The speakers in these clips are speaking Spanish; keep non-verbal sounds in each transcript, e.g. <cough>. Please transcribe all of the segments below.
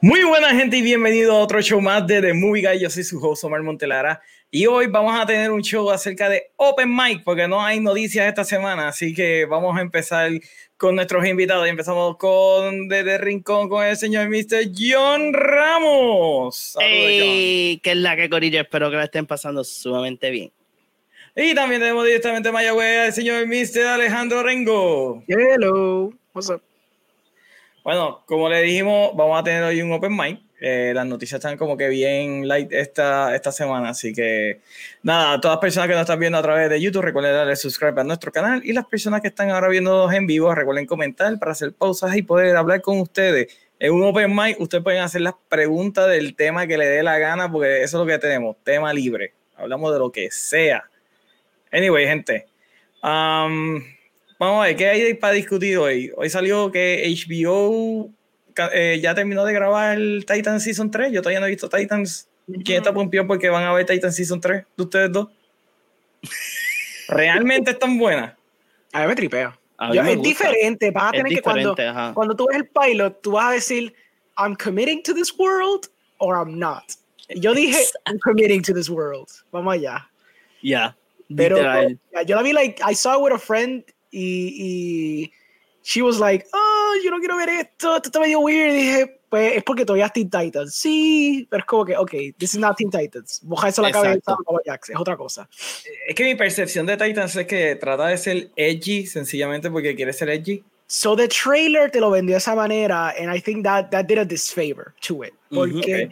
Muy buena gente y bienvenido a otro show más de The Movie Guy. Yo soy su host Omar Montelara y hoy vamos a tener un show acerca de Open Mic porque no hay noticias esta semana, así que vamos a empezar con nuestros invitados y empezamos con desde Rincón con el señor Mr. John Ramos. Saludos, hey, que es la que corilla, espero que la estén pasando sumamente bien. Y también tenemos directamente Mayagüez al señor Mr. Alejandro Rengo. Hello, what's up? Bueno, como le dijimos, vamos a tener hoy un open mic. Eh, las noticias están como que bien light esta, esta semana, así que nada, a todas las personas que nos están viendo a través de YouTube, recuerden darle subscribe a nuestro canal y las personas que están ahora viendo en vivo, recuerden comentar para hacer pausas y poder hablar con ustedes. En un open mic, ustedes pueden hacer las preguntas del tema que le dé la gana, porque eso es lo que tenemos, tema libre. Hablamos de lo que sea. Anyway, gente. Um, Vamos a ver, ¿qué hay para discutir hoy? Hoy salió que HBO eh, ya terminó de grabar el Titan Season 3. Yo todavía no he visto Titans. ¿Quién está pompión porque van a ver Titan Season 3 de ustedes dos? ¿Realmente están buenas? A mí me tripea. es diferente. Vas a tener que cuando, cuando tú ves el pilot, tú vas a decir, I'm committing to this world or I'm not. Yo dije, I'm committing to this world. Vamos allá. Ya. Pero yo la vi, like, I saw it with a friend y, y she was like, oh, yo no quiero ver esto, esto está medio weird. Y dije, pues es porque todavía es Teen Titans. Sí, pero es como que, ok, this is not Teen Titans. Mojarse la cabeza, es otra cosa. Es que mi percepción de Titans es que trata de ser edgy sencillamente porque quiere ser edgy. So the trailer te lo vendió de esa manera, and I think that that did a disfavor to it. Porque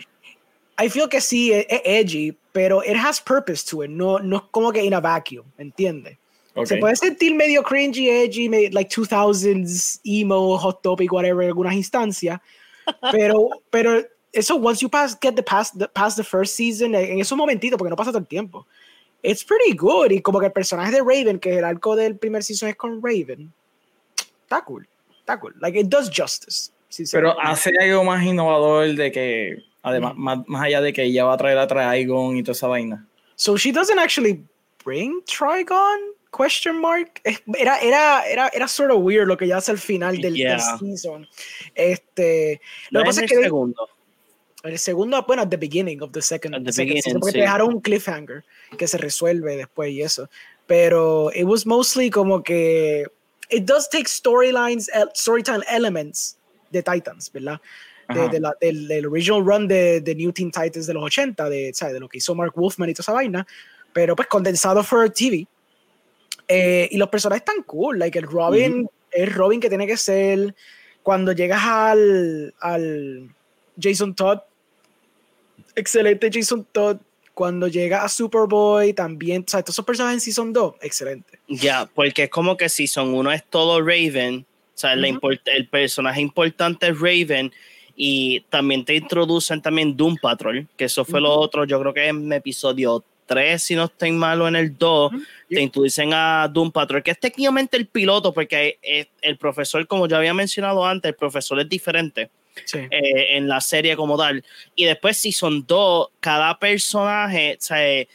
I feel que sí es, edgy, pero it has purpose to it. No, no es como que in a vacuum, ¿entiendes? Se puede sentir medio cringy, edgy, like 2000s, emo, hot topic, whatever, en algunas instancias. <laughs> Pero, pero eso, once you pass, get the past, the, past the first season, en esos momentitos, porque no pasa tanto tiempo, it's pretty good. Y como que el personaje de Raven, que el arco del primer season es con Raven, está cool, está cool. Like, it does justice. pero hace algo más innovador de que, además, mm. más, más, allá de que ella va a traer a Trigon y toda esa vaina. So she doesn't actually bring Trigon? Question mark. Era, era, era, era sort of weird lo que ya hace al final del, season. Este, lo que pasa es que. El segundo. El segundo, bueno, at the beginning of the second, season, porque te dejaron un cliffhanger que se resuelve después y eso. Pero it was mostly como que. It does take storylines, storytime elements de Titans, ¿verdad? De, la, del, del, original run de, de, New Teen Titans de los 80, de, ¿sabes? de lo que hizo Mark Wolfman y toda esa vaina, pero pues condensado for TV eh, y los personajes están cool, like el Robin, el Robin que tiene que ser cuando llegas al, al Jason Todd, excelente Jason Todd. Cuando llega a Superboy, también, o sea, todos esos personajes en Season 2, excelente. Ya, porque es como que Season 1 es todo Raven, o sea, el personaje importante es Raven, y también te introducen también Doom Patrol, que eso fue lo otro, yo creo que en episodio 3, si no estoy malo, en el 2, te introducen a Doom Patrol, que es técnicamente el piloto, porque el profesor, como ya había mencionado antes, el profesor es diferente eh, en la serie como tal. Y después, si son dos, cada personaje, o sea,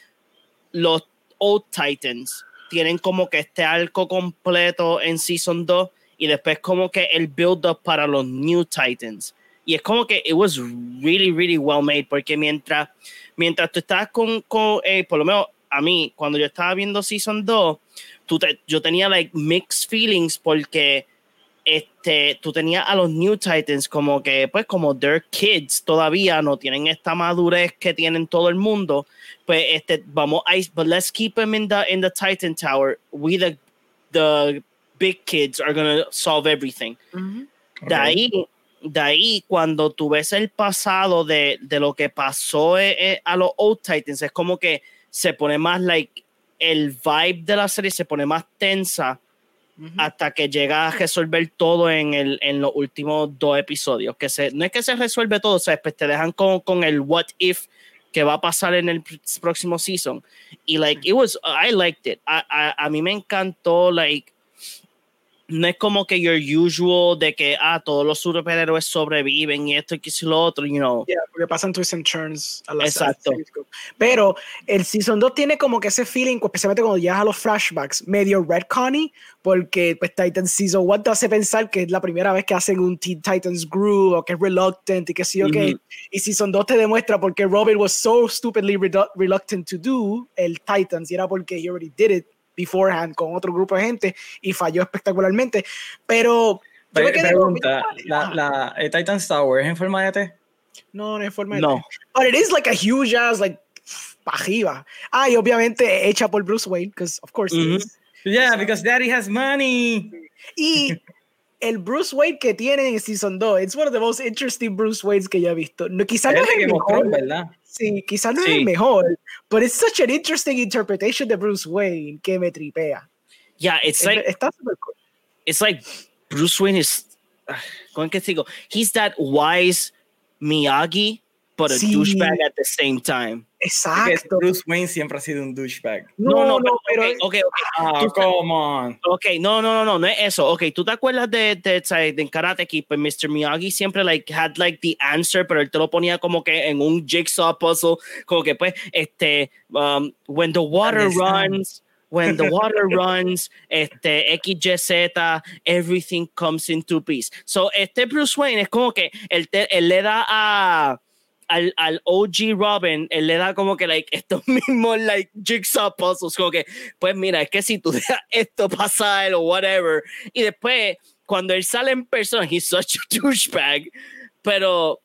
los Old Titans tienen como que este arco completo en Season 2 y después como que el build-up para los New Titans. Y es como que it was really, really well made, porque mientras mientras tú estabas con, con eh, por lo menos a mí, cuando yo estaba viendo Season 2, tú yo tenía like mixed feelings porque este, tú tenías a los New Titans como que, pues, como they're kids todavía, no tienen esta madurez que tienen todo el mundo. Pues, este, vamos a, but let's keep them in the, in the Titan Tower. We, the, the big kids, are gonna solve everything. De ahí, de ahí, cuando tú ves el pasado de, de lo que pasó eh, eh, a los Old Titans, es como que se pone más like el vibe de la serie se pone más tensa hasta que llega a resolver todo en, el, en los últimos dos episodios. Que se, no es que se resuelve todo, o sea, pues te dejan con, con el what if que va a pasar en el próximo season. Y like, it was, I liked it. A, a, a mí me encantó, like, no es como que your usual de que ah todos los superhéroes sobreviven y esto y que lo otro, you know. Yeah, porque pasan twists and turns a la Exacto. Pero el season 2 tiene como que ese feeling, especialmente cuando llegas a los flashbacks, medio retconny, porque pues Titan Season 1 te hace pensar que es la primera vez que hacen un Teen Titans Groove o que es reluctant y que sí, ok. Y Season 2 te demuestra porque Robin was so stupidly reluctant to do el Titans y era porque he already did it beforehand con otro grupo de gente y falló espectacularmente. Pero. Yo me pregunta, ¿la, la eh, Titans Tower es en forma de T? No, no es en forma de no. T. But it is like a huge ass, like, pajiva. Ah, y obviamente hecha por Bruce Wayne, because of course mm -hmm. Yeah, because daddy has money. Y el Bruce Wayne que tiene en Season 2, it's one of the most interesting Bruce Waynes que ya he visto. No, quizás no es el mejor, ¿verdad? Sí, quizás no sí. es el mejor, but it's such an interesting interpretation de Bruce Wayne que me tripea. Yeah, it's like está super cool. It's like Bruce Wayne is ¿cómo que digo? He's that wise Miyagi but a sí. douchebag at the same time. Exacto. Bruce Wayne siempre ha sido un douchebag. No, no, no, pero. Okay, okay, okay. Oh, come on. Ok, no, no, no, no, no es eso. Ok, ¿tú te acuerdas de, de, de, de Karate Kid? Pues Mr. Miyagi siempre, like, had, like, the answer, pero él te lo ponía como que en un jigsaw puzzle, como que, pues, este, um, when the water runs, when the water <laughs> runs, este, XYZ, everything comes into peace. So, este Bruce Wayne es como que él, te, él le da a al, al OG Robin, él le da como que like, estos <laughs> mismos like, jigsaw puzzles, como que, pues mira, es que si tú <laughs> dejas esto pasar o whatever, y después, cuando él sale en persona, he's such a <laughs> douchebag, pero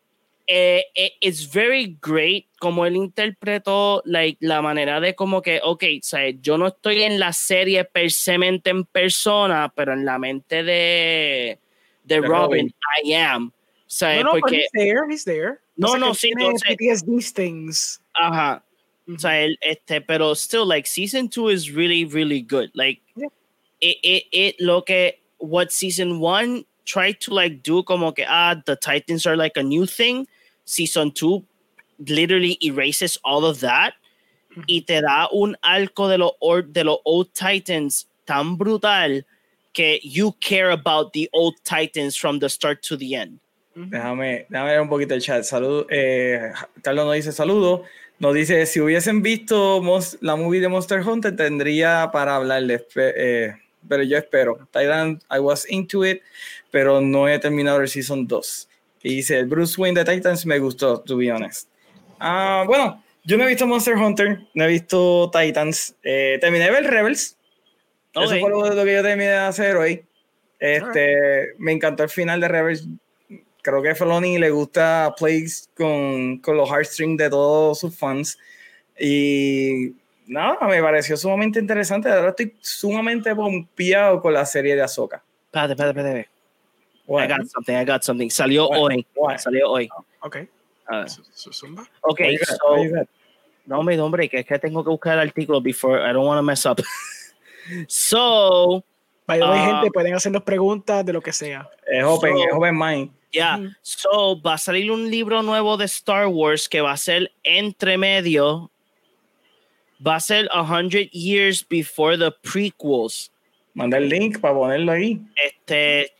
eh, eh, it's very great como él interpretó like, la manera de como que, ok, ¿sabes? yo no estoy en la serie per se en persona, pero en la mente de, de Robin, Robin, I am. ¿Sabes? No, no, porque, he's there, he's there. No, no, sí, no sé. these things. Ajá. Mm -hmm. O sea, el, este, pero still, like, season two is really, really good. Like, yeah. it, it, it, lo que, what season one tried to, like, do, como que, ah, the Titans are, like, a new thing. Season two literally erases all of that mm -hmm. y te da un arco de los de los old Titans tan brutal que you care about the old Titans from the start to the end. Déjame, déjame ver un poquito el chat. Salud, eh, Carlos nos dice saludo. Nos dice, si hubiesen visto la movie de Monster Hunter, tendría para hablarles, eh, pero yo espero. Titan, I was into it, pero no he terminado el Season 2. Y dice, el Bruce Wayne de Titans me gustó, to be honest. Ah, bueno, yo no he visto Monster Hunter, no he visto Titans. Eh, terminé de ver Rebels. Eso fue lo, que yo terminé de hacer hoy. Este, Me encantó el final de Rebels creo que Feloni le gusta plays con, con los heartstrings de todos sus fans. Y nada, me pareció sumamente interesante. Ahora estoy sumamente pompeado con la serie de Ahsoka. Espérate, espérate, espérate. I got something, I got something. Salió hoy. Salió hoy. Ok. Uh, ok, so, no, hombre, hombre, que es que tengo que buscar el artículo before I don't want to mess up. <laughs> so, By the way, uh, gente, pueden hacernos preguntas de lo que sea. Es open, so, es open mind. Yeah. Mm. So va a salir un libro nuevo de Star Wars que va a ser entre medio. Va a ser 100 years before the prequels. Manda el link para ponerlo ahí. Este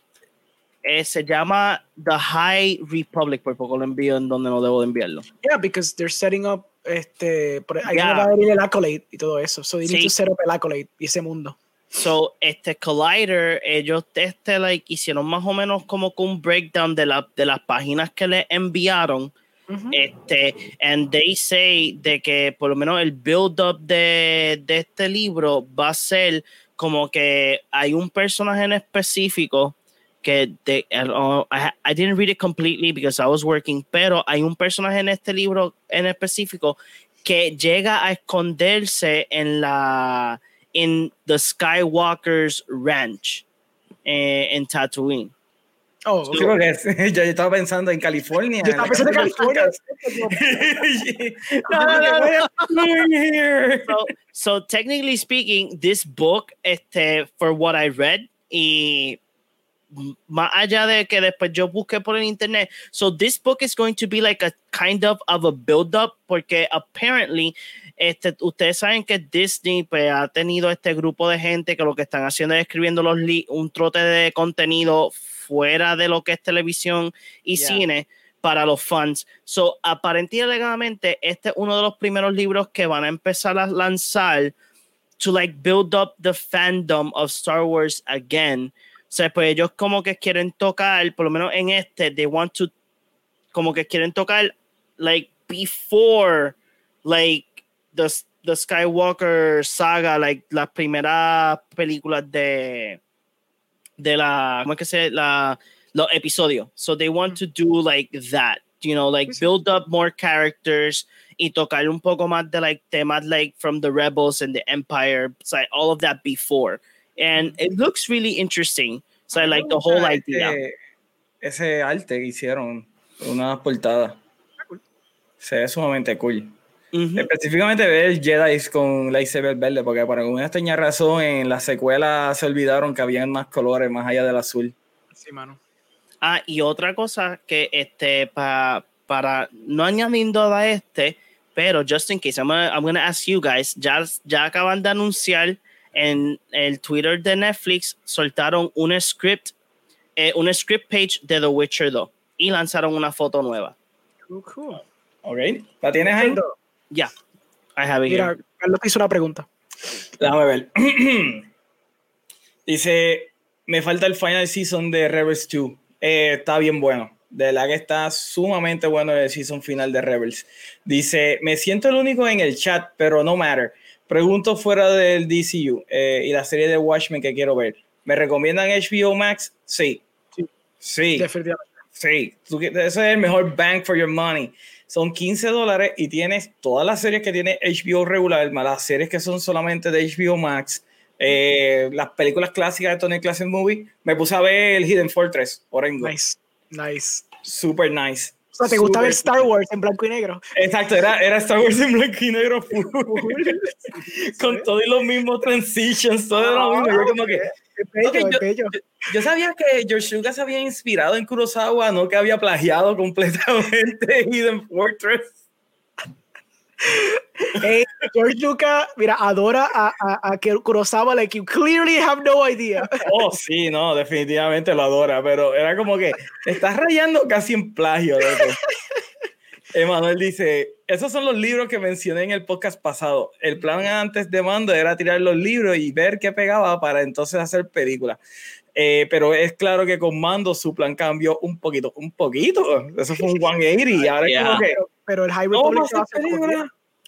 eh, se llama The High Republic, por poco lo envío en donde no debo de enviarlo. Yeah, because they're setting up este, ahí yeah. va a venir el accolade y todo eso. So they sí. need to set up el accolade y ese mundo. So, este Collider, ellos este, like, hicieron más o menos como que un breakdown de, la, de las páginas que le enviaron. Uh -huh. Este, and they say de que por lo menos el build up de, de este libro va a ser como que hay un personaje en específico que de, uh, I, I, didn't read it completely because I was working, pero hay un personaje en este libro en específico que llega a esconderse en la in the Skywalker's Ranch eh, en Tatooine. Oh, okay. creo que yo estaba pensando en California. Yo estaba pensando en California. no, no, no, so, so technically speaking, this book, este, for what I read, y más allá de que después yo busqué por el internet. So this book is going to be like a kind of of a build up porque apparently este, ustedes saben que Disney pues, ha tenido este grupo de gente que lo que están haciendo es escribiendo los un trote de contenido fuera de lo que es televisión y cine para los fans. So, aparentemente, este es uno de los primeros libros que van a empezar a lanzar to like build up the fandom of Star Wars again. O sea, pues ellos como que quieren tocar, por lo menos en este, they want to, como que quieren tocar, like, before, like, the, the Skywalker saga, like, las primeras películas de, de la, ¿cómo es que se, la, los episodios. So they want to do, like, that, you know, like, build up more characters, y tocar un poco más de like temas like from the rebels and the empire so like, all of that before. And mm. it looks really interesting so I like the whole idea. ese, ese arte que hicieron una portada. Ah, se ve sumamente cool Específicamente ver Jedi con lightsaber verde, porque por alguna extraña razón en la secuela se olvidaron que habían más colores más allá del azul. Sí, mano. Ah, y otra cosa que este para para no añadiendo a este, pero just in case, I'm gonna, I'm gonna ask you guys, ya, ya acaban de anunciar en el Twitter de Netflix, soltaron un script, eh, un script page de The Witcher 2 y lanzaron una foto nueva. Cool, cool. Ok, ¿la tienes ahí? Ya, yeah, I have it Mira, Carlos hizo una pregunta. Déjame ver. <clears throat> Dice, me falta el final season de Rebels 2. Eh, está bien bueno. De la que está sumamente bueno el season final de Rebels. Dice, me siento el único en el chat, pero no matter. Pregunto fuera del DCU eh, y la serie de Watchmen que quiero ver. ¿Me recomiendan HBO Max? Sí. Sí. Sí. Sí. ese es el mejor bang for your money. Son 15 dólares y tienes todas las series que tiene HBO regular, más las series que son solamente de HBO Max. Eh, las películas clásicas de Tony Classic Movie. Me puse a ver el Hidden Fortress, Orengo. Nice. Nice. Super nice. O sea, ¿te gusta ver Star Wars en blanco y negro? Exacto, era, era Star Wars en blanco y negro <laughs> Con todos los mismos transitions, todo lo mismo. Yo como que... yo, sabía que George Lucas había inspirado en Kurosawa, no que había plagiado completamente <laughs> Hidden Fortress. hey, George Lucas, mira, adora a, a, a Kurosawa, like you clearly have no idea. <laughs> Oh, sí, no, definitivamente lo adora, pero era como que estás rayando casi en plagio. <laughs> Emanuel dice, esos son los libros que mencioné en el podcast pasado. El plan antes de Mando era tirar los libros y ver qué pegaba para entonces hacer películas. Eh, pero es claro que con Mando su plan cambió un poquito, un poquito. Eso fue un <laughs> 180 y ahora es como que pero el High Republic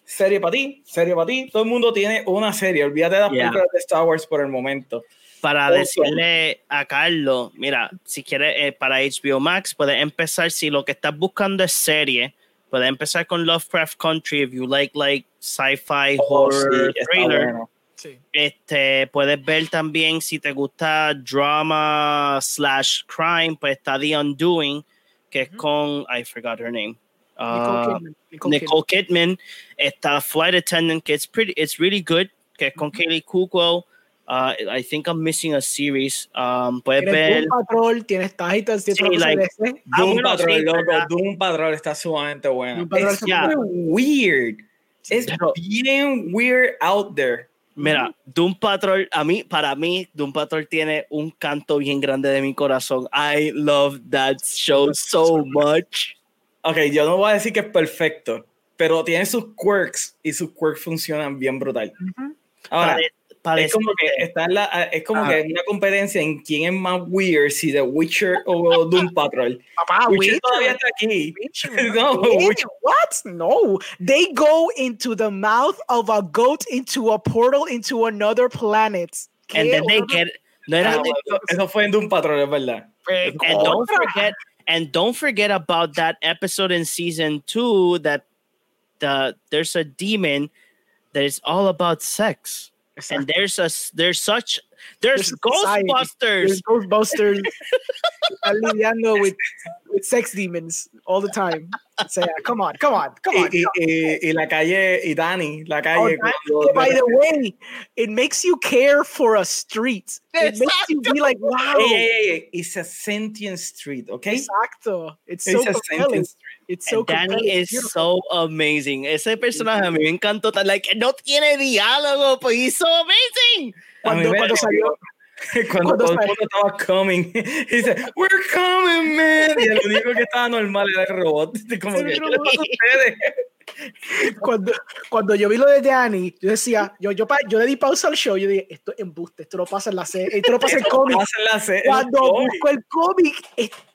serie para ti, serie para ti. Todo el mundo tiene una serie. Olvídate de las películas de Star Wars por el momento. Para decirle a Carlos, mira, si quieres eh, para HBO Max, puedes empezar. Si lo que estás buscando es serie, puedes empezar con Lovecraft Country. If you like like sci-fi, oh, horror, thriller. Este, puedes ver también si te gusta drama slash crime, pues está The Undoing, que es con, I forgot her name. Uh, Nicole, Kidman. Está Flight Attendant, que it's pretty, it's really good, que es con Kaylee Kuko. Uh, I think I'm missing a series. Um, puedes ver. Doom Patrol, tienes Titans, tienes sí, like, Doom ah, Patrol, sí, loco. Doom Patrol está sumamente bueno. Es yeah. weird. Es bien weird out there. Mira, Doom Patrol, a mí, para mí, Doom Patrol tiene un canto bien grande de mi corazón. I love that show so much ok, yo no voy a decir que es perfecto, pero tiene sus quirks y sus quirks funcionan bien brutal. Ahora, Ah, es como que está la, es como que hay una competencia en quién es más weird, si The Witcher o Doom Patrol. Papá, Witcher, todavía está aquí. <laughs> no, What? No. They go into the mouth of a goat into a portal into another planet. And then they get. No era, ah, eso, fue en Doom Patrol, es verdad. And don't forget and don't forget about that episode in season two that the there's a demon that is all about sex. Exactly. <laughs> And there's a there's such there's, there's Ghostbusters. There's Ghostbusters <laughs> lidiando with with sex demons all the time. So yeah, uh, come on, come on, come on. Y, y, y la calle y Danny, la oh, calle. Oh, by the way, it makes you care for a street. It Exacto. makes you be like, wow. Hey, hey, hey, it's a sentient street, okay? Exacto. It's, it's so a sentient street. It's so Danny is so amazing. Ese personaje a mí me encantó. Like, no tiene diálogo, pues he's so amazing. Cuando, cuando salió, <laughs> cuando, todo el mundo estaba coming, <laughs> dice, We're coming, man. Y el único que estaba normal era el robot. <laughs> Como que, cuando, cuando yo vi lo de Danny, yo decía, yo, yo, yo le di pausa al show, yo dije, esto es embuste, esto no pasa en la serie, esto no pasa en el cómic. Cuando busco el cómic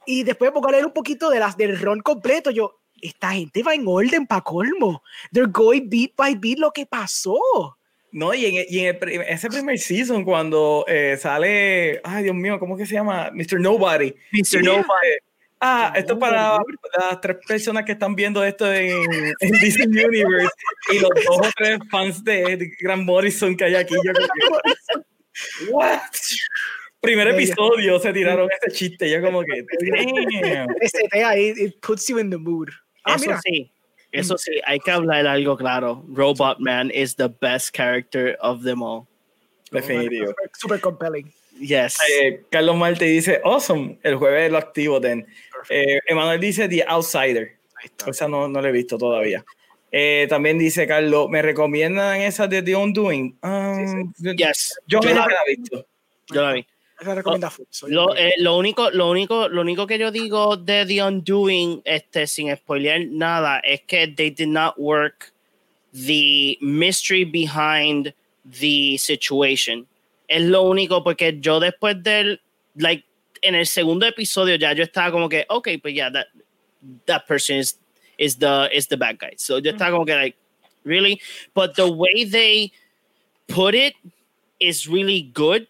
y después pongo a leer un poquito de las, del ron completo, yo, esta gente va en orden para colmo. They're going beat by beat lo que pasó. No, y en, y en ese primer season, cuando eh, sale, ay Dios mío, ¿cómo que se llama? Mr. Nobody. Mr. Nobody. Ah, esto es para las tres personas que están viendo esto en, en Disney Universe y los dos o tres fans de Grant Morrison que hay aquí. Yo creo que, <laughs> What? Primer episodio se tiraron ese chiste. Yo como que. <laughs> <laughs> Ese it puts you in the mood. Ah, Eso sí. Eso sí, hay que hablar algo claro. Robot Man is the best character of them all. Definitivo. Super, compelling. Yes. Eh, Carlos Marte dice, awesome, el jueves lo activo, ten. Eh, Emanuel dice The Outsider. O sea, no, no lo he visto todavía. Eh, también dice Carlos, ¿me recomiendan esa de The Undoing? Um, yes. Yo, yo la, he visto. Yo la vi. Lo, eh, lo, único, lo, único, lo único que yo digo de The Undoing, este, sin spoiler nada, es que they did not work the mystery behind the situation. Es lo único porque yo después del, like, en el segundo episodio ya yo estaba como que, ok, pues ya, yeah, that, that person is, is, the, is the bad guy. So yo estaba como que, like, really? But the way they put it is really good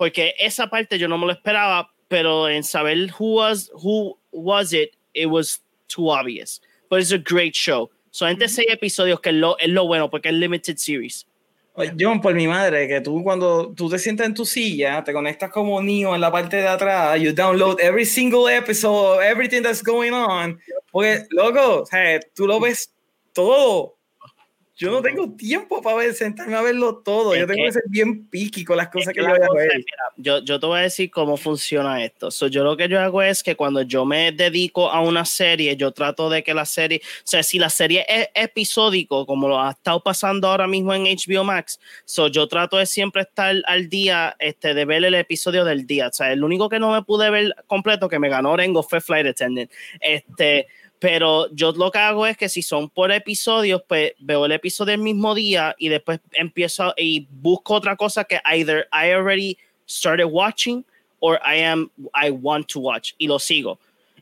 porque esa parte yo no me lo esperaba, pero en saber who was, who was it, it was too obvious. But it's a great show. Solamente seis episodios, que es lo, es lo bueno, porque es limited series. John, por mi madre, que tú cuando tú te sientas en tu silla, te conectas como niño en la parte de atrás, you download every single episode, everything that's going on. Porque, loco, o sea, tú lo ves todo yo no tengo tiempo para ver, sentarme a verlo todo. yo tengo que, ser bien piqui con las cosas que, yo voy a ver. yo, yo te voy a decir cómo funciona esto. So, yo lo que yo hago es que cuando yo me dedico a una serie, yo trato de que la serie, o sea, si la serie es episódico, como lo ha estado pasando ahora mismo en HBO Max, so, yo trato de siempre estar al día, este, de ver el episodio del día. O sea, el único que no me pude ver completo que me ganó Orengo fue Flight Attendant. Este pero yo lo que hago es que si son por episodios, pues veo el episodio el mismo día y después empiezo y busco otra cosa que either I already started watching or I am I want to watch y lo sigo.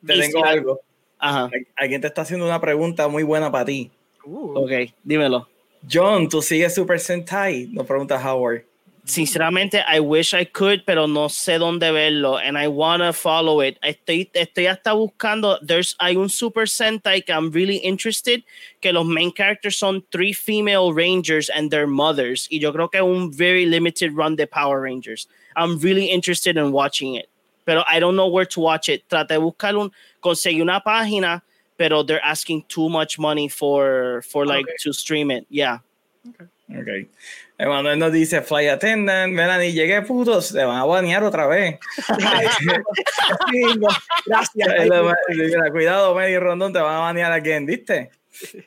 Te tengo algo. Ajá. Alguien te está haciendo una pregunta muy buena para ti. Uh. Ok, dímelo. John, tú sigues Super Sentai. Nos pregunta Howard sinceramente, I wish I could, pero no sé dónde verlo. And I wanna follow it. Estoy, estoy hasta buscando. There's, hay un Super Sentai que I'm really interested. Que los main characters son three female Rangers and their mothers. Y yo creo que un very limited run de Power Rangers. I'm really interested in watching it. Pero I don't know where to watch it. Traté de buscar un, conseguí una página, pero they're asking too much money for, for like okay. to stream it. Yeah. Okay. Okay. Emanuel nos dice, fly attendant, Melanie, llegué putos, se van a banear otra vez. <laughs> Gracias. cuidado, Medi Rondón, te van a banear again, ¿viste?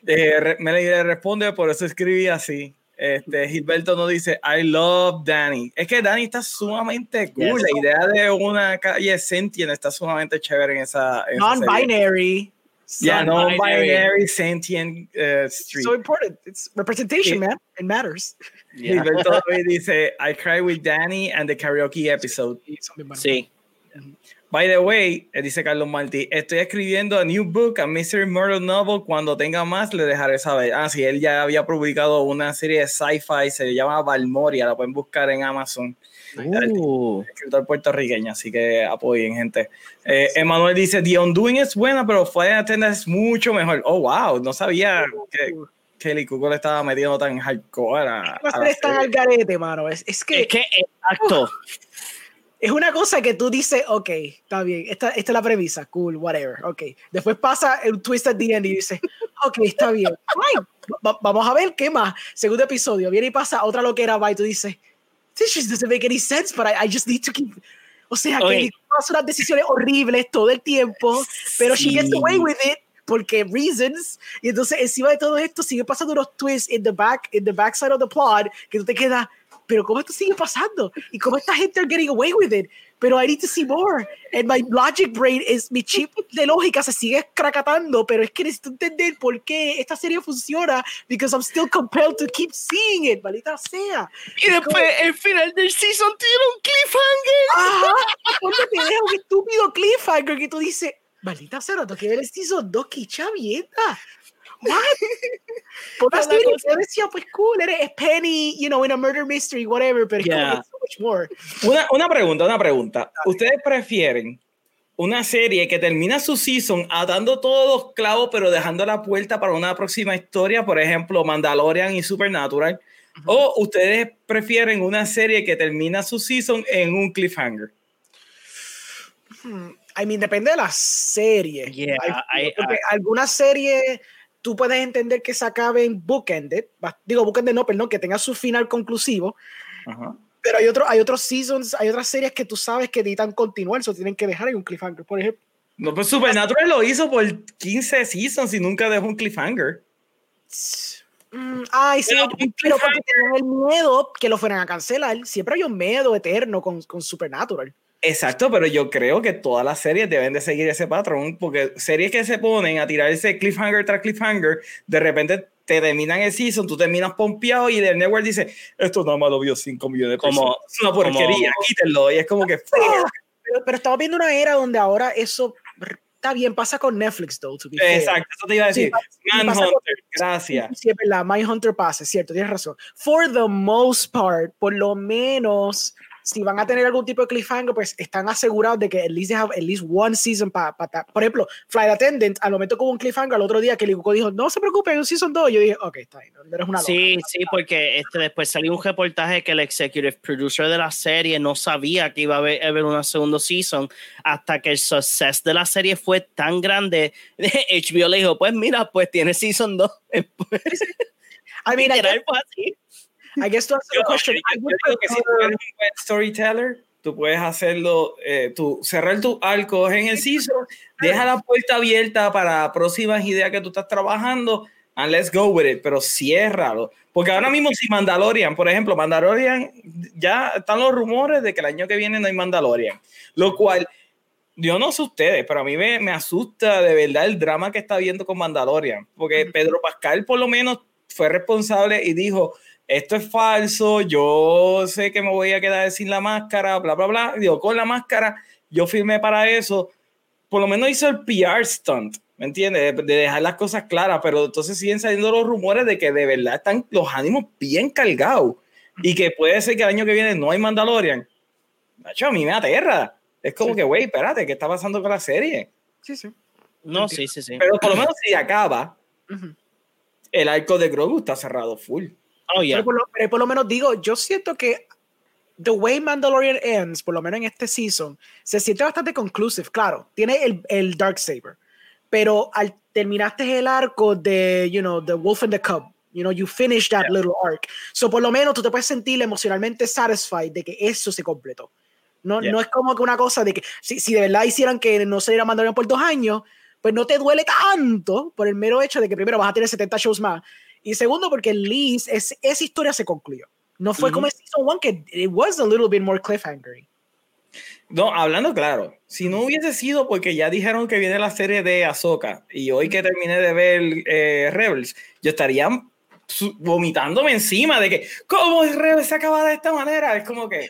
Eh, Melanie le responde, por eso escribí así. Este, Gilberto nos dice, I love Danny. Es que Danny está sumamente cool. La idea de una calle sentient está sumamente chévere en esa. Non-binary. Yeah, non-binary sentient uh, street. So important. It's representation, man. It matters. Yeah. <laughs> dice, I cry with Danny and the karaoke episode. Sí. By the way, eh, dice Carlos Martí, estoy escribiendo a new book, a mystery murder novel. Cuando tenga más, le dejaré saber. Ah, sí, él ya había publicado una serie de sci-fi, se llama Valmoria, la pueden buscar en Amazon. Uh. Escritor puertorriqueño, así que apoyen, gente. Eh, Emanuel dice: The Undoing es buena, pero fue Attendant es mucho mejor. Oh, wow, no sabía que Kelly Cuco le estaba metiendo tan hardcore a. a tan al garete, mano. Es, es que. Es que, exacto. es una cosa que tú dices, ok, está bien, esta, esta, es la premisa, cool, whatever, ok. Después pasa el twist at the end y dices, ok, está bien, vamos a ver qué más. Segundo episodio, viene y pasa otra loquera, va y tú dices, this just doesn't make any sense, but I, I just need to keep. O sea, okay. que hace unas decisiones horribles todo el tiempo, pero she gets away with it porque reasons. Y entonces encima de todo esto sigue pasando unos twists in the back, in the backside of the plot, que tú te quedas, pero ¿cómo esto sigue pasando? ¿Y cómo esta gente are getting away with it? Pero I need to see more. And my logic brain is, mi chip de lógica se sigue cracatando, pero es que necesito entender por qué esta serie funciona, because I'm still compelled to keep seeing it, maldita sea. Y después el final del season tiene un cliffhanger. Ajá, cuando te deja un estúpido cliffhanger que tú dices, maldita sea, no que ver el season 2, que chavieta. What? <laughs> Por la serie, yo decía, pues cool, eres Penny, you know, in a murder mystery, whatever, pero yeah. es so much more. Una, una pregunta, una pregunta. ¿Ustedes prefieren una serie que termina su season atando todos los clavos, pero dejando la puerta para una próxima historia, por ejemplo, Mandalorian y Supernatural? Uh -huh. ¿O ustedes prefieren una serie que termina su season en un cliffhanger? Hmm. I mean, depende de la serie. Yeah, I, I, algunas series tú puedes entender que se acaben bookended, digo bookended no, perdón, que tenga su final conclusivo, pero hay, otro, hay otros seasons, hay otras series que tú sabes que necesitan continuar, eso tienen que dejar en un cliffhanger, por ejemplo. No, pues Supernatural lo hizo por 15 seasons y nunca dejó un cliffhanger. Mm, ay, sí, pero, pero porque tenían el miedo que lo fueran a cancelar. Siempre hay un miedo eterno con, con Supernatural. Exacto, pero yo creo que todas las series deben de seguir ese patrón, porque series que se ponen a tirar ese cliffhanger tras cliffhanger, de repente te terminan el season, tú terminas pompeado y el network dice, esto nada más lo vio 5 millones de personas. Como, es una porquería, como, quítenlo. Y es como que... <laughs> Pero, pero, estamos viendo una era donde ahora eso está bien, pasa con Netflix, though, to be Exacto, eso te iba a decir. Sí, Manhunter, gracias. Sí, es verdad, Mindhunter pasa, es cierto, tienes razón. For the most part, por lo menos si van a tener algún tipo de cliffhanger, pues están asegurados de que at least they have at least one season para pa, Por ejemplo, Flight Attendant, al momento como un cliffhanger, al otro día que el dijo, no se preocupen, un season 2, yo dije, ok, está bien, no eres una loca. Sí, sí, porque este, después salió un reportaje que el executive producer de la serie no sabía que iba a haber, haber una segunda season hasta que el success de la serie fue tan grande, <laughs> HBO le dijo, pues mira, pues tiene season 2. <laughs> I mean, I guess, así. I guess to answer yo, the question, yo, yo creo que si tú eres un buen storyteller, tú puedes hacerlo, eh, tú cerrar tu arco en el season, deja la puerta abierta para próximas ideas que tú estás trabajando, and let's go with it, pero ciérralo. Porque ahora mismo si Mandalorian, por ejemplo, Mandalorian, ya están los rumores de que el año que viene no hay Mandalorian, lo cual yo no sé ustedes, pero a mí me, me asusta de verdad el drama que está viendo con Mandalorian, porque Pedro Pascal por lo menos fue responsable y dijo, esto es falso, yo sé que me voy a quedar sin la máscara, bla, bla, bla. Digo, con la máscara, yo firmé para eso. Por lo menos hizo el PR stunt, ¿me entiendes? De, de, dejar las cosas claras, pero entonces siguen saliendo los rumores de que de verdad están los ánimos bien cargados y que puede ser que el año que viene no hay Mandalorian. Nacho, a mí me aterra. Es como sí. que, güey, espérate, ¿qué está pasando con la serie? Sí, sí. No, sí, sí, sí. Pero por lo menos si acaba, uh -huh. el arco de Grogu está cerrado full. Oh, yeah. pero, por lo, pero, por lo, menos digo, yo siento que The Way Mandalorian Ends, por lo menos en este season, se siente bastante conclusive. Claro, tiene el, el Dark Saber, pero al terminaste el arco de, you know, The Wolf and the Cub, you know, you finished that yeah. little arc. So por lo menos tú te puedes sentir emocionalmente satisfied de que eso se completó. No, yeah. no es como que una cosa de que si, si de verdad hicieran que no se diera Mandalorian por dos años, pues no te duele tanto por el mero hecho de que primero vas a tener 70 shows más y segundo, porque Lease, es, esa historia se concluyó. No fue uh -huh. como el Season 1, que it was a little bit more cliffhanger. No, hablando claro, si no hubiese sido porque ya dijeron que viene la serie de Ahsoka y hoy que terminé de ver eh, Rebels, yo estaría vomitándome encima de que, ¿cómo Rebels se acaba de esta manera? Es como que.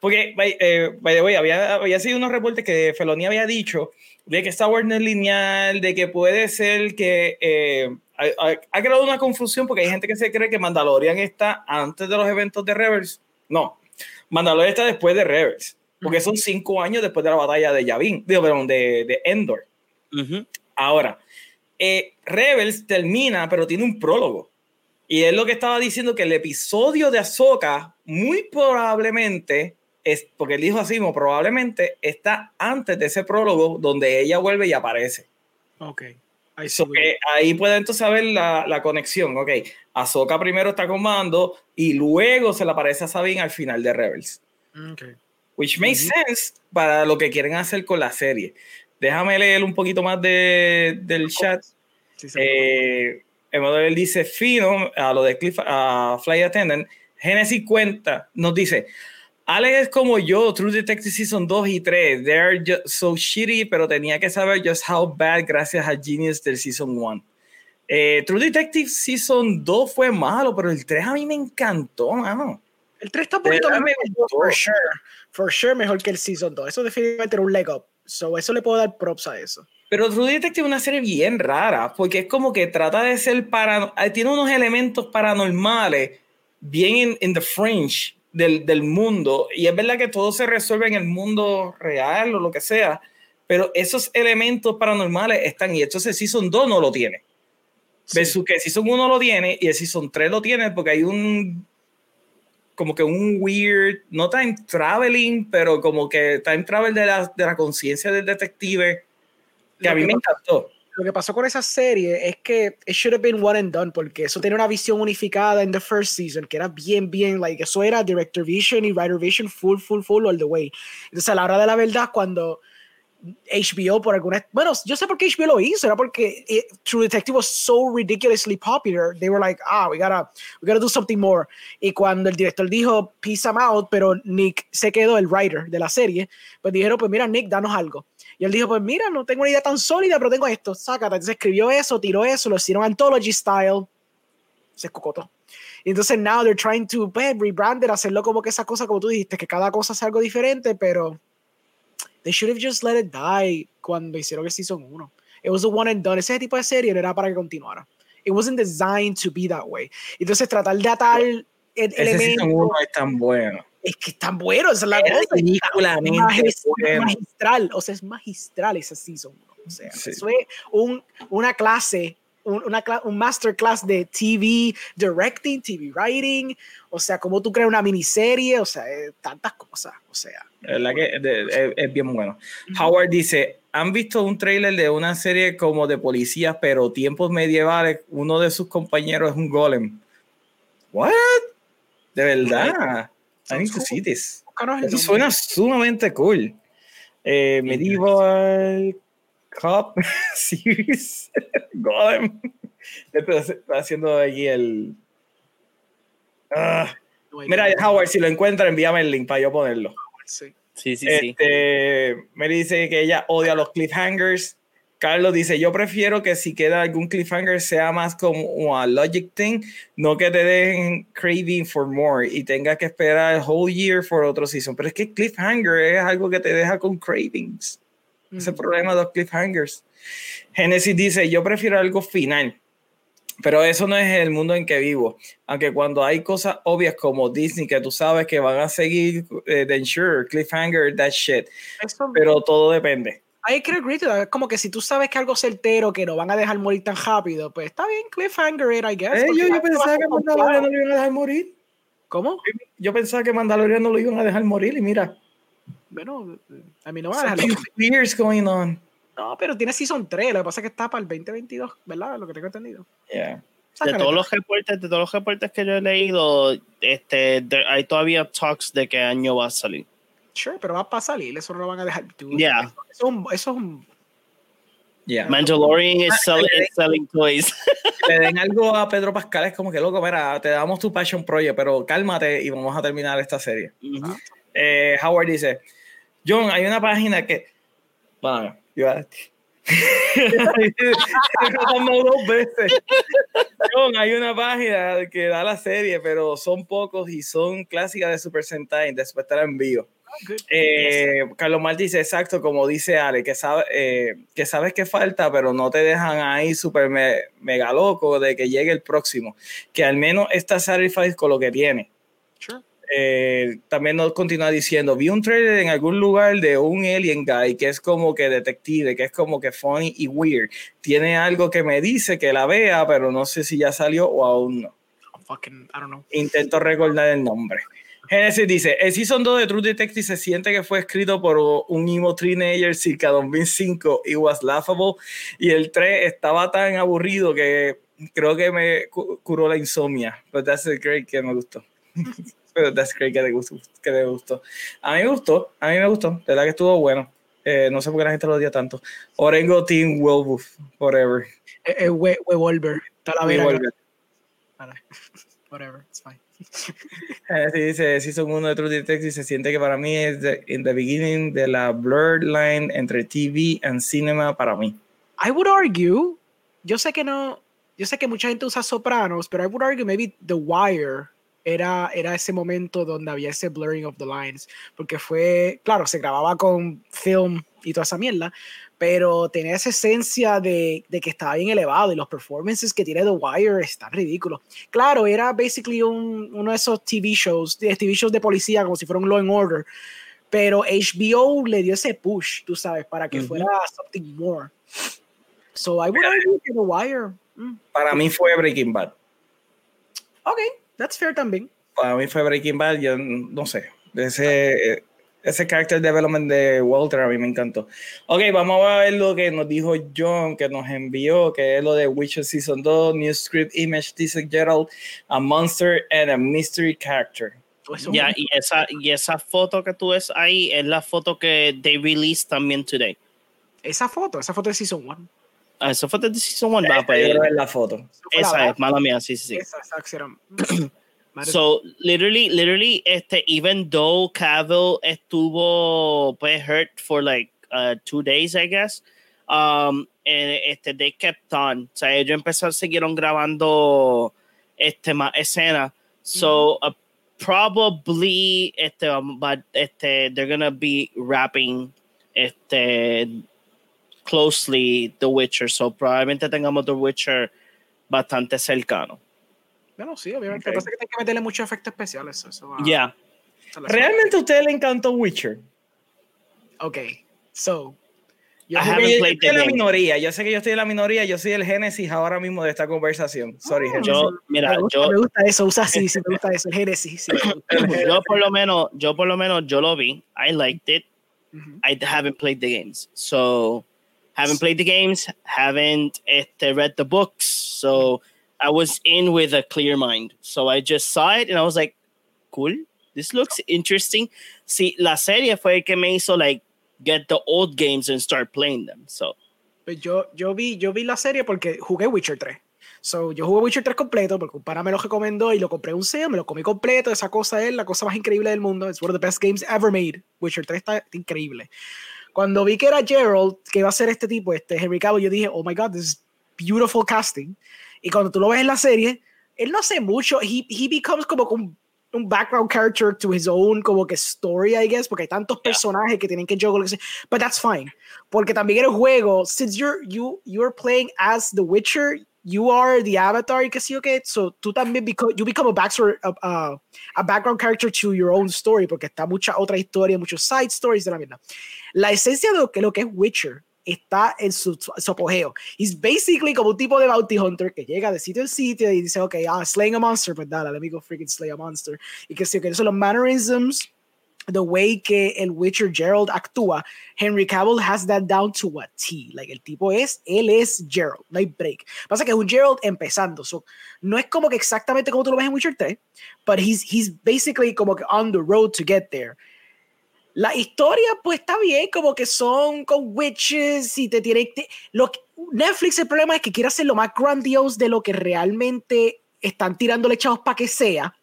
Porque, eh, by the way, había, había sido unos reportes que Feloni había dicho de que Star Wars no es lineal, de que puede ser que. Eh, ha, ha, creado una confusión porque hay gente que se cree que Mandalorian está antes de los eventos de Rebels. No, Mandalorian está después de Rebels, porque son cinco años después de la batalla de Yavin, digo, perdón, de, de Endor. Uh -huh. Ahora, eh, Rebels termina, pero tiene un prólogo. Y es lo que estaba diciendo que el episodio de Ahsoka muy probablemente es, porque él dijo así, probablemente está antes de ese prólogo donde ella vuelve y aparece. Ok. Ahí, so que ahí puede entonces ver la, la, conexión. Ok, Ahsoka primero está con Mando y luego se le aparece a Sabine al final de Rebels. Okay. Which makes uh -huh. sense para lo que quieren hacer con la serie. déjame leer un poquito más de, del chat. Sí, eh, Emanuel dice, fino, a lo de Cliff, a Fly Attendant, Genesis cuenta, nos dice, Alex es como yo, True Detective Season 2 y 3, they're just so shitty, pero tenía que saber just how bad gracias a Genius del Season 1. Eh, True Detective Season 2 fue malo, pero el 3 a mí me encantó, mano. El 3 está un poquito mejor, for sure. For sure mejor que el Season 2. Eso definitivamente era un leg up. So, eso le puedo dar props a eso. Pero True Detective es una serie bien rara, porque es como que trata de ser para... Eh, tiene unos elementos paranormales bien en the fringe del, del, mundo. Y es verdad que todo se resuelve en el mundo real o lo que sea, pero esos elementos paranormales están y entonces Season 2 no lo tiene. Sí. Versus que Season 1 lo tiene y el Season 3 lo tiene porque hay un como que un weird, no time traveling, pero como que time travel de la, de la conciencia del detective, que a mí me encantó lo que pasó con esa serie es que it should have been one and done porque eso tenía una visión unificada en the first season que era bien bien like eso era director vision y writer vision full full full all the way. Entonces a la hora de la verdad cuando HBO por alguna bueno yo sé por qué HBO lo hizo era porque it, True Detective was so ridiculously popular they were like ah we gotta we gotta do something more. Y cuando el director dijo peace I'm out pero Nick se quedó el writer de la serie pues dijeron pues mira Nick danos algo y él dijo, pues mira, no tengo una idea tan sólida, pero tengo esto, sácate. Entonces escribió eso, tiró eso, lo hicieron anthology style, se escocotó. Y entonces now they're trying to pues, rebrand hacerlo como que esa cosa, como tú dijiste, que cada cosa sea algo diferente, pero they should have just let it die cuando hicieron el season 1. It was a one and done. Ese tipo de serie era para que continuara. It wasn't designed to be that way. Entonces tratar de atar el Ese elemento... Season 1 es tan bueno es que están buenos, esa es la es cosa. Es magistral, o sea, es magistral esa season. O sea, sí. eso es un, una clase, un, una, un masterclass de TV directing, TV writing, o sea, cómo tú creas una miniserie, o sea, eh, tantas cosas, o sea. Es, la que, de, es, es bien bueno. Uh -huh. Howard dice, ¿han visto un trailer de una serie como de policías, pero tiempos medievales? Uno de sus compañeros es un golem. ¿What? ¿De verdad? I need to see this. Eso suena sumamente cool. Eh, medieval Cop <laughs> Series Golem. Estoy haciendo aquí el. Uh, mira, Howard, si lo encuentra, envíame el link para yo ponerlo. Sí, sí, sí. Este, sí. Me dice que ella odia los cliffhangers. Carlos dice, yo prefiero que si queda algún cliffhanger sea más como a logic thing, no que te dejen craving for more y tengas que esperar el whole year for otro season. Pero es que cliffhanger es algo que te deja con cravings. Mm. Ese problema de los cliffhangers. Genesis dice, yo prefiero algo final. Pero eso no es el mundo en que vivo. Aunque cuando hay cosas obvias como Disney, que tú sabes que van a seguir eh, de ensure, cliffhanger, that shit. Eso Pero todo depende. I can agree to that. Como que si tú sabes que algo certero, que no van a dejar morir tan rápido, pues está bien, cliffhanger, I guess. Eh, yo, yo pensaba que Mandalorian no lo iban a dejar morir. ¿Cómo? Yo pensaba que Mandalorian no lo iban a dejar morir y mira. Bueno, a mí no van a dejar morir. years going on. No, pero tiene Season 3, lo que pasa es que está para el 2022, ¿verdad? Lo que tengo entendido. Yeah. De todos los reportes, de todos los reportes que yo he leído, este, hay todavía talks de qué año va a salir. Sure, pero va a salir, eso no lo van a dejar. Ya. Yeah. Eso, es un, eso es un Yeah. Mandalorian is, sell, is selling toys. <laughs> Le den algo a Pedro Pascal, es como que loco, mira, te damos tu Passion Project, pero cálmate y vamos a terminar esta serie. Uh -huh. eh, Howard dice: John, hay una página que. Bueno, yo. <laughs> dos veces. John, hay una página que da la serie, pero son pocos y son clásicas de Super Sentai, después estar en vivo. Eh, Carlos Mar dice exacto como dice Ale que, sabe, eh, que sabes que falta pero no te dejan ahí súper me, mega loco de que llegue el próximo. Que al menos está satisfied con lo que tiene. Sure. eh, también nos continúa diciendo vi un trailer en algún lugar de un alien guy que es como que detective que es como que funny y weird. Tiene algo que me dice que la vea pero no sé si ya salió o aún no Fucking, I don't know. intento recordar el nombre Genesis dice, el Season 2 de True Detective se siente que fue escrito por un emo teenager circa 2005 y was laughable y el 3 estaba tan aburrido que creo que me curó la insomnia. Pero that's great que me gustó. <laughs> Pero that's great que te gustó, que te gustó. A mí me gustó, a mí me gustó, de verdad que estuvo bueno. Eh, no sé por qué la gente lo odia tanto. Orengo Team Wolf Forever. Eh, eh, we, Wolver. Está la <laughs> Whatever, it's fine. <laughs> Eh, sí, dice Season 1 de True Detective se siente que para mí es the, in the beginning de la blurred line entre TV and cinema para mí. I would argue, yo sé que no, yo sé que mucha gente usa Sopranos, pero I would argue maybe The Wire era, era ese momento donde había ese blurring of the lines, porque fue, claro, se grababa con film y toda esa mierda, pero tenía esa esencia de, de, que estaba bien elevado y los performances que tiene The Wire están ridículos. Claro, era basically un, uno de esos TV shows, de TV shows de policía como si fuera un Law and Order, pero HBO le dio ese push, tú sabes, para que fuera something more. So I would argue The Wire. Mm. Para mí fue Breaking Bad. Ok, that's fair también. Para mí fue Breaking Bad, yo no sé. Ese, ese character development de Walter a mí me encantó. Ok, vamos a ver lo que nos dijo John, que nos envió, que es lo de Witcher Season 2, New Script Image, Dice Gerald, a Monster and a Mystery Character. Ya, y, esa, y esa foto que tú ves ahí es la foto que they released también today. Esa foto, esa foto de Season 1. Ah, esa foto de Season 1. Va, pues, la foto. Esa es, mala mía, sí, sí. Esa, esa, <clears throat> So literally, literally, este, even though Cavill estuvo pues hurt for like uh, two days, I guess, um, este, they kept on. O sea, ellos empezaron, siguieron grabando este más escena. So uh, probably, este, um, but este, they're gonna be wrapping este closely The Witcher. So probablemente tengamos The Witcher bastante cercano. Bueno, sí, obviamente. Okay. Lo que pasa es que hay que meterle muchos efectos especiales. Eso Ya. Yeah. ¿Realmente a usted le encantó Witcher? Ok, so. Yo, I haven't played estoy en la minoría. Yo sé que yo estoy en la minoría. Yo soy el génesis ahora mismo de esta conversación. Sorry, oh, yo, mira, me gusta, yo, me gusta eso. Usa así, sí, me gusta eso. El génesis. Sí, <coughs> yo por lo menos, yo por lo menos, yo lo vi. I liked it. Mm -hmm. I haven't played the games, so haven't played the games. Haven't este, read the books, so. I was in with a clear mind. So I just saw it and I was like, cool, this looks interesting. See, la serie fue que me hizo like get the old games and start playing them. So. Pues yo, yo, vi, yo vi la serie porque jugué Witcher 3. So, yo jugué Witcher 3 completo porque un pana me lo recomendó y lo compré un SEO, me lo comí completo. Esa cosa es la cosa más increíble del mundo. It's one of the best games ever made. Witcher 3 está increíble. Cuando vi que era Gerald, que iba a ser este tipo, este Henry Cavill, yo dije, oh my god, this is beautiful casting. Y cuando tú lo ves en la serie, él no hace mucho. He, he becomes como un, un background character to his own, como que story, I guess, porque hay tantos yeah. personajes que tienen que juggle. But that's fine. Porque también en el juego, since you're, you, you're playing as The Witcher, you are the avatar, que sí, okay, so tú también become, you become a, backstory, a, a, background character to your own story, porque está mucha otra historia, muchos side stories de la mierda. La esencia de lo que, lo que es Witcher está en su, su apogeo. He's basically como un tipo de bounty hunter que llega de sitio en sitio y dice, ok, ah, slaying a monster, pues dale, let me go freaking slay a monster. Y que sí, que son los mannerisms, the way que el Witcher Gerald actúa, Henry Cavill has that down to a T. Like, el tipo es, él es Gerald, no hay break. Pasa que es un Gerald empezando, so, no es como que exactamente como tú lo ves en Witcher 3, but he's, he's basically como que on the road to get there. La historia, pues está bien, como que son con witches y te tiene. lo Netflix, el problema es que quiere hacer lo más grandiose de lo que realmente están tirándole chavos para que sea.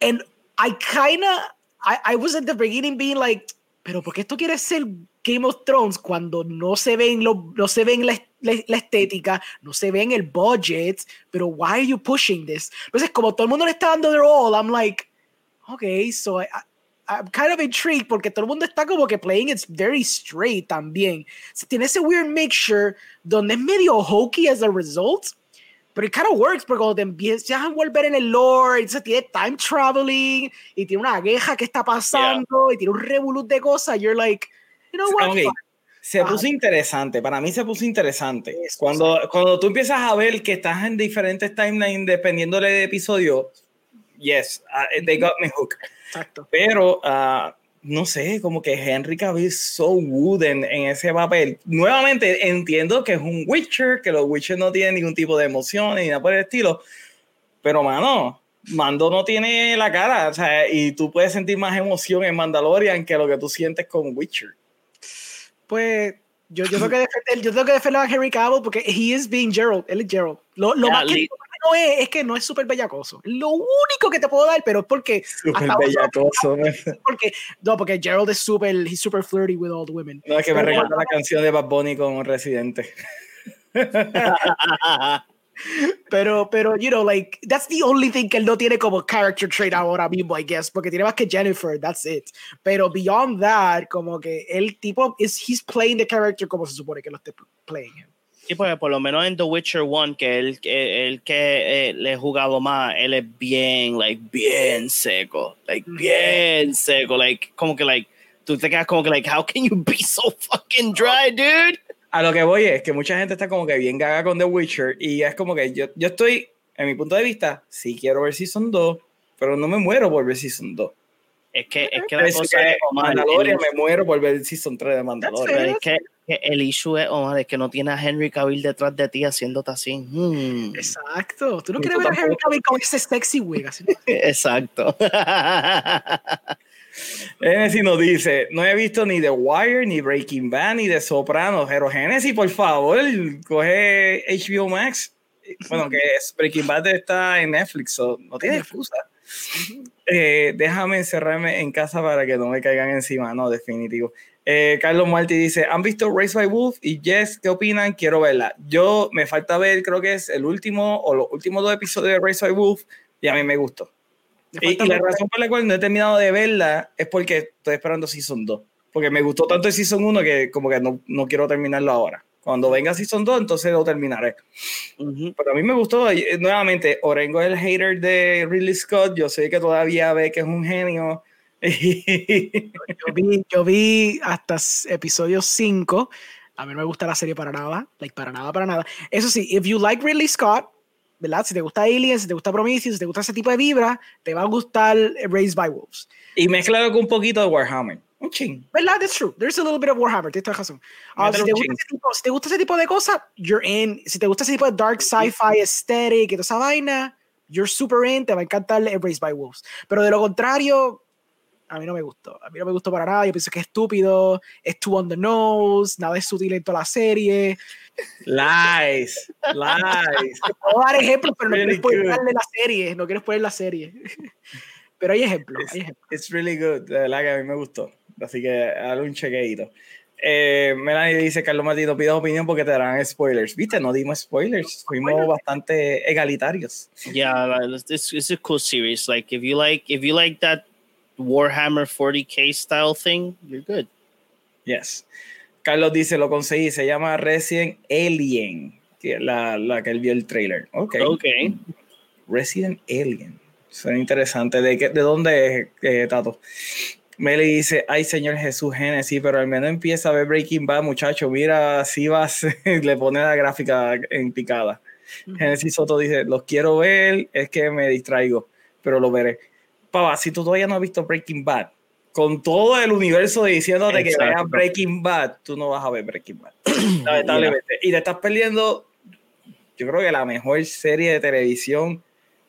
And I kinda. I, I was at the beginning being like, pero ¿por qué esto quiere ser Game of Thrones cuando no se ven lo, no se ven la, la, estética, no se ven el budget, pero why are you pushing this? Entonces, como todo el mundo le está dando their all, I'm like, okay, so I, I'm kind of intrigued porque todo el mundo está como que playing it's very straight también. Tiene ese weird mixture donde es medio hokey as a result, pero it kind of works porque cuando te empiezas a volver en el lore, se tiene time traveling y tiene una guerra que está pasando y tiene un revolut de cosas, you're like, you know what? Okay. Se puso interesante, para mí se puso interesante. Cuando, cuando tú empiezas a ver que estás en diferentes timelines dependiendo del episodio, yes, uh, they got me hooked. Exacto. Pero uh, no sé, como que Henry Cavill so wooden en ese papel. Nuevamente entiendo que es un Witcher, que los Witcher no tienen ningún tipo de emoción ni nada por el estilo. Pero mano, Mando no tiene la cara, o sea, y tú puedes sentir más emoción en Mandalorian que lo que tú sientes con Witcher. pues yo, yo, tengo que defender, yo tengo que defender a Henry Cavill porque he is being Gerald, él es Gerald. Lo, lo más que no es, es que no es súper bellacoso. Lo único que te puedo dar, pero es porque. Súper bellacoso. <laughs> Porque, no, porque Gerald es súper, he's super flirty with all the women. No, es que me recuerda la canción de Bad Bunny con Residente. <laughs> pero, pero, you know, like, that's the only thing que él no tiene como character trait ahora mismo, I guess, porque tiene más que Jennifer, that's it. Pero beyond that, como que el tipo, is, he's playing the character como se supone que lo esté playing him. Sí, porque por lo menos en The Witcher 1, que él, el que eh, le he jugado más, él es bien, like, bien seco. Like, bien seco. Like, como que, like, tú te quedas como que, like, how can you be so fucking dry, dude? A lo que voy es que mucha gente está como que bien gaga con The Witcher y es como que yo, yo estoy, en mi punto de vista, sí quiero ver Season 2, pero no me muero por ver Season 2. Es que, es que la cosa es, Mandalorian, me muero por ver Season 3 de Mandalorian. Es que el issue es, Omar, es que no tienes a Henry Cavill detrás de ti haciéndote así. Hmm. Exacto. Tú no quieres ver a Henry Cavill con ese sexy wig. Así. <laughs> Exacto. <laughs> Genesis nos dice, no he visto ni The Wire, ni Breaking Bad, ni The Sopranos, pero Genesis, por favor, coge HBO Max. Bueno, que es, Breaking Bad está en Netflix, no tiene excusa. Eh, déjame encerrarme en casa para que no me caigan encima, no, definitivo. Eh, Carlos Martí dice, ¿han visto Race by Wolf? Y Jess, ¿qué opinan? Quiero verla. Yo me falta ver, creo que es el último o los últimos dos episodios de Race by Wolf y a mí me gustó. Y, la razón por la cual no he terminado de verla es porque estoy esperando Season 2. Porque me gustó tanto el Season 1 que como que no, no quiero terminarlo ahora. Cuando venga Season 2, entonces lo terminaré. Pero a mí me gustó, eh, nuevamente, Orengo es el hater de Ridley Scott, yo sé que todavía ve que es un genio. <laughs> yo, vi, yo vi hasta episodio 5, a mí no me gusta la serie para nada, like, para nada, para nada. Eso sí, if you like Ridley Scott, ¿verdad? Si te gusta Alien, si te gusta Prometheus, si te gusta ese tipo de vibra, te va a gustar Raised by Wolves. Y mezclado con un poquito de Warhammer. Un ching. ¿Verdad? That's true. There's a little bit of Warhammer. Tienes razón. Uh, si, te gusta ese tipo, si te gusta ese tipo de cosas, you're in. Si te gusta ese tipo de dark sci-fi aesthetic y toda esa vaina, you're super in. Te va a encantar Raised by Wolves. Pero de lo contrario, a mí no me gustó. A mí no me gustó para nada. Yo pienso que es estúpido, es too on the nose, nada es sutil en toda la serie. Lies, lies. <laughs> puedo dar ejemplos, pero no quiero darle la serie. No quiero poner la serie. <laughs> pero hay ejemplos. It's, hay ejemplos. it's really good. De verdad que a mí me gustó. Así que dale un chequeito. Eh, Melanie dice, Carlos Matito, pido opinión porque te darán spoilers. ¿Viste? No dimos spoilers. Fuimos bastante egalitarios. Yeah, it's, it's a cool series. Like, if you like, if you like that Warhammer 40k style thing, you're good. Yes. Carlos dice, lo conseguí, se llama Resident Alien, que la, la que él vio el trailer. Ok. Ok. Resident Alien. Suena interesante. ¿De, qué, de dónde es, eh, Tato? Meli dice, ay señor Jesús Genesis, pero al menos empieza a ver Breaking Bad, muchacho, mira, si vas, <laughs> le pone la gráfica en picada. Genesis Soto dice, los quiero ver, es que me distraigo, pero lo veré. Pava, si tú todavía no has visto Breaking Bad, con todo el universo diciéndote que veas Breaking Bad, tú no vas a ver Breaking Bad. <clears throat> Lamentablemente. Y te estás perdiendo, yo creo que la mejor serie de televisión,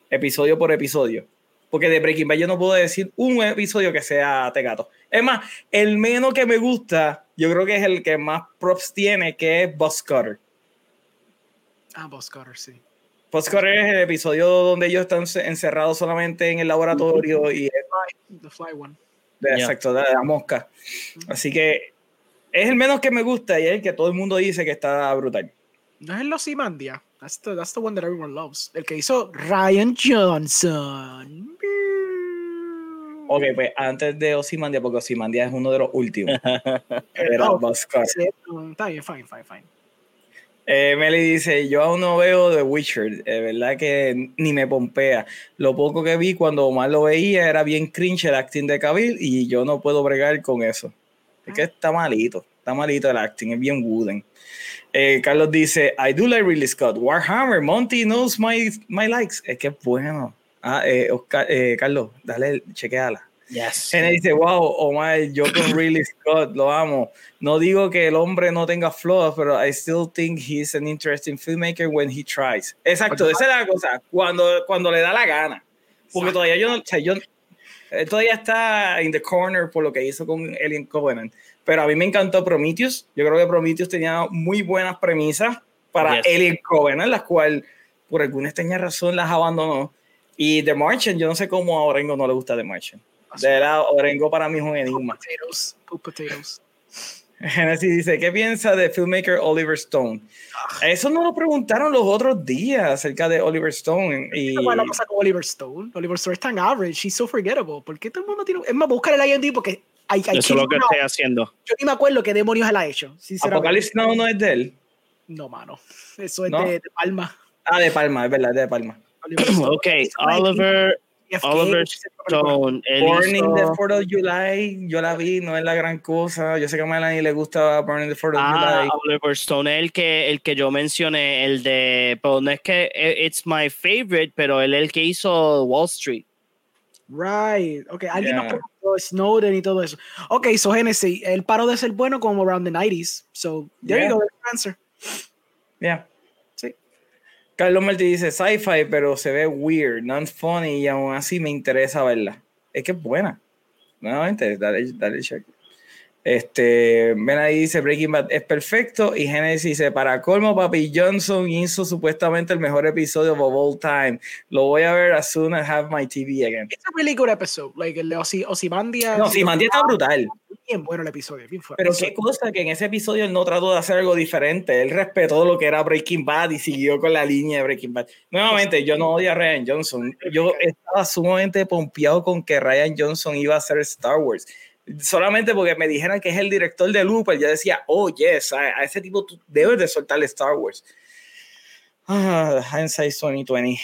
episodio por episodio. Porque de Breaking Bad yo no puedo decir un episodio que sea Tegato. Es más, el menos que me gusta, yo creo que es el que más props tiene, que es Boss Cutter. Ah, Boss Cutter, sí. Boss Cutter es el episodio donde ellos están encerrados solamente en el laboratorio y... The Fly One. exacto, de la mosca. Así que es el menos que me gusta y es el que todo el mundo dice que está brutal. No es el Losimandia. That's the, that's the one that everyone loves. El que hizo Ryan Johnson. Ok, pues antes de Osimandia, porque Osimandia es uno de los últimos. <laughs> Era oh, Está bien, fine, fine, fine. Eh, Meli dice, yo aún no veo The Witcher, de verdad que ni me pompea. Lo poco que vi cuando Omar lo veía era bien cringe el acting de Cavill y yo no puedo bregar con eso. Es que está malito, está malito el acting, es bien wooden. Eh, Carlos dice, I do like Ridley Scott. Warhammer, Monty knows my, my likes. Es que es bueno. Ah, eh, Oscar, eh, Carlos, dale, chequeala. Yes. Él dice, wow, Omar, yo con <coughs> Ridley Scott lo amo. No digo que el hombre no tenga flaws, pero I still think he's an interesting filmmaker when he tries. Exacto, esa es la cosa. Cuando, cuando le da la gana. Porque todavía yo no, o sea, yo, todavía está in the corner por lo que hizo con Alien Covenant pero a mí me encantó Prometheus. Yo creo que Prometheus tenía muy buenas premisas para yes. Alien Covenant, las cuales por alguna extraña razón las abandonó. Y The Martian, yo no sé cómo a Orengo no le gusta The Martian. De verdad, Orengo para mí es un enigma. Potatoes, potatoes. <laughs> Genesis dice, ¿qué piensa de filmmaker Oliver Stone? Ah. Eso no lo preguntaron los otros días acerca de Oliver Stone. Y... ¿Qué pasa con Oliver Stone? Oliver Stone es tan average, she's so forgettable. ¿Por qué todo el mundo tiene...? Es más, buscar el IMDb porque hay, hay Eso es lo que estoy haciendo. Yo ni me acuerdo qué demonios él ha hecho. Apocalipsis Now no es de él. No, mano. Eso es ¿No? de, de, Palma. Ah, de Palma, es verdad, de Palma. ok, Oliver, Oliver Stone. Burning hizo... the 4th of July, yo la vi, no es la gran cosa. Yo sé que a Melanie le gusta Burning the 4th of ah, July. Oliver Stone, el que, el que yo mencioné, el de. Pero no es que it's my favorite, pero él el que hizo Wall Street. Right, ok, alguien yeah. nos preguntó Snowden y todo eso. Ok, so Genesis, él paró de ser bueno como around the 90s. So, there yeah. you go, answer. Yeah. Carlos Martí dice sci-fi, pero se ve weird, non funny y aún así me interesa verla. Es que es buena. Nuevamente, dale, dale check. Este, ven ahí dice Breaking Bad es perfecto y Genesis dice para colmo Papi Johnson hizo supuestamente el mejor episodio of all time. Lo voy a ver as soon as I have my TV again. It's a really good episode, like el de Ozymandias. No, Ozymandias está brutal. Bien bueno el episodio, bien fuerte. Pero qué cosa que en ese episodio él no trató de hacer algo diferente. Él respetó lo que era Breaking Bad y siguió con la línea de Breaking Bad. Nuevamente, yo no odio a Ryan Johnson. Yo estaba sumamente pompeado con que Ryan Johnson iba a hacer Star Wars solamente porque me dijeran que es el director de Looper, ya decía, oh, yes, a, a ese tipo tú debes de soltarle Star Wars. Ah, hindsight 2020.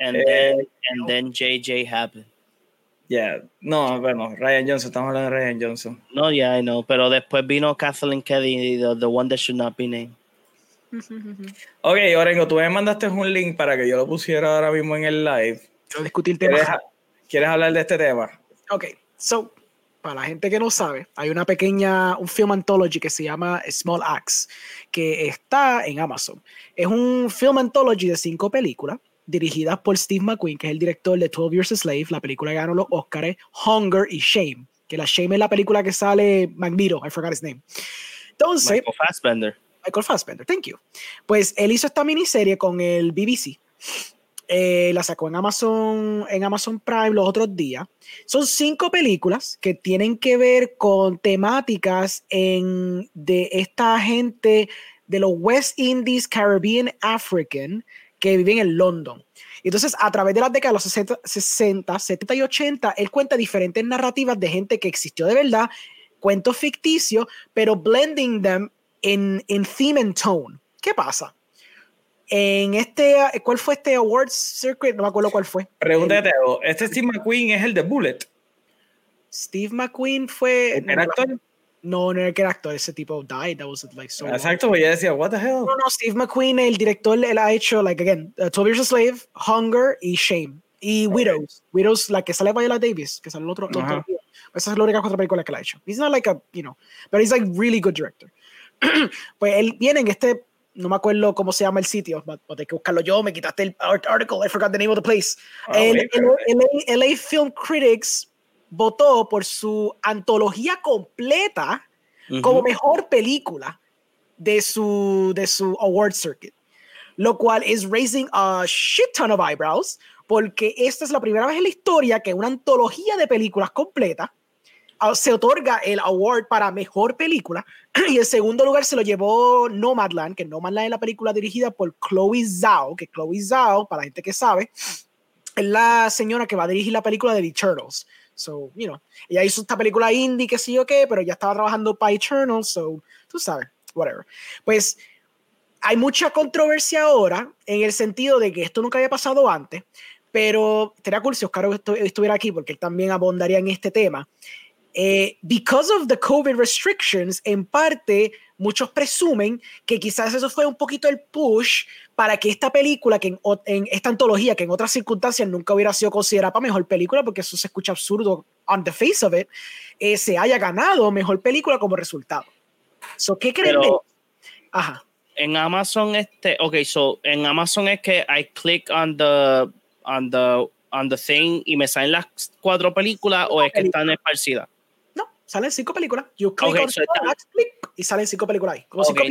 And, eh, then, and then JJ happened. Yeah, no, bueno, Ryan Johnson, estamos hablando de Ryan Johnson. No, yeah, I know, pero después vino Kathleen Kennedy, the, the one that should not be named. <laughs> ok, Orengo, tú me mandaste un link para que yo lo pusiera ahora mismo en el live. Quiero discutir temas. ¿Quieres, ¿Quieres hablar de este tema? Ok, so, para la gente que no sabe, hay una pequeña, un film anthology que se llama Small Axe, que está en Amazon. Es un film anthology de cinco películas, dirigidas por Steve McQueen, que es el director de 12 Years a Slave, la película que ganó los Oscars, Hunger y Shame, que la Shame es la película que sale Magneto, I forgot his name. Entonces, Michael Fassbender. Michael Fassbender, thank you. Pues él hizo esta miniserie con el BBC. Eh, la sacó en Amazon, en Amazon Prime los otros días. Son cinco películas que tienen que ver con temáticas en, de esta gente de los West Indies, Caribbean, African, que viven en London. Entonces, a través de las décadas de los 60, 60, 70 y 80, él cuenta diferentes narrativas de gente que existió de verdad, cuentos ficticios, pero blending them in, in theme and tone. ¿Qué pasa? En este, ¿cuál fue este Awards Circuit? No me acuerdo cuál fue. Pregúntate, ¿este Steve McQueen es el de Bullet? Steve McQueen fue. ¿El actor? No, no era que era actor, ese tipo died. That was like so. Exacto, pues yo decía, what the hell? No, no, Steve McQueen, el director, él ha hecho, like, again, uh, 12 Years a Slave, Hunger y Shame. Y okay. Widows. Widows, la que sale Viola Davis, que sale el otro. Uh -huh. otro Esa es la única otra película que la ha hecho. He's not like a, you know, but he's like really good director. <clears throat> pues él viene en este no me acuerdo cómo se llama el sitio, pero tengo que buscarlo yo, me quitaste el article, I forgot the name of the place. Oh, el, el, el, LA Film Critics votó por su antología completa uh -huh. como mejor película de su, de su award circuit, lo cual es raising a shit ton of eyebrows, porque esta es la primera vez en la historia que una antología de películas completa se otorga el award para mejor película <clears throat> y el segundo lugar se lo llevó Nomadland, que Nomadland es la película dirigida por Chloe Zhao, que Chloe Zhao, para la gente que sabe, es la señora que va a dirigir la película de The Eternals. So, you know, ella hizo esta película indie, que sé yo qué, pero ya estaba trabajando para Eternals, so, tú sabes, whatever. Pues hay mucha controversia ahora en el sentido de que esto nunca había pasado antes, pero sería cool si Oscar estuviera aquí porque él también abondaría en este tema. Eh, because of the COVID restrictions, en parte, muchos presumen que quizás eso fue un poquito el push para que esta película, que en, en, esta antología, que en otras circunstancias nunca hubiera sido considerada para mejor película, porque eso se escucha absurdo on the face of it, eh, se haya ganado mejor película como resultado. So, ¿Qué creen? Pero, Ajá. En Amazon, este, ok, so en Amazon es que I click on the, on the, on the thing y me salen las cuatro películas o es que están esparcidas Salen cinco películas. You click on click, y salen cinco películas ahí. Como cinco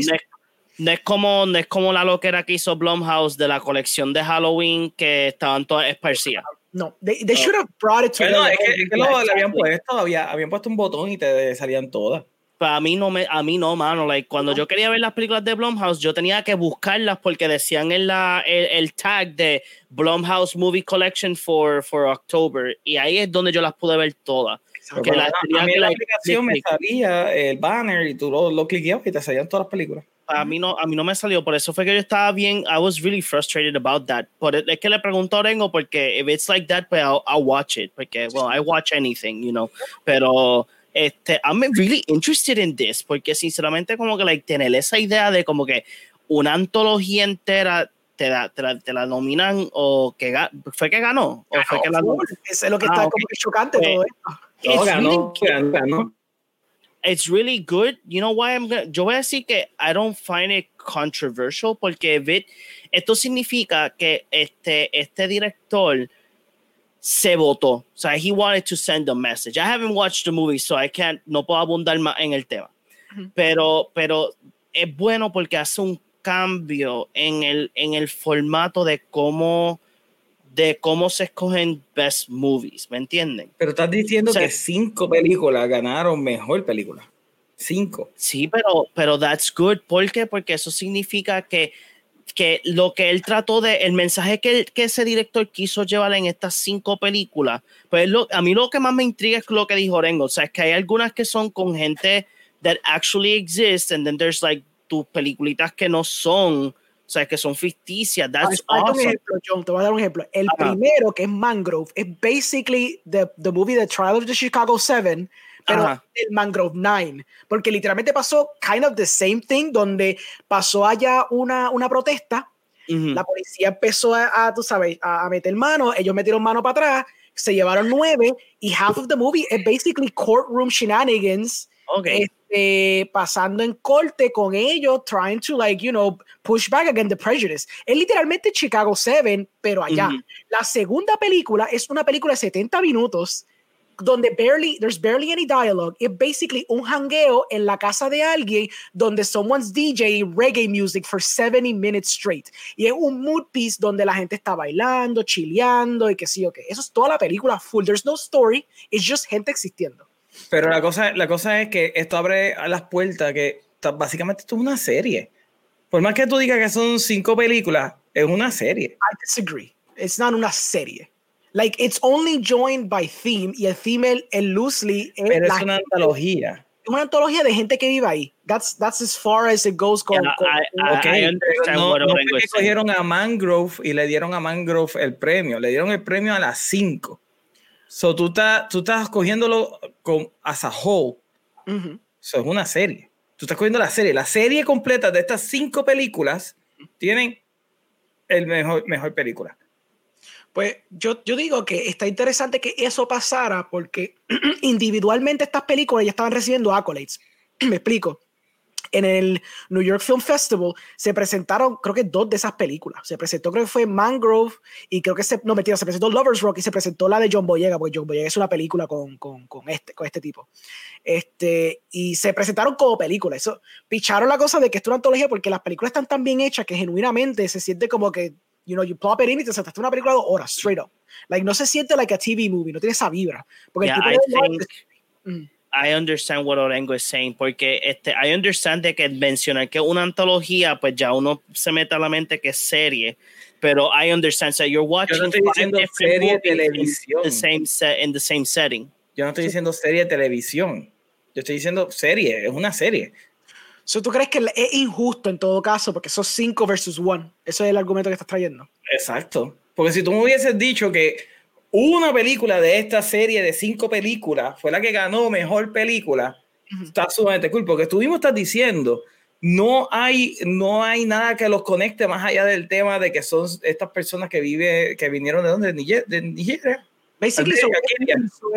no es, como, no es como la loquera que hizo Blumhouse de la colección de Halloween que estaban todas esparcidas. No, they, they should have brought it to bueno, es que, es que lo, le habían puesto, había, habían puesto un botón y te salían todas. Pues a mí no me, a mí no, mano. Like, cuando yo quería ver las películas de Blumhouse, yo tenía que buscarlas porque decían en la, el, tag de Blumhouse Movie Collection for, for October. Y ahí es donde yo las pude ver todas. Que la, a mí la aplicación me salía el banner y tú lo, lo cliqueabas y te salían todas las películas. A mí, no, a mí no me salió, por eso fue que yo estaba bien, I was really frustrated about that. Por, es que le pregunto a Orengo porque if it's like that, pues I'll, I'll watch it, porque, well, I watch anything, you know, pero este, I'm really interested in this, porque sinceramente como que like, tener esa idea de como que una antología entera te la, te la, te la nominan o que fue que ganó o fue que la es lo que está ah, como chocante todo esto. No, ganó, really, ganó. It's really good. You know why I'm gonna, yo voy a decir que I don't find it controversial porque it, esto significa que este, este director se votó. O sea, he wanted to send a message. I haven't watched the movie, so I can't, no puedo abundar más en el tema. Pero, pero es bueno porque hace un cambio en el, en el formato de cómo, de cómo se escogen best movies, ¿me entienden? Pero estás diciendo que cinco películas ganaron mejor película. Cinco. Sí, pero, pero that's good. ¿Por qué? Porque eso significa que que lo que él trató de, el mensaje que, que ese director quiso llevar en estas cinco películas, pues lo, a mí lo que más me intriga es lo que dijo Orengo, o sea, es que hay algunas que son con gente that actually exist, and then there's like tus peliculitas que no son, o sea, que son ficticias. That's awesome. ejemplo, John, te voy a dar un ejemplo. El primero, que es Mangrove, es basically the, the movie The Trial of the Chicago Seven, pero el Mangrove Nine, porque literalmente pasó kind of the same thing, donde pasó allá una, una protesta, la policía empezó a, tú sabes, a, meter mano, ellos metieron mano para atrás, se llevaron nueve, y half of the movie es basically courtroom shenanigans, este, pasando en corte con ellos, trying to like, you know, push back against the prejudice. Es literalmente Chicago Seven, pero allá. La segunda película es una película de 70 minutos donde barely, there's barely any dialogue. Es basically un hangueo en la casa de alguien donde someone's DJ reggae music for 70 minutes straight. Y es un mood piece donde la gente está bailando, chileando y que sí o que. Eso es toda la película full. There's no story, it's just gente existiendo. Pero la cosa, la cosa es que esto abre a las puertas que básicamente esto es una serie. Por más que tú digas que son cinco películas, es una serie. I disagree. It's not una serie. Like, it's only joined by theme, y el theme, el, el loosely. Es Pero es una antología. Es una antología de gente que vive ahí. That's, that's as far as it goes. Con, yeah, con, I, okay. no, no fue que cogieron a Mangrove y le dieron a Mangrove el premio. Le dieron el premio a las 5. So, tú, estás, tú estás cogiéndolo con, as a whole. Eso es una serie. Tú estás cogiendo la serie. La serie completa de estas cinco películas tienen el mejor, mejor película. Pues yo, yo digo que está interesante que eso pasara porque <clears throat> individualmente estas películas ya estaban recibiendo accolades. <clears throat> Me explico. En el New York Film Festival se presentaron, creo que dos de esas películas. Se presentó, creo que fue Mangrove y creo que se, no mentira, se presentó Lovers Rock y se presentó la de John Boyega, porque John Boyega es una película con, con, con este, con este tipo. Este, y se presentaron como películas. Eso, picharon la cosa de que esto es una antología porque las películas están tan bien hechas que genuinamente se siente como que you know, you plop it in y te saltaste una película de horas, straight up. Like, no se siente like a TV movie, no tiene esa vibra. Porque yeah, I think, mm. I understand what Orengo is saying, porque este, I understand de que mencionar que una antología, pues ya uno se mete a la mente que es serie, pero I understand, so you're watching Yo no estoy diciendo serie televisión. In the, same set, in the same setting. Yo no estoy diciendo serie de televisión. Yo estoy diciendo serie, es una serie. So, ¿Tú crees que es injusto en todo caso porque son 5 versus 1? Eso es el argumento que estás trayendo. Exacto. Porque si tú me hubieses dicho que una película de esta serie de cinco películas fue la que ganó mejor película, está sumamente cool. Porque estuvimos estás diciendo, no hay, no hay nada que los conecte más allá del tema de que son estas personas que, vive, que vinieron de dónde? De Nigeria. Basically, so,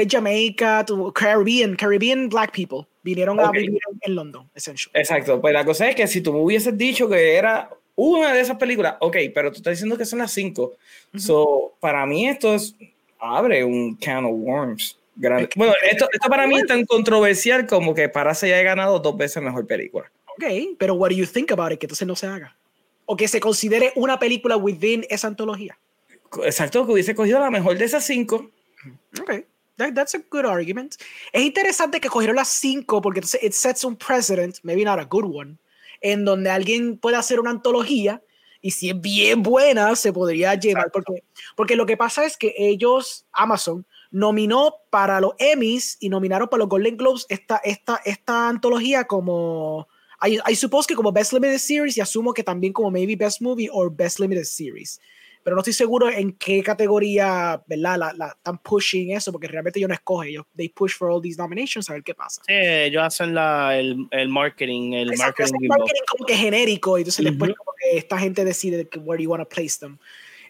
Jamaica, to Caribbean, Caribbean black people vinieron a vivir en London, essentially. Exacto, pues la cosa es que si tú me hubieses dicho que era una de esas películas, ok, pero tú estás diciendo que son las cinco. So, para mí esto es, abre un can of worms. grande. bueno, esto, esto para mí es tan controversial como que para se haya ganado dos veces mejor película. Ok, pero what do you think about it? Que entonces no se haga. O que se considere una película within esa antología. Exacto, que hubiese cogido la mejor de esas cinco. Ok. That, that's a good argument. Es interesante que cogieron las cinco porque entonces it sets un precedent, maybe not a good one, en donde alguien puede hacer una antología y si es bien buena se podría llevar porque, porque lo que pasa es que ellos, Amazon, nominó para los Emmys y nominaron para los Golden Globes esta, esta, esta antología como I, I suppose que como Best Limited Series y asumo que también como maybe Best Movie or Best Limited Series pero no estoy seguro en qué categoría, ¿verdad? La, la, están pushing eso, porque realmente yo no escojo, ellos, they push for all these nominations, a ver qué pasa. Sí, ellos hacen la, el, el marketing, el Exacto, marketing. Marketing como que genérico, y entonces después como que esta gente decide where you want to place them.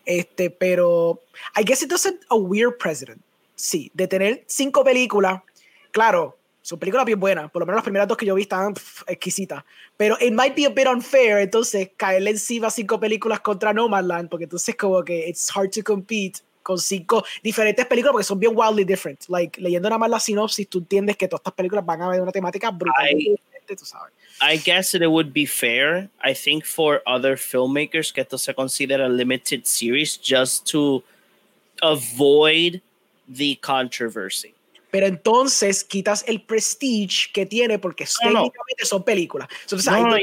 Este, pero, I guess it doesn't a weird president. Sí, de tener cinco películas, claro, son películas bien buenas, por lo menos las primeras dos que yo vi estaban exquisitas. Pero it might be a bit unfair, entonces, caerle encima cinco películas contra Nomadland, porque entonces como que it's hard to compete con cinco diferentes películas porque son bien wildly different. Like, leyendo nada más la sinopsis, tú entiendes que todas estas películas van a ver una temática brutal. I, tú sabes. I guess it would be fair, I think, for other filmmakers que esto se considera a limited series just to avoid the controversy pero entonces quitas el prestige que tiene porque técnicamente son películas. Entonces, no, no,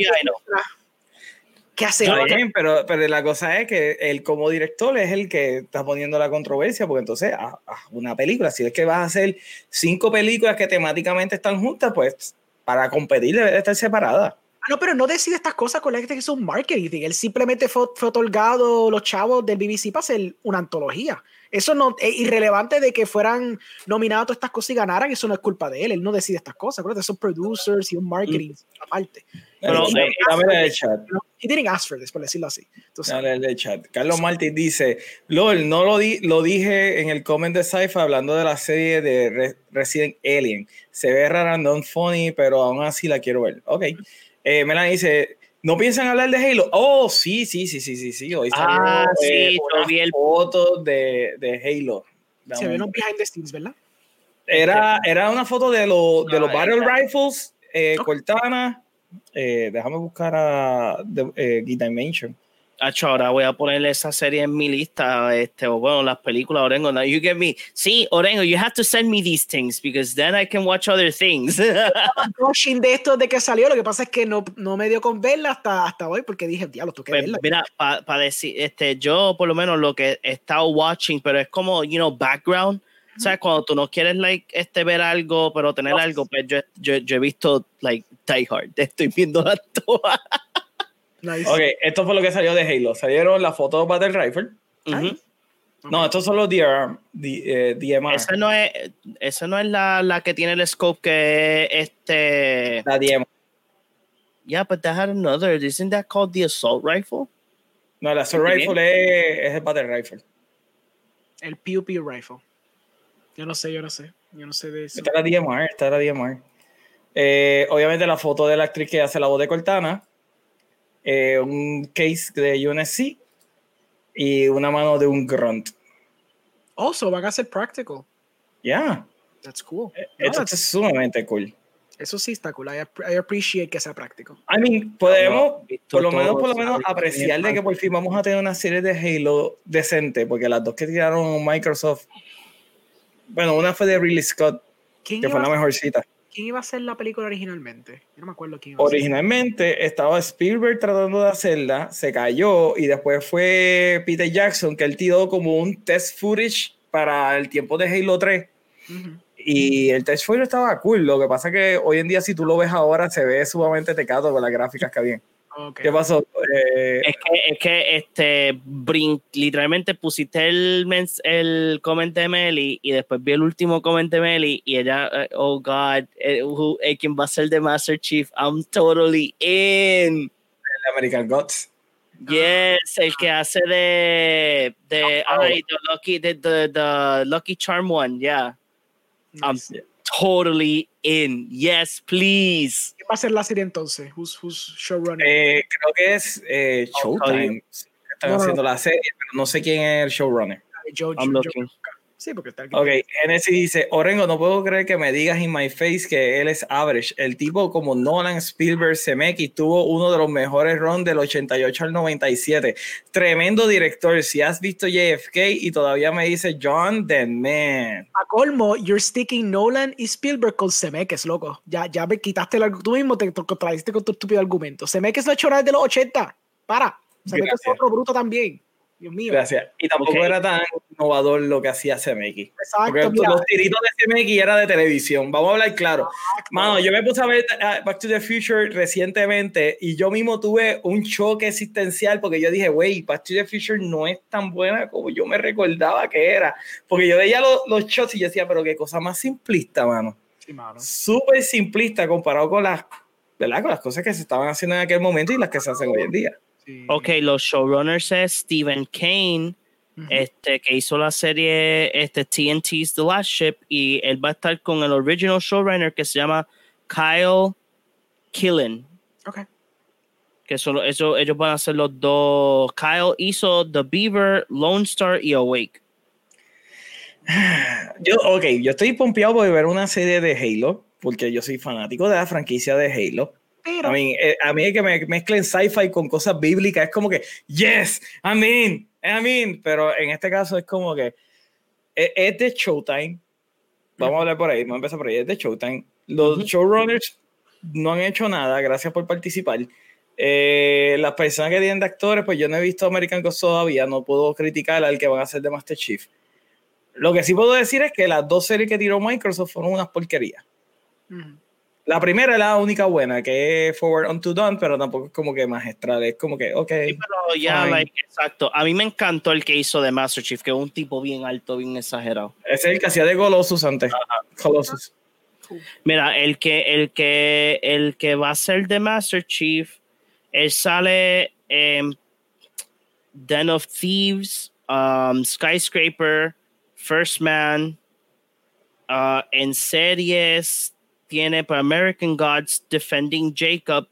¿Qué hace? pero, pero la cosa es que él como director es el que está poniendo la controversia, porque entonces a, una película, si es que vas a hacer cinco películas que temáticamente están juntas, pues para competir debe estar separada. Ah, no, pero no decide estas cosas con la gente que es un marketing. Él simplemente fue, fue otorgado los chavos del BBC para hacer una antología. Eso no es irrelevante de que fueran nominados todas estas cosas y ganaran, eso no es culpa de él, él no decide estas cosas, acuérdate, son producers y un marketing mm. aparte. Pero, eh, dame el chat. He didn't ask for this, por decirlo así. Dale el chat. Carlos Martín dice, LOL, no lo, di, lo dije en el comment de Sci-Fi hablando de la serie de Resident Alien. Se ve rara, no funny, pero aún así la quiero ver. Ok. Eh, Melanie dice, ¿No piensan hablar de Halo? Oh, sí, sí, sí, sí, sí, sí. Hoy salió ah, sí, yo vi el foto de, de Halo. Se ve un behind the scenes, ¿verdad? Era, era una foto de, lo, de los Battle Rifles, eh, Cortana. Eh, déjame buscar a eh, Dimension ahora voy a ponerle esa serie en mi lista, este, o bueno, las películas, Orengo. Now you get me. Sí, Orengo, you have to send me these things because then I can watch other things. de esto de que salió, lo que pasa es que no, no me dio con verla hasta, hasta hoy porque dije, diablo, tú que pues, verla. Mira, para decir, este, yo por lo menos lo que he estado watching, pero es como, you know, background. O sea, cuando tú no quieres like, este, ver algo, pero tener algo, pues yo, yo, yo, he visto like Die Hard, <laughs> estoy viendo la todas. Ok, esto fue lo que salió de Halo. Salieron las fotos de Battle Rifle. No, estos son los DMR. DMR. Esa no es, esa no es la, la, que tiene el scope que este. La DMR. Yeah, but that had another. Isn't that called the assault rifle? No, el assault rifle es, es, el battle rifle. El Pew Pew rifle. Yo no sé, yo no sé. Yo no sé de eso. Esta es la DMR, esta es la DMR. Eh, obviamente la foto de la actriz que hace la voz de Cortana eh, un case de UNSC y una mano de un grunt. Also, van a ser practical. Yeah. That's cool. Eh, esto es sumamente cool. Eso sí está cool. I, appreciate que sea práctico. I mean, podemos, por lo menos, por lo menos apreciar de que por fin vamos a tener una serie de Halo decente, porque las dos que tiraron Microsoft, bueno, una fue de Ridley Scott, que fue la mejorcita. ¿Quién iba a hacer la película originalmente? Yo no me acuerdo quién iba Originalmente estaba Spielberg tratando de hacerla, se cayó y después fue Peter Jackson que él tiró como un test footage para el tiempo de Halo 3. Y el test footage estaba cool. Lo que pasa es que hoy en día, si tú lo ves ahora, se ve sumamente tecado con las gráficas que había. ¿Qué pasó? Eh, es que, es que este, literalmente pusiste el, el comment de Meli y después vi el último comment de Meli y ella, eh, oh God, eh, eh, ¿quién va a ser de Master Chief? I'm totally in. El American Gods. Yes, el que hace de, de, oh, ay, the Lucky, the, the, the Lucky Charm one, yeah. I'm totally in. Yes, please. ¿Qué va a ser la serie entonces? Who's, who's showrunner? Eh, creo que es eh, Showtime. Están haciendo la serie, pero no sé quién es el showrunner. I'm looking. Sí, porque está Ok, Genesis dice, Orengo, no puedo creer que me digas in my face que él es average. El tipo como Nolan Spielberg Zemeckis tuvo uno de los mejores runs del 88 al 97. Tremendo director. Si has visto JFK y todavía me dice John, then man. A colmo, you're sticking Nolan y Spielberg con Zemeckis, loco. Ya, ya me quitaste el Tú mismo te contradiste con tu estúpido argumento. Zemeckis no ha hecho nada de los 80. Para. Zemeckis es otro bruto también. Dios mío. Gracias. Y tampoco era tan innovador lo que hacía CMX. Exacto. Porque los tiritos de CMX era de televisión. Vamos a hablar claro. Mano, yo me puse a ver uh, Back to the Future recientemente y yo mismo tuve un choque existencial porque yo dije, wey, Back to the Future no es tan buena como yo me recordaba que era. Porque yo veía los, los shots y yo decía, pero qué cosa más simplista, mano. Sí, mano. Súper simplista comparado con las, ¿verdad? con las cosas que se estaban haciendo en aquel momento y las que se hacen hoy en día. Ok, los showrunners es Stephen Kane, este, que hizo la serie este, TNT's The Last Ship, y él va a estar con el original showrunner que se llama Kyle Killen. Ok. Que solo eso, ellos van a ser los dos. Kyle hizo The Beaver, Lone Star y Awake. <sighs> Yo, ok, yo estoy pompeado por ver una serie de Halo, porque yo soy fanático de la franquicia de Halo. A mí, eh, a mí que me mezclen sci-fi con cosas bíblicas es como que, yes, I mean, I mean, pero en este caso es como que e, es, de Showtime. Vamos a hablar por ahí, vamos a empezar por ahí, es de Showtime. Los showrunners no han hecho nada, gracias por participar. Eh, las personas que tienen de actores, pues yo no he visto American Ghost todavía, no puedo criticar al que van a hacer de Master Chief. Lo que sí puedo decir es que las dos series que tiró Microsoft fueron unas porquerías. La primera es la única buena, que es Forward Unto Dawn, pero tampoco es como que magistral, es como que, ok. Sí, pero ya, like, exacto. A mí me encantó el que hizo de Master Chief, que es un tipo bien alto, bien exagerado. Ese es el que hacía de Colossus antes. Colossus. Mira, el que, el que, el que va a ser de Master Chief, él sale en Den of Thieves, um, Skyscraper, First Man, uh, en series tiene para American Gods Defending Jacob.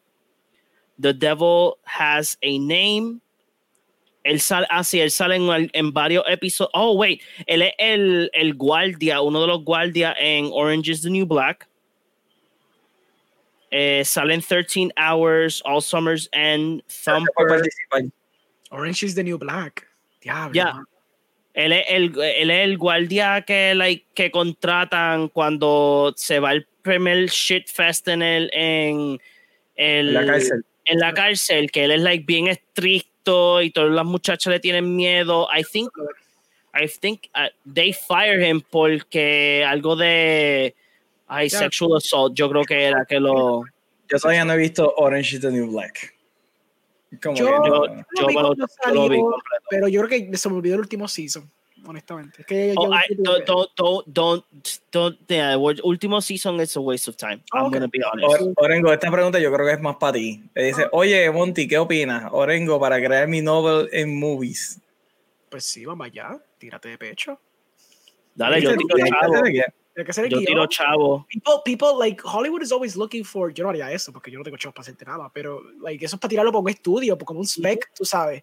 The Devil Has a Name. Él sale, ah, él sale en, en, varios episodios. Oh, wait, él es el, el guardia, uno de los guardias en Orange is the New Black. Eh, salen 13 Hours, All Summers End, Thumper. Orange is the New Black. Diablo. Yeah. Él es el, él es el guardia que, like, que contratan cuando se va el primer shitfest en el en, el, la cárcel. En la cárcel, que él es like bien estricto y todas las muchachas le tienen miedo. I think I think uh, they fire him porque algo de hay sexual assault, yo creo que era que lo Yo todavía no he visto Orange is the New Black. yo, yo, yo, lo vi completo. Pero yo creo que se me olvidó el último season honestamente. que oh, I, don't, don't, don't, don't, yeah, último season is a waste of time. I'm okay. gonna be honest. Orengo, esta pregunta yo creo que es más para ti. Le dice, oye, Monty, ¿qué opinas? Orengo, para crear mi novel en movies. Pues sí, vamos allá. Tírate de pecho. Dale, yo tiro chavo. Yo tiro chavo. People, people, like, Hollywood is always looking for, yo no haría eso porque yo no tengo chavos para hacerte nada, pero, like, eso es para tirarlo por un estudio, como un spec, tú sabes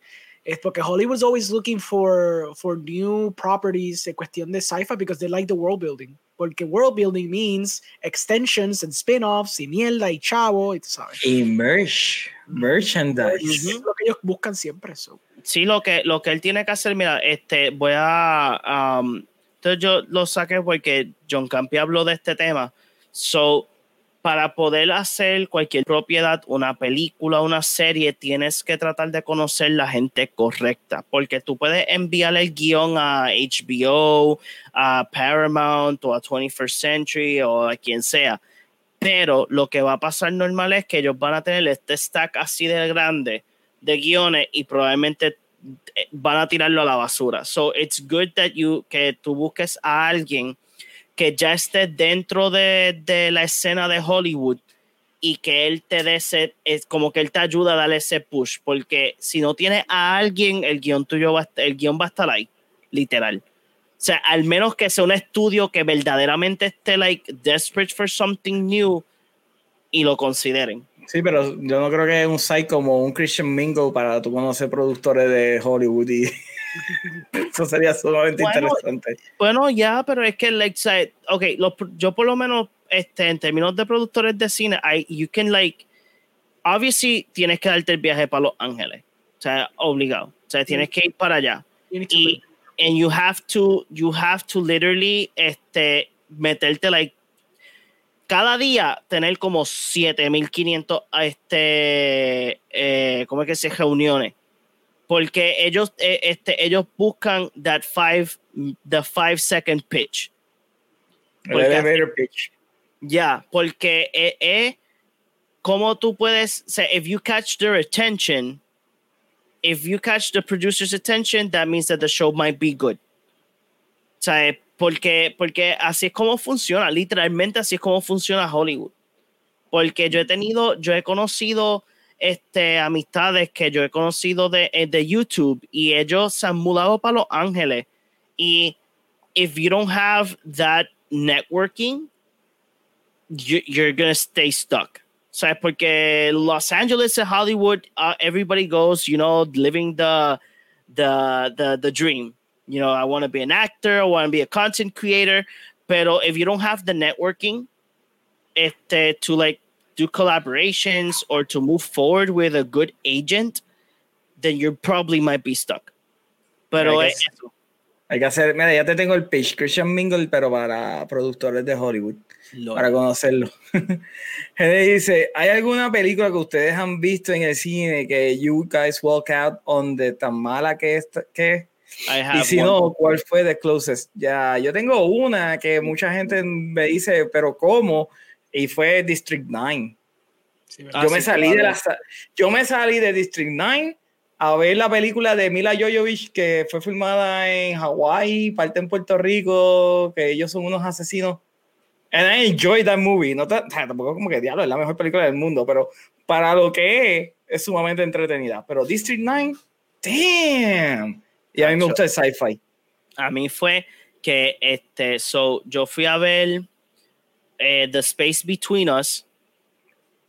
es porque Hollywood's always looking for, for new properties en cuestión de sci-fi because they like the world building. Porque world building means extensions and spin-offs y mierda y chavo, y tú sabes. Y merch, merchandise. Es lo que ellos buscan siempre. eso. Sí, lo que, lo que él tiene que hacer, mira, este, voy a... Um, entonces yo lo saqué porque John Campi habló de este tema. So, para poder hacer cualquier propiedad, una película, una serie, tienes que tratar de conocer la gente correcta, porque tú puedes enviar el guion a HBO, a Paramount o a 21st Century o a quien sea, pero lo que va a pasar normal es que ellos van a tener este stack así de grande de guiones y probablemente eh, van a tirarlo a la basura. So it's good that you que tú busques a alguien que ya esté dentro de, de, la escena de Hollywood y que él te dé ese, es como que él te ayuda a darle ese push, porque si no tienes a alguien, el guion tuyo va, el guion va a estar ahí, literal. O sea, al menos que sea un estudio que verdaderamente esté like desperate for something new y lo consideren. Sí, pero yo no creo que un site como un Christian Mingo para tú conocer productores de Hollywood y <laughs> Eso sería sumamente interesante. Bueno, ya, pero es que, like, ok, yo por lo menos, este, en términos de productores de cine, I, you can, like, obviously, tienes que darte el viaje para Los Ángeles. O sea, obligado. O sea, tienes que ir para allá. Y, and you have to, you have to literally, este, meterte, like, cada día tener como 7500 este eh, ¿cómo es que se reuniones? Porque ellos eh, este ellos buscan that five the five second pitch. elevator pitch. Ya, porque es eh, como tú puedes say if you catch their attention if you catch the producer's attention that means that the show might be good. O sea, porque, porque así es como funciona, literalmente así es como funciona Hollywood. Porque yo he tenido, yo he conocido este, amistades que yo he conocido de, eh, de YouTube y ellos se han mudado para Los Ángeles. Y if you don't have that networking, you, you're gonna stay stuck. ¿Sabes? Porque Los Angeles and Hollywood, uh, everybody goes, you know, living the, the, the, the dream you know, I want to be an actor, I want to be a content creator. Pero if you don't have the networking este, to like do collaborations or to move forward with a good agent, then you probably might be stuck. Pero hay que, hay que hacer, mira, ya te tengo el pitch, Christian Mingle, pero para productores de Hollywood, para conocerlo. <laughs> Gente dice, ¿hay alguna película que ustedes han visto en el cine que you guys walk out on de tan mala que es? Que y si no, ¿cuál fue The Closest? Ya, yo tengo una que mucha gente me dice, pero ¿cómo? Y fue District 9. yo, me salí de la, yo me salí de District 9 a ver la película de Mila Jovovich que fue filmada en Hawái, parte en Puerto Rico, que ellos son unos asesinos. And I enjoyed that movie. No tampoco como que diablo es la mejor película del mundo, pero para lo que es, es sumamente entretenida. Pero District 9, damn y a mí me gusta el sci-fi. A mí fue que este, so, yo fui a ver eh, The Space Between Us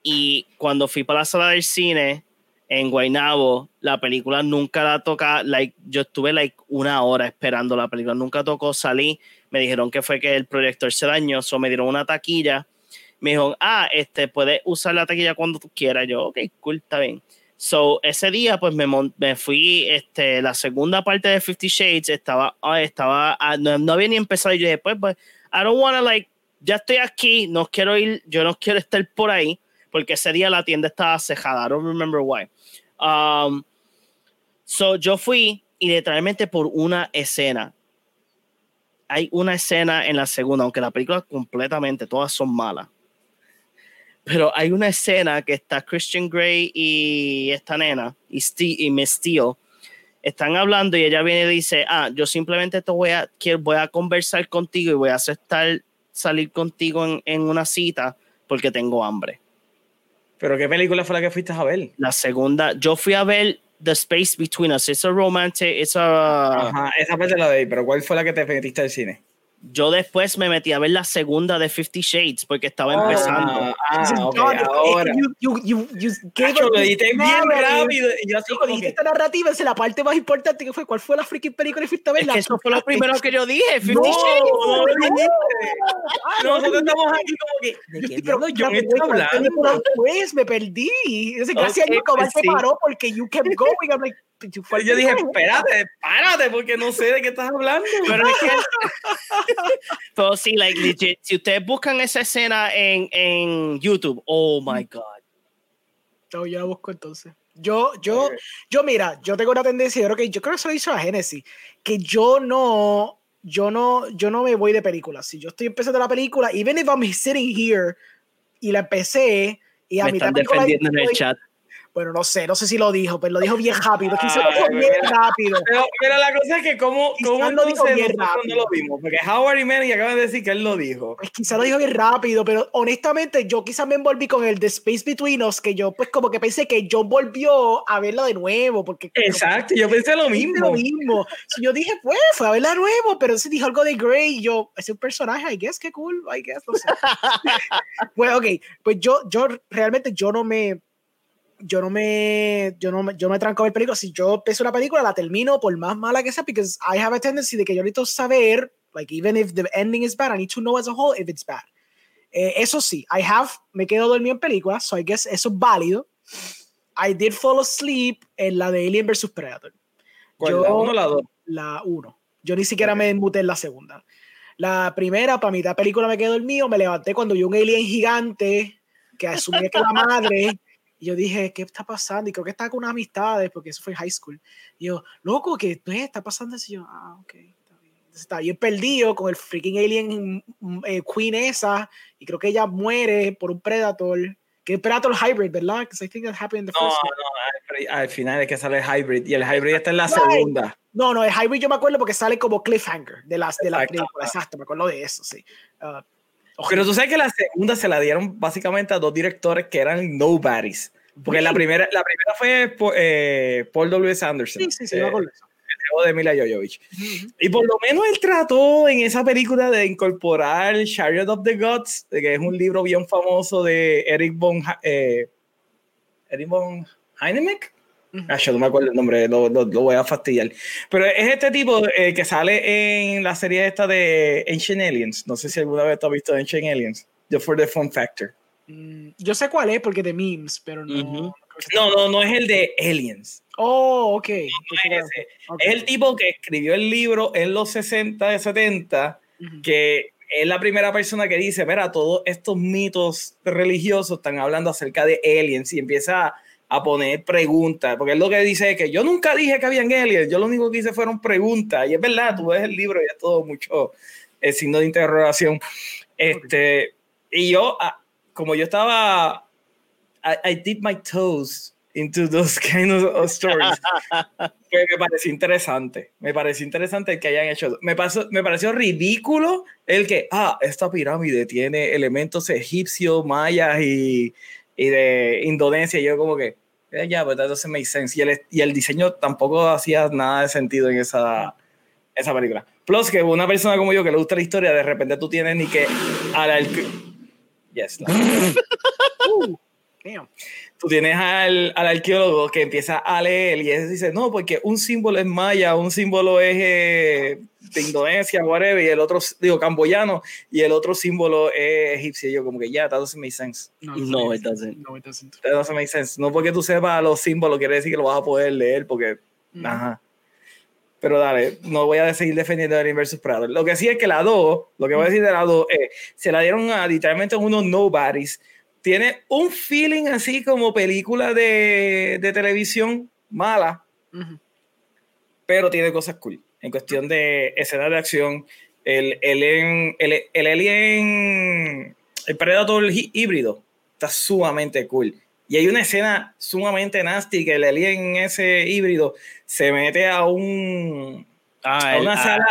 y cuando fui para la sala del cine en Guaynabo, la película nunca la toca, like, yo estuve like una hora esperando la película, nunca tocó, salí, me dijeron que fue que el proyector se dañó, so me dieron una taquilla, me dijeron, ah, este, puedes usar la taquilla cuando tú quieras, yo, ok, cool, está bien. So, ese día, pues me, me fui, este, la segunda parte de Fifty Shades estaba, ah, estaba, ah, no, había ni empezado. Y yo dije, pues, pues, I don't wanna, like, ya estoy aquí, no quiero ir, yo no quiero estar por ahí, porque ese día la tienda estaba cejada. I don't remember why. Um, so, yo fui y literalmente por una escena. Hay una escena en la segunda, aunque la película completamente, todas son malas pero hay una escena que está Christian Grey y esta nena y, Steve, y Miss están hablando y ella viene y dice, ah, yo simplemente te voy a, voy a conversar contigo y voy a aceptar salir contigo en, en una cita porque tengo hambre. ¿Pero qué película fue la que fuiste a ver? La segunda, yo fui a ver The Space Between Us. Es a romantic, es a... Ajá, esa parte la de pero ¿cuál fue la que te metiste al cine? Yo después me metí a ver la segunda de Fifty Shades porque estaba oh, empezando. Ah, okay, ahora. You, you, you, you Cacho, lo edité bien rápido. Y yo así como que... esta narrativa es la parte más importante que fue. ¿Cuál fue la freaking película que fuiste a ver? Es que eso fue lo primero que yo dije. Fifty no, Shades. No, no, no, nosotros estamos aquí como que. ¿De qué pero yo me estoy hablando? Pues me perdí. Gracias a Nico, se paró porque you kept going. I'm like, yo dije, espérate, párate, porque no sé de qué estás hablando. <laughs> Pero es que. Pero sí, like, legit, si ustedes buscan esa escena en, en YouTube, oh my God. No, yo la busco entonces. Yo, yo, yo, mira, yo tengo una tendencia, yo creo que yo creo que eso lo hizo a Genesis, que yo no, yo no, yo no me voy de películas. Si yo estoy empezando la película, even if I'm sitting here y la empecé y a me están defendiendo en el chat. Bueno, no sé, no sé si lo dijo, pero lo dijo bien <laughs> rápido. Quizá lo dijo bien rápido. Pero, pero, la cosa es que, ¿cómo, cómo lo dijo bien rápido? No lo vimos? Porque Howard y Manny acaban de decir que él lo dijo. Pues quizá lo dijo bien rápido, pero honestamente, yo quizá me envolví con el The Space Between Us, que yo, pues, como que pensé que John volvió a verlo de nuevo. Porque, Exacto, yo pensé lo mismo. Lo mismo. yo dije, pues, fue a verla de nuevo, pero si dijo algo de Grey, y yo, es un personaje, I guess, qué cool, I guess, no sé. <laughs> pues, ok, pues yo, yo realmente, yo no me yo no me, yo no me, yo me tranco a ver películas. Si yo empiezo una película, la termino por más mala que sea, because I have a tendency de que yo necesito saber, like, even if the ending is bad, I need to know as a whole if it's bad. Eh, eso sí, I have, me quedo dormido en películas, so I guess eso es válido. I did fall asleep en la de Alien vs Predator. ¿Cuál, ¿La 1 o la 2? La 1. Yo ni siquiera me muté en la segunda. La primera, para mitad película me quedé dormido, me levanté cuando vi un alien gigante que asumía que la madre. <laughs> Y yo dije, ¿qué está pasando? Y creo que estaba con unas amistades, porque eso fue high school. Y yo, loco, ¿qué está pasando? Y yo, ah, ok, está bien. Entonces está bien perdido con el freaking alien mm, eh, queen esa. Y creo que ella muere por un predator. Que es Predator Hybrid, ¿verdad? Because I think that happened in the first no, no, al, final es que sale el Hybrid. Y el Hybrid está en la segunda. No, no, el Hybrid yo me acuerdo porque sale como cliffhanger de las de la película. Exacto, me acuerdo de eso, sí. Uh, pero tú sabes que la segunda se la dieron básicamente a dos directores que eran nobodies. Porque la, primera, la primera fue eh, Paul W. Anderson. Sí, sí, sí, eh, eso. El de Mila Jovovich. Y por lo menos él trató en esa película de incorporar Chariot of the Gods, que es un libro bien famoso de Eric von, eh, Eric von Heinemeck. Ah, yo no me acuerdo el nombre, lo, lo, voy a fastidiar. Pero es este tipo eh, que sale en la serie esta de Ancient Aliens. No sé si alguna vez has visto Ancient Aliens. Just for the fun factor. Mm, yo sé cuál es porque de memes, pero no. No, no, no es el de Aliens. Oh, ok. es, el tipo que escribió el libro en los 60, 70, que es la primera persona que dice, mira, todos estos mitos religiosos están hablando acerca de aliens y empieza a poner preguntas, porque es lo que dice que yo nunca dije que habían aliens, yo lo único que hice fueron preguntas, y es verdad, tú ves el libro y es todo mucho el signo de interrogación. Este, y yo, ah, como yo estaba, I, did my toes into those kind of stories, que <laughs> me pareció interesante, me pareció interesante que hayan hecho, me, pasó, me pareció ridículo el que, ah, esta pirámide tiene elementos egipcios, mayas y y de Indonesia. yo como que, eh, ya, pues eso se me sense. Y el, y el diseño tampoco hacía nada de sentido en esa, esa película. Plus que una persona como yo que le gusta la historia, de repente tú tienes ni que al... Yes. <laughs> uh, tú tienes al, al, arqueólogo que empieza a leer y él dice, no, porque un símbolo es maya, un símbolo es eh, de Indonesia, whatever, y el otro, digo, camboyano, y el otro símbolo es egipcio. Y yo como que, ya, yeah, that doesn't make sense. No, no it doesn't. No, it doesn't. That doesn't make sense. No porque tú sepas los símbolos quiere decir que lo vas a poder leer, porque, mm. ajá. Pero dale, no voy a seguir defendiendo el Inversus Prado. Lo que sí es que la 2, lo que voy a decir de la 2 es, se la dieron a literalmente unos nobodies. Tiene un feeling así como película de, de televisión mala, pero tiene cosas cool en cuestión de escena de acción. El, el, el, el alien, el Predator híbrido, está sumamente cool. Y hay una escena sumamente nasty que el alien ese híbrido se mete a un ah, a una sala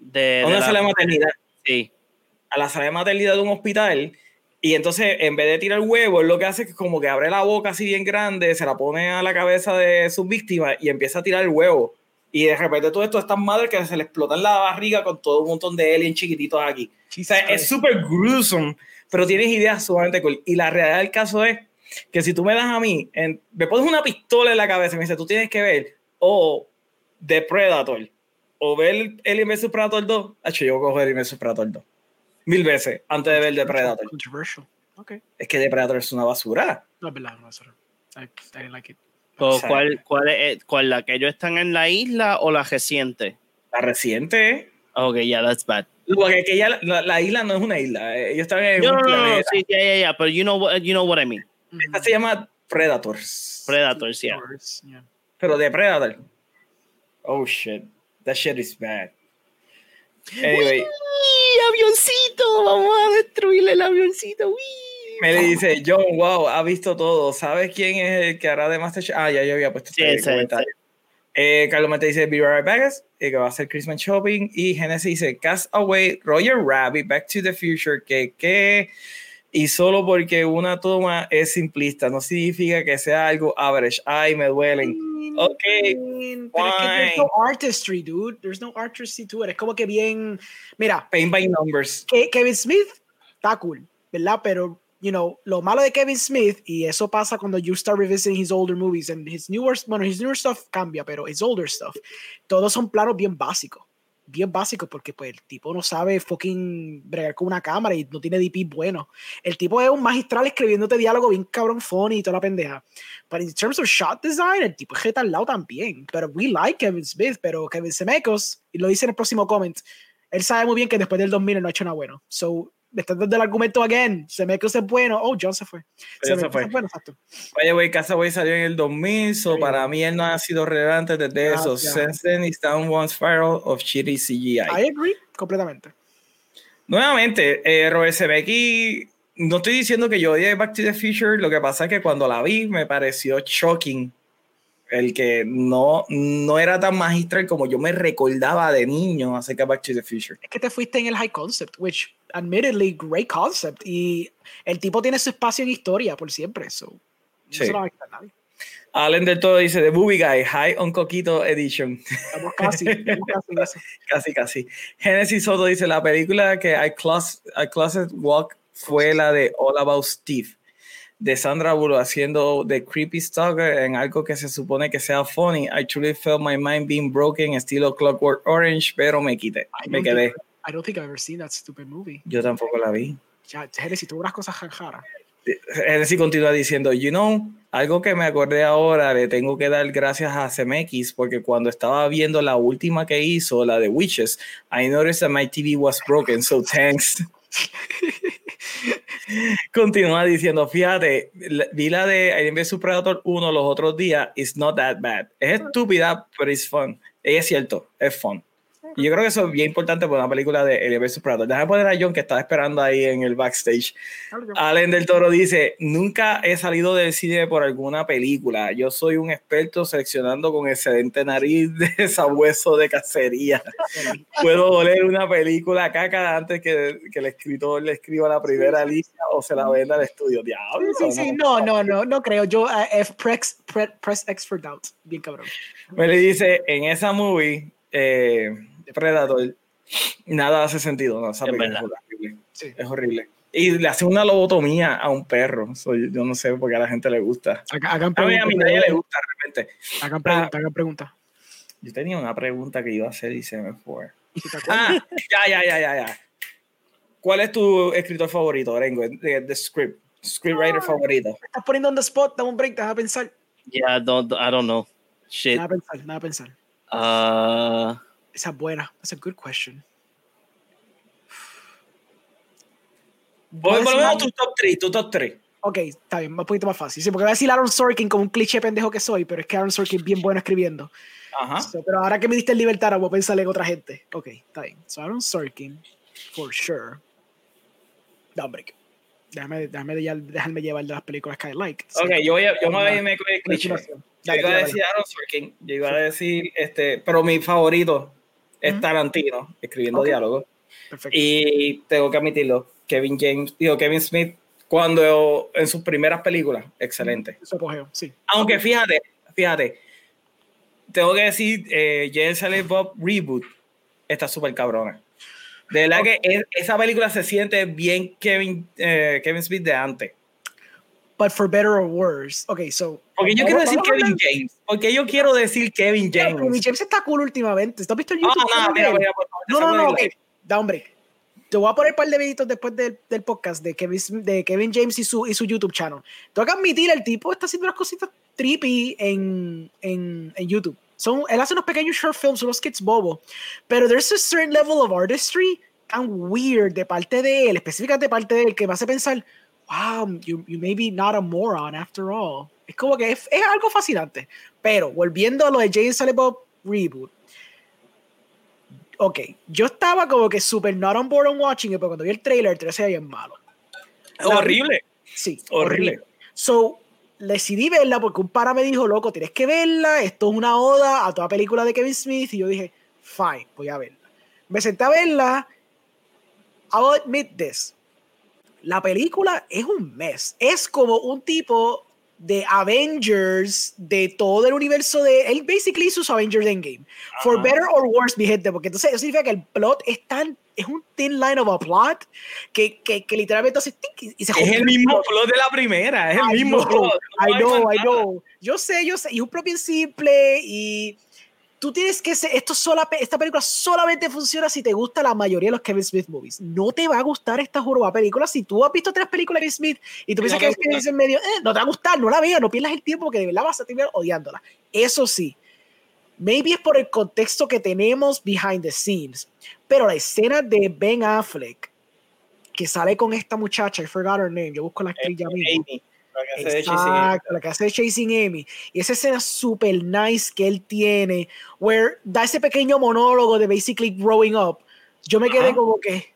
de, a una sala de maternidad. Sí. A la sala de maternidad de un hospital. Y entonces, en vez de tirar huevo, lo que hace es como que abre la boca así bien grande, se la pone a la cabeza de sus víctimas y empieza a tirar el huevo. Y de repente todo esto es tan madre que se le explota en la barriga con todo un montón de aliens chiquititos aquí. O sea, es súper gruesome, pero tienes ideas sumamente cool. Y la realidad del caso es que si tú me das a mí, me pones una pistola en la cabeza y me dices, tú tienes que ver o The Predator o ver Alien vs Predator 2, hecho yo cojo Alien vs Predator 2 mil veces antes de ver The Predator. Controversial. Okay. Es que The Predator es una basura. No es verdad, no es basura. I, I didn't like it. ¿Cuál, cuál, es, ¿Cuál la que ellos están en la isla o la reciente? La reciente. Ok, yeah, that's bad. Porque que ya la, la, isla no es una isla. Ellos están en no, un no, no, sí, yeah, yeah, yeah, pero you know what, you know what I mean. Esta se llama Predators. Predators, yeah. yeah. Pero de Predator. Oh shit. That shit is bad. Anyway. ¡Uy, avioncito! Vamos a destruirle el avioncito. ¡Uy! Me dice, John, wow, ha visto todo. ¿Sabes quién es el que hará de Masterchef? Ah, ya yo había puesto este comentario. Eh, Carlos Mete dice Be Right Back, eh, que va a hacer Christmas Shopping. Y Genesis dice Cast Away, Roger Rabbit, Back to the Future, que, que, y solo porque una toma es simplista, no significa que sea algo average. Ay, me duelen. Ok. Pero es que there's no artistry, dude. There's no artistry to it. Es como que bien. Mira. Paint by numbers. Kevin Smith está cool, ¿verdad? Pero you know, lo malo de Kevin Smith, y eso pasa cuando you start revisiting his older movies, and his newer, bueno, his newer stuff cambia, pero his older stuff, todos son planos bien básicos bien básicos porque pues el tipo no sabe fucking bregar con una cámara y no tiene DP bueno. El tipo es un magistral escribiéndote diálogo bien cabrón funny y toda la pendeja. Pero in terms of shot design, el tipo es lado también. Pero we like Kevin Smith, pero Kevin Semecos, y lo dice en el próximo comment, él sabe muy bien que después del 2000 no ha hecho nada bueno. So, estás dando el argumento again. Se me es bueno. Oh, John se fue. Se, se fue. bueno, exacto. Oye, güey, Castaway salió en el 2000, so para mí él no ha sido relevante desde ah, eso. Since then, he's down one spiral of shitty CGI. I agree, completamente. Nuevamente, eh, Robert Zemeckis, no estoy diciendo que yo odie Back to the Future, lo que pasa es que cuando la vi me pareció shocking el que no, no era tan magistral como yo me recordaba de niño acerca de Back to the Future. Es que te fuiste en el high concept, which admittedly great concept y el tipo tiene su espacio en historia por siempre, so sí. no se nadie. Allen del todo dice The Movie Guy, High on Coquito Edition. Estamos casi, casi, <laughs> casi, casi. Genesis Soto dice la película que I Closet Walk fue la de All About Steve de Sandra Bullock haciendo The Creepy Stalker en algo que se supone que sea funny. I truly felt my mind being broken, estilo Clockwork Orange, pero me quité, me quedé. I don't think I've ever seen that stupid movie. Yo tampoco la vi. Ya, Genesis, tuvo unas cosas jajaras. Genesis continúa diciendo, you know, algo que me acordé ahora, le tengo que dar gracias a CMX, porque cuando estaba viendo la última que hizo, la de Witches, I noticed that my TV was broken, so thanks. <laughs> Continúa diciendo, fíjate, vi la de Alien vs Predator 1 los otros días, it's not that bad. Es estúpida, pero es fun. Es cierto, es fun. Y yo creo que eso es bien importante para una película de Alien vs Predator. Déjame poner a John que está esperando ahí en el backstage. Allen del Toro dice, nunca he salido del cine por alguna película. Yo soy un experto seleccionando con excelente nariz de sabueso de cacería. Puedo oler una película caca antes que, que el escritor le escriba la primera lista o se la venda al estudio. Diablo. Sí, sí, no, no, no, no creo. Yo, uh, press, press, X for doubt. Bien cabrón. Me le dice, en esa movie... Eh, Predator, nada hace sentido. No, es, horrible. es horrible. Y le hace una lobotomía a un perro. yo no sé por qué a la gente le gusta. a mí a mí nadie le gusta realmente. Hagan pregunta, ah, hagan pregunta. Yo tenía una pregunta que iba a hacer y se me fue. ah, ya, ya, ya, ya, ya. ¿Cuál es tu escritor favorito, Rengo? De, script. Scriptwriter ah, favorito. estás poniendo on the spot, dame un break, déjame pensar. Yeah, don't, I don't know. Shit. Nada pensar, nada pensar. Uh, esa es buena. That's a good question. Volvemos a tu top 3, tu top 3. Ok, está bien, un poquito más fácil. Sí, porque voy a decir Aaron Sorkin como un cliché pendejo que soy, pero es que Aaron Sorkin es bien bueno escribiendo. Ajá. pero ahora que me diste el libertad, voy a pensar en otra gente. Ok, está bien. So Aaron Sorkin, for sure. Da break. Déjame, déjame, déjame llevar de las películas que I like. Ok, yo, voy a, yo me voy a irme con el cliché. Yo iba a decir Aaron Sorkin, yo iba a decir, este, pero mi favorito es Tarantino, escribiendo diálogos. Y tengo que admitirlo, Kevin James, digo, Kevin Smith, cuando en sus primeras películas, excelente. sí. Aunque fíjate, fíjate, tengo que decir, eh, James Bob Reboot está súper cabrona. De verdad que esa película se siente bien Kevin, eh, Kevin Smith de antes but for better or worse. Ok, so. Porque yo quiero decir Kevin James. Porque yo quiero decir Kevin James. Kevin James está cool últimamente. ¿Tú has visto el YouTube? no, mira, mira, no, no, no, ok. Da un break. Te voy a poner un par de videitos después del, del, podcast de Kevin, de Kevin James y su, y su YouTube channel. Tengo que admitir, el tipo está haciendo unas cositas trippy en, en, en YouTube. Son, él hace unos pequeños short films, unos skits bobo. Pero there's a certain level of artistry tan weird de parte de él, específicamente de parte de él, que me hace pensar, wow, you, you may be not a moron after all. Es como que es, algo fascinante. Pero volviendo a lo de James Bob Reboot. Ok, yo estaba como que super not on board on watching it, pero cuando vi el trailer, el trailer se veía malo. horrible. Sí, horrible. So, decidí verla porque un para me dijo, loco, tienes que verla, esto es una oda a toda película de Kevin Smith, y yo dije, fine, voy a verla. Me senté a verla, I'll admit this, la película es un mes. Es como un tipo de Avengers de todo el universo de. Él basically hizo su Avengers Endgame. For better or worse, mi gente, porque entonces eso significa que el plot es tan es un thin line of a plot que, que, que literalmente hace y se Es el mismo plot de la primera, es el mismo plot. I know, I know. Yo sé, yo sé, y es un bien simple y tú tienes que ser, esto sola, esta película solamente funciona si te gusta la mayoría de los Kevin Smith movies. No te va a gustar esta joroba película si tú has visto tres películas de Kevin Smith y tú piensas que es en medio, eh, no te va a gustar, no la veas, no pierdas el tiempo porque de verdad vas a terminar odiándola. Eso sí, maybe es por el contexto que tenemos behind the scenes, pero la escena de Ben Affleck que sale con esta muchacha, I forgot her name, yo busco la actriz ya mismo. Exacto, la que hace de Chasing Amy. Y esa escena super nice que él tiene, where da ese pequeño monólogo de basically growing up. Yo me quedé como que,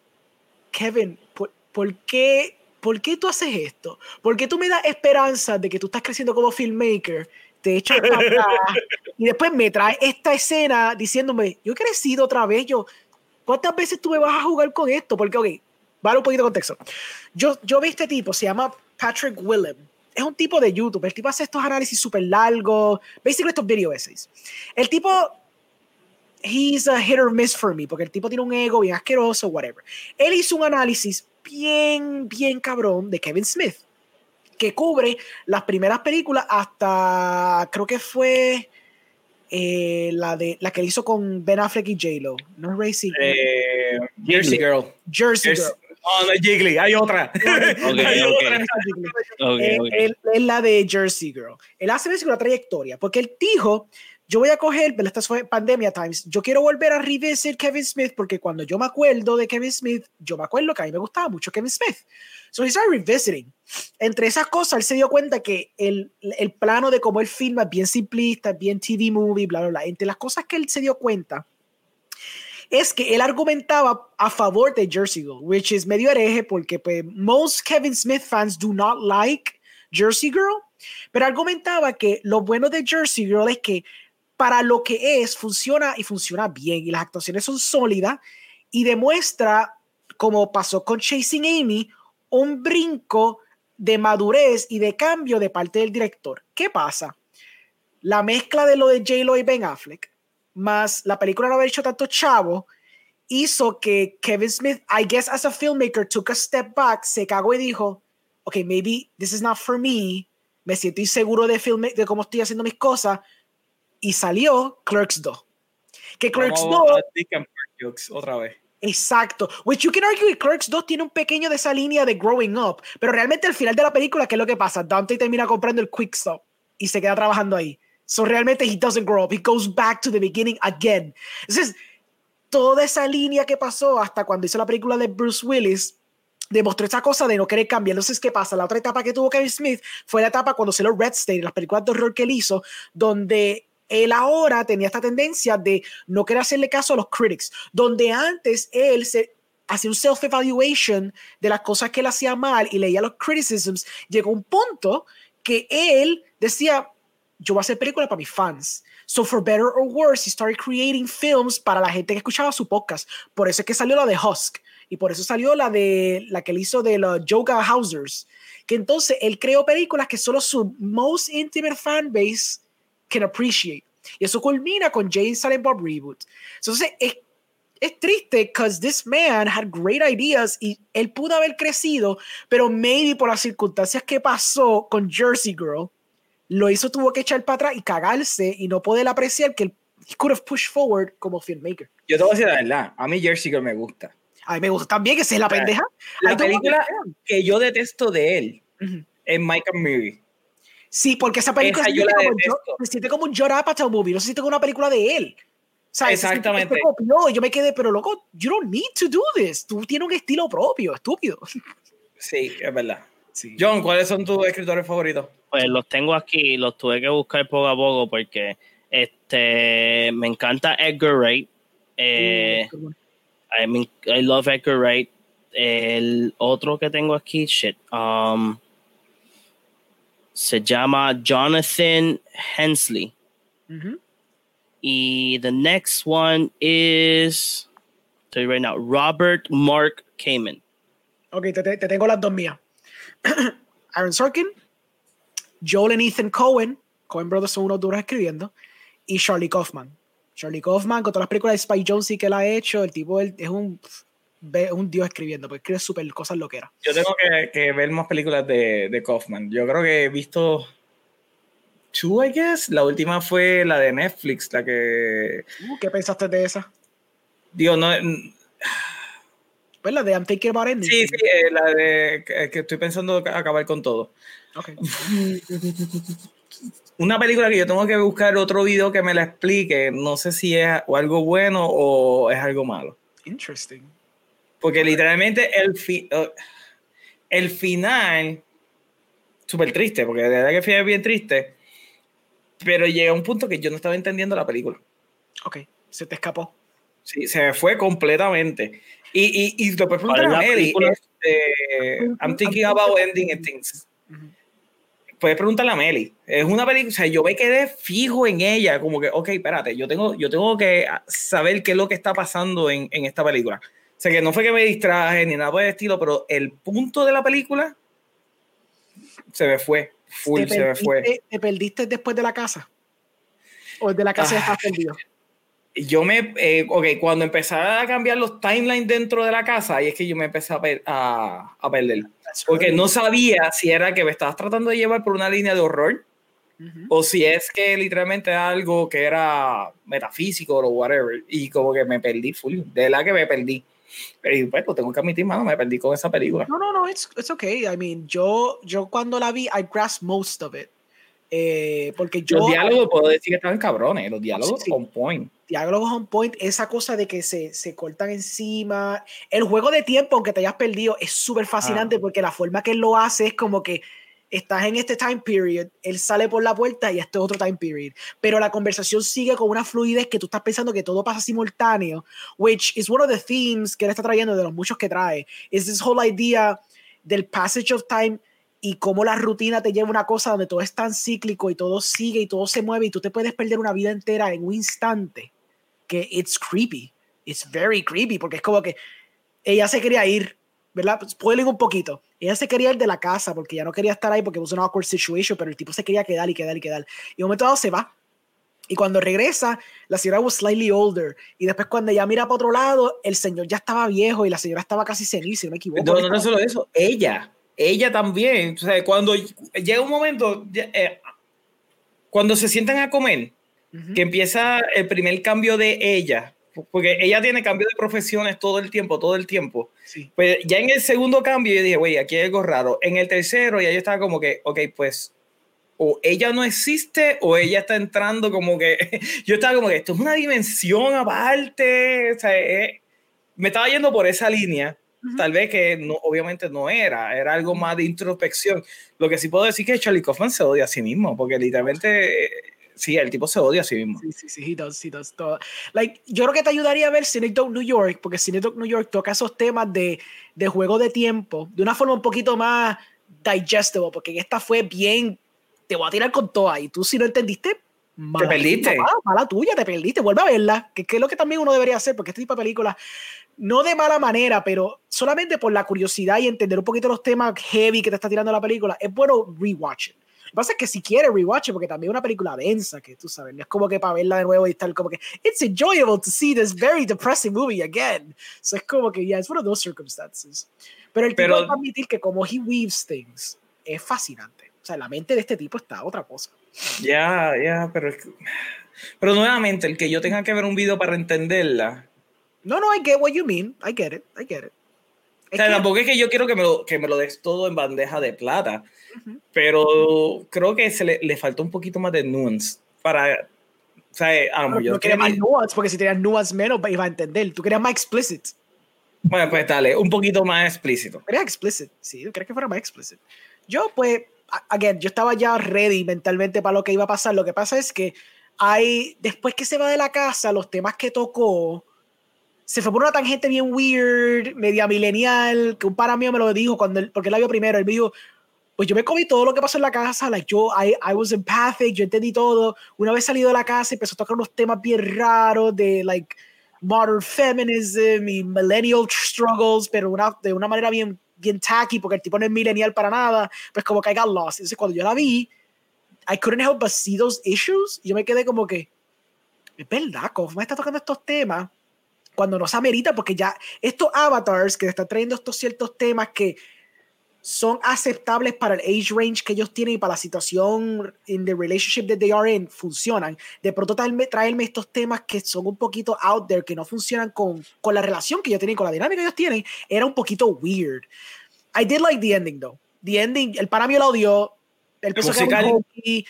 Kevin, ¿por, ¿por, qué, ¿por qué tú haces esto? ¿Por qué tú me das esperanza de que tú estás creciendo como filmmaker? Te echas para <laughs> y después me traes esta escena diciéndome, yo he crecido otra vez, yo, ¿cuántas veces tú me vas a jugar con esto? Porque, ok, vale un poquito de contexto. Yo, yo vi este tipo, se llama Patrick Willem. Es un tipo de YouTube. El tipo hace estos análisis súper largos, basically estos video essays. El tipo, he's a hit or miss for me, porque el tipo tiene un ego bien asqueroso, whatever. Él hizo un análisis bien, bien cabrón de Kevin Smith, que cubre las primeras películas hasta, creo que fue eh, la, de, la que hizo con Ben Affleck y J-Lo. No es Racing. Eh, Jersey Girl. Jersey Girl. No, no es Jiggly, hay otra. <laughs> hay otra. Es la de Jersey Girl. Él hace una trayectoria, porque él dijo, yo voy a coger, pero esta fue Pandemia Times, yo quiero volver a revisit Kevin Smith, porque cuando yo me acuerdo de Kevin Smith, yo me acuerdo que a mí me gustaba mucho Kevin Smith. So he started revisiting. Entre esas cosas, él se dio cuenta que el, el plano de cómo él filma es bien simplista, bien TV movie, bla, bla, bla. Entre las cosas que él se dio cuenta es que él argumentaba a favor de Jersey Girl, which is medio hereje porque pues most Kevin Smith fans do not like Jersey Girl, pero argumentaba que lo bueno de Jersey Girl es que para lo que es funciona y funciona bien y las actuaciones son sólidas y demuestra como pasó con Chasing Amy un brinco de madurez y de cambio de parte del director. ¿Qué pasa? La mezcla de lo de J-Lo y Ben Affleck más la película no haber hecho tanto chavo, hizo que Kevin Smith, I guess as a filmmaker, took a step back, se cagó y dijo, ok, maybe this is not for me, me siento inseguro de, film, de cómo estoy haciendo mis cosas, y salió Clerks 2. Que Clerks 2... Otra vez. Exacto. Which you can argue que Clerks 2 tiene un pequeño de esa línea de growing up, pero realmente al final de la película, ¿qué es lo que pasa? Dante termina comprando el Quick Stop y se queda trabajando ahí. So realmente he doesn't grow up, he goes back to the beginning again. Entonces, toda esa línea que pasó hasta cuando hizo la película de Bruce Willis demostró esa cosa de no querer cambiar. Entonces, ¿qué pasa? La otra etapa que tuvo Kevin Smith fue la etapa cuando se lo Red State, las películas de horror que él hizo, donde él ahora tenía esta tendencia de no querer hacerle caso a los critics, donde antes él se hacía un self-evaluation de las cosas que él hacía mal y leía los criticisms, llegó un punto que él decía, yo voy a hacer películas para mis fans. So for better or worse, he started creating films para la gente que escuchaba su podcast. Por eso es que salió la de Husk y por eso salió la de la que él hizo de los Yoga Housers. Que entonces él creó películas que solo su most intimate fan base can appreciate. Y eso culmina con Jane Silent Bob Reboot. Entonces es, es triste because this man had great ideas y él pudo haber crecido, pero maybe por las circunstancias que pasó con Jersey Girl, lo hizo, tuvo que echar para atrás y cagarse y no poder apreciar que él could have pushed forward como filmmaker. Yo te voy a decir la verdad, a mí Jersey Girl me gusta. A mí me gusta también que sea la pendeja. La película que yo detesto de él es Michael Murray. Sí, porque esa película se, siente como, se, siente como, un Joe movie, no se siente como una película de él. Exactamente. Se, yo me quedé, pero loco, you don't need to do this. Tú tienes un estilo propio, estúpido. <laughs> Sí, es verdad. John, ¿cuáles son tus escritores favoritos? Pues los tengo aquí, los tuve que buscar poco a poco porque este me encanta Edgar Wright. Eh, I, love Edgar Wright. El otro que tengo aquí, shit, um, se llama Jonathan Hensley. Y the next one is, tell you right now, Robert Mark Kamen. Ok, te, te tengo las dos mías. <clears throat> Aaron Sorkin, Joel y Ethan Cohen, Cohen Brothers son unos duros escribiendo, y Charlie Kaufman. Charlie Kaufman, con todas las películas de Spike Jonze que él ha hecho, el tipo es un un dios escribiendo, porque escribe súper cosas loqueras. Yo tengo que, que, ver más películas de, de Kaufman. Yo creo que he visto two, I guess. La última fue la de Netflix, la que... Uh, ¿Qué pensaste de esa? Digo, no... Pues la de I'm Thinking About Ending. Sí, sí, eh, la de que, estoy pensando acabar con todo. Okay. <laughs> Una película que yo tengo que buscar otro video que me la explique. No sé si es o algo bueno o es algo malo. Interesting. Porque literalmente el, uh, el final, súper triste, porque de verdad que el final es bien triste, pero llega a un punto que yo no estaba entendiendo la película. Ok, se te escapó. Sí, se me fue completamente. Y, y, y después preguntar a Mary, este, I'm thinking about ending things. Puedes preguntarle a Meli. Es una película, o sea, yo me quedé fijo en ella, como que, ok, espérate, yo tengo, yo tengo que saber qué es lo que está pasando en, en esta película. O sea, que no fue que me distraje ni nada por el estilo, pero el punto de la película se me fue. Full se me fue. ¿Te perdiste después de la casa? ¿O de la casa ya estás perdido? Yo me, eh, ok, cuando empezaba a cambiar los timelines dentro de la casa, ahí es que yo me empecé a, a, perder. Porque no sabía si era que me estabas tratando de llevar por una línea de horror o si es que literalmente algo que era metafísico o whatever. Y como que me perdí full. De la que me perdí. Y bueno, tengo que admitir, mano, me perdí con esa película. No, no, no, it's, it's okay. I mean, yo, yo cuando la vi, I grasped most of it. Eh, porque yo, los diálogos puedo decir que estaban cabrones, los diálogos on point. Diálogos on point, esa cosa de que se, se, cortan encima. El juego de tiempo, aunque te hayas perdido, es súper fascinante ah. porque la forma que él lo hace es como que estás en este time period, él sale por la puerta y este es otro time period. Pero la conversación sigue con una fluidez que tú estás pensando que todo pasa simultáneo, which is one of the themes que él está trayendo de los muchos que trae. Es this whole idea del passage of time y cómo la rutina te lleva a una cosa donde todo es tan cíclico y todo sigue y todo se mueve y tú te puedes perder una vida entera en un instante que it's creepy. It's very creepy porque es como que ella se quería ir ¿verdad? Spoiling un poquito. Ella se quería ir de la casa porque ya no quería estar ahí porque was una awkward situation, pero el tipo se quería quedar y quedar y quedar. Y un momento dado se va. Y cuando regresa, la señora was slightly older. Y después cuando ella mira para otro lado, el señor ya estaba viejo y la señora estaba casi senil, si no me equivoco. No, no, no solo eso, ella, ella también. O sea, cuando llega un momento, eh, cuando se sientan a comer, que empieza el primer cambio de ella, porque ella tiene cambio de profesiones todo el tiempo, todo el tiempo. Pues ya en el segundo cambio yo dije, güey, aquí hay algo raro. En el tercero ya yo estaba como que, ok, pues o ella no existe o ella está entrando como que, <laughs> yo estaba como que esto es una dimensión aparte, o sea, eh, me estaba yendo por esa línea. Tal vez que no, obviamente no era, era algo más de introspección. Lo que sí puedo decir es que Charlie Kaufman se odia a sí mismo, porque literalmente eh, Sí, el tipo se odia a sí mismo. Sí, sí, sí, he does, he does. Todo. Like, yo creo que te ayudaría a ver Cinecdoc New York, porque Cinecdoc New York toca esos temas de, de juego de tiempo de una forma un poquito más digestible, porque esta fue bien, te voy a tirar con todo ahí. Tú si no entendiste, te perdiste. Mala, mala, tuya, te perdiste. Vuelve a verla, que, que, es lo que también uno debería hacer, porque este tipo de películas, no de mala manera, pero solamente por la curiosidad y entender un poquito los temas heavy que te está tirando la película, es bueno rewatch it. Que pasa es que si quieres rewatch porque también es una película densa, que tú sabes, no es como que para verla de nuevo y estar como que, it's enjoyable to see this very depressing movie again. So es como que, yeah, it's one of those circumstances. Pero el tipo va a admitir que como he weaves things, es fascinante. O sea, la mente de este tipo está otra cosa. Ya, ya, pero pero nuevamente, el que yo tenga que ver un video para entenderla. No, no, I get what you mean. I get it, I get it. o sea, tampoco es que yo quiero que me, lo, que me lo des todo en bandeja de plata. Pero creo que se le, le faltó un poquito más de nuance para. O sea, a lo no, quería más nuance, porque si tenías nuance menos iba a entender. Tú querías más explicit. Bueno, pues dale, un poquito más explícito. Quería explicit, sí, quería que fuera más explicit. Yo, pues, again, yo estaba ya ready mentalmente para lo que iba a pasar. Lo que pasa es que hay, después que se va de la casa, los temas que tocó, se fue por una tangente bien weird, media milenial, que un para mío me lo dijo cuando porque él la vio primero. Él me dijo, pues yo me comí todo lo que pasó en la casa, like yo, I, I was empathic, yo entendí todo. Una vez salido de la casa empezó a tocar unos temas bien raros de, like, modern feminism y millennial struggles, pero una, de una manera bien, bien tacky, porque el tipo no es millennial para nada, pues como que I got lost. Entonces cuando yo la vi, I couldn't help but see those issues, y yo me quedé como que, es verdad, me está tocando estos temas, cuando no se amerita, porque ya estos avatars que están trayendo estos ciertos temas que son aceptables para el age range que ellos tienen y para la situación in the relationship that they are in, funcionan. De pronto traerme, traerme estos temas que son un poquito out there, que no funcionan con, con la relación que ellos tienen, con la dinámica que ellos tienen, era un poquito weird. I did like the ending, though. The ending, el para mí lo odió. El musical. Hokey.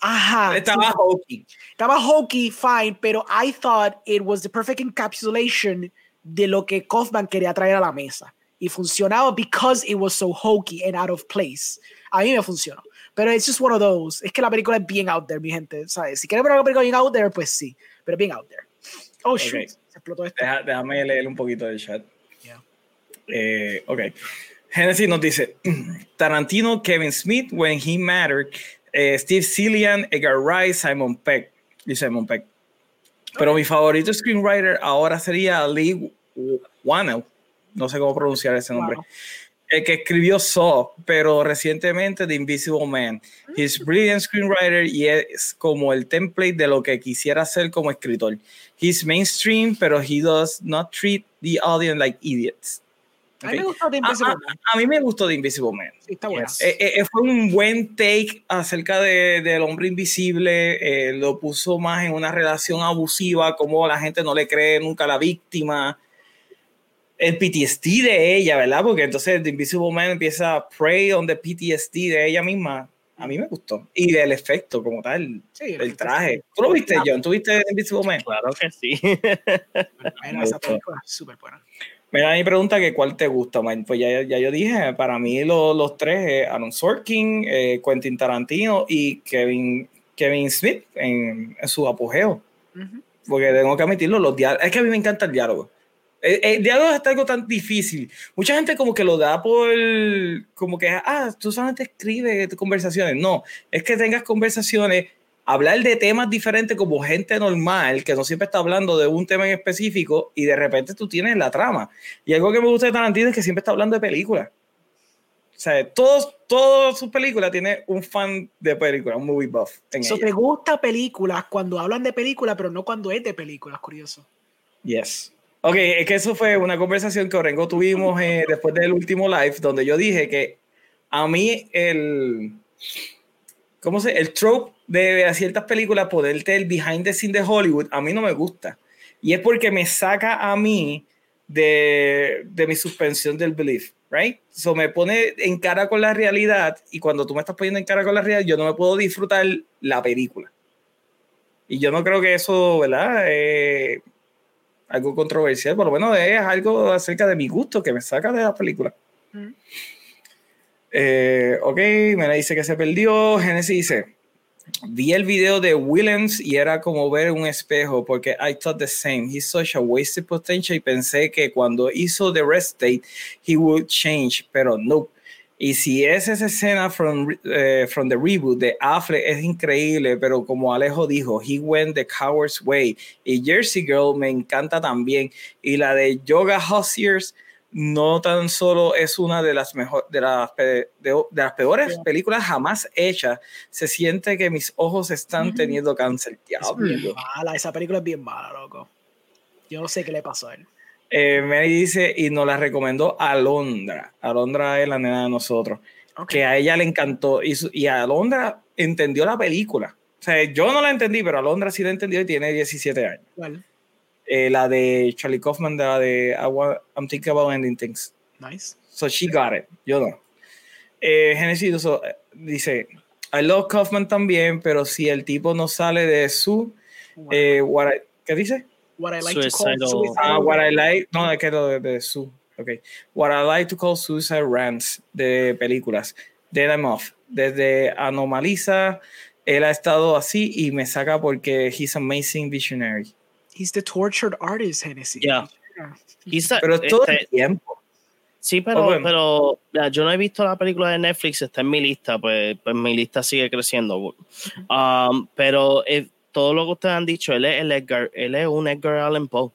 Ajá. Estaba sí, hokey. Estaba hokey, fine, pero I thought it was the perfect encapsulation de lo que Kaufman quería traer a la mesa y funcionaba because it was so hokey and out of place. A mí me funcionó. Pero it's just one of those. Es que la película es bien out there, mi gente. ¿sabes? Si quieren ver una película bien out there, pues sí. Pero bien out there. Oh, shoot. Se explotó esto. déjame leer un poquito del chat. Yeah. Eh, ok. Genesis nos dice: <clears throat> Tarantino, Kevin Smith, When He Mattered, eh, Steve Cillian, Edgar Rice, Simon Peck. Y Simon Peck. Pero mi favorito screenwriter ahora sería Lee Wannell no sé cómo pronunciar ese nombre. El que escribió Saw, pero recientemente The Invisible Man. He's brilliant screenwriter y es como el template de lo que quisiera hacer como escritor. He's mainstream, pero he does not treat the audience like idiots. A, mí me gustó The Invisible Man. A, mí me gustó The Invisible Man. Sí, está bueno. Eh, eh, eh, fue un buen take acerca de, del hombre invisible. lo puso más en una relación abusiva, como la gente no le cree nunca a la víctima el PTSD de ella, ¿verdad? Porque entonces The Invisible Man empieza a prey on the PTSD de ella misma. A mí me gustó. Y del efecto como tal, sí, el, traje. ¿Tú lo viste, John? ¿Tú viste Invisible Man? Claro que sí. Mira, esa película súper buena. Mira, mi pregunta que cuál te gusta, man. Pues ya, ya yo dije, para mí los tres, Aaron Sorkin, eh, Quentin Tarantino y Kevin, Kevin Smith en, su apogeo. Porque tengo que admitirlo, los diálogos, es que a mí me encanta el diálogo. El, eh, eh, diálogo es algo tan difícil. Mucha gente como que lo da por, como que, ah, tú solamente escribes conversaciones. No, es que tengas conversaciones, hablar de temas diferentes como gente normal, que no siempre está hablando de un tema en específico y de repente tú tienes la trama. Y algo que me gusta de Tarantino es que siempre está hablando de películas. O sea, todos, todas sus películas tiene un fan de películas, un movie buff. Eso te gusta películas cuando hablan de películas, pero no cuando es de películas, curioso. Yes. Ok, es que eso fue una conversación que Orengo tuvimos eh, después del último live, donde yo dije que a mí el. ¿Cómo se? El trope de ciertas películas, ponerte el behind the scene de Hollywood, a mí no me gusta. Y es porque me saca a mí de, de mi suspensión del belief, right? So me pone en cara con la realidad y cuando tú me estás poniendo en cara con la realidad, yo no me puedo disfrutar la película. Y yo no creo que eso, ¿verdad? Eh, algo controversial, por lo menos es algo acerca de mi gusto que me saca de la película. Eh, ok, me dice que se perdió. Genesis dice: Vi el video de Williams y era como ver un espejo porque I thought the same. He's such a wasted potential y pensé que cuando hizo The Rest State he would change, pero no. Y si es esa escena from, eh, from the reboot de Affleck es increíble, pero como Alejo dijo, he went the coward's way. Y Jersey Girl me encanta también. Y la de Yoga Hossiers no tan solo es una de las mejor, de las, de, las peores películas jamás hechas. Se siente que mis ojos están teniendo cáncer. mala, esa película es bien mala, loco. Yo no sé qué le pasó a él. Eh, me dice, y nos la recomendó Alondra. Alondra es la nena de nosotros. Que a ella le encantó. Y, y Alondra entendió la película. O sea, yo no la entendí, pero Alondra sí la entendió y tiene 17 años. ¿Cuál? Eh, la de Charlie Kaufman, de la de I'm Thinking About Ending Things. Nice. So she got it. Yo no. Eh, Genesis dice, I love Kaufman también, pero si el tipo no sale de su... Eh, ¿Qué dice? What I like to call suicide. Ah, what I like, no, es que de, de su, okay. What I like to call suicide rants de películas. Dead I'm off. Desde Anomaliza, él ha estado así y me saca porque he's amazing visionary. He's the tortured artist, Hennessy. Yeah. He's pero todo este, el tiempo. Sí, pero, oh, pero ya, yo no he visto la película de Netflix, está en mi lista, pues, pues mi lista sigue creciendo. Um, pero eh, todo lo que ustedes han dicho, él es el Edgar, él es un Edgar Allan Poe.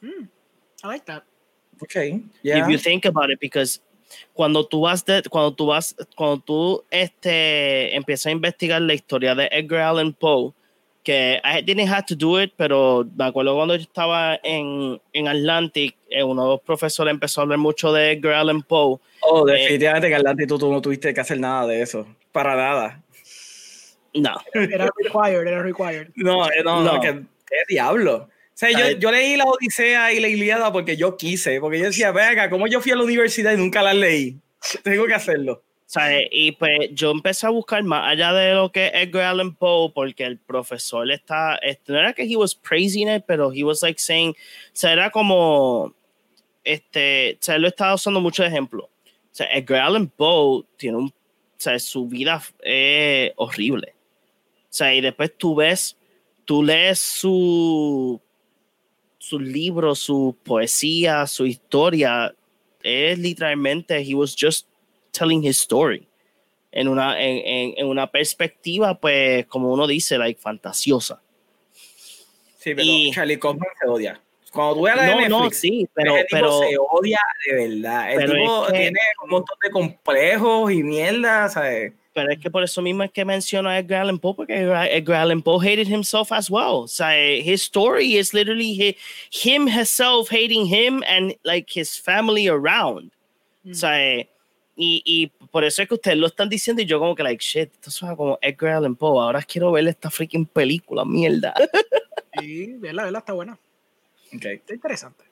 Mm, I like that. Okay. Yeah. If you think about it, because cuando tú vas de, cuando tú vas, cuando tú este empiezas a investigar la historia de Edgar Allan Poe, que I didn't have to do it, pero me acuerdo cuando yo estaba en, en Atlantic, eh, uno de los profesores empezó a hablar mucho de Edgar Allan Poe. Oh, eh, definitivamente en Atlantic tú, tú, no tuviste que hacer nada de eso, para nada. No. Era required, era required. No, eh, no, no, que, qué diablo. O sea, yo, yo, leí la Odisea y la Iliada porque yo quise, porque yo decía, venga, como yo fui a la universidad y nunca la leí, tengo que hacerlo. Y pues yo empecé a buscar más allá de lo que Edgar Allan Poe, porque el profesor está, este, no era que he was praising it, pero he was like saying, o sea, era como, este, o sea, él lo estaba usando mucho de ejemplo. O sea, Edgar Allan Poe tiene un, o sea, su vida es horrible. Sea, y después tú ves, tú lees su, sus libros, su poesía, su historia, es literalmente, he was just telling his story en una, en, en, una perspectiva, pues, como uno dice, like, fantasiosa. Sí, pero Charlie Kaufman se odia. Cuando tú ves la no, Netflix, no, sí, pero, el pero se odia de verdad. El tipo que, tiene un montón de complejos y mierda, ¿sabes? Pero es que por eso mismo es que menciono a Edgar Allan Poe, porque Edgar Allan Poe hated himself as well. O sea, his story is literally him himself hating him and like his family around. Mm. O sea, y, y, por eso es que ustedes lo están diciendo y yo como que like, shit, esto suena como Edgar Allan Poe, ahora quiero ver esta freaking película, mierda. Sí, verla, verla, está buena. Okay. Está interesante.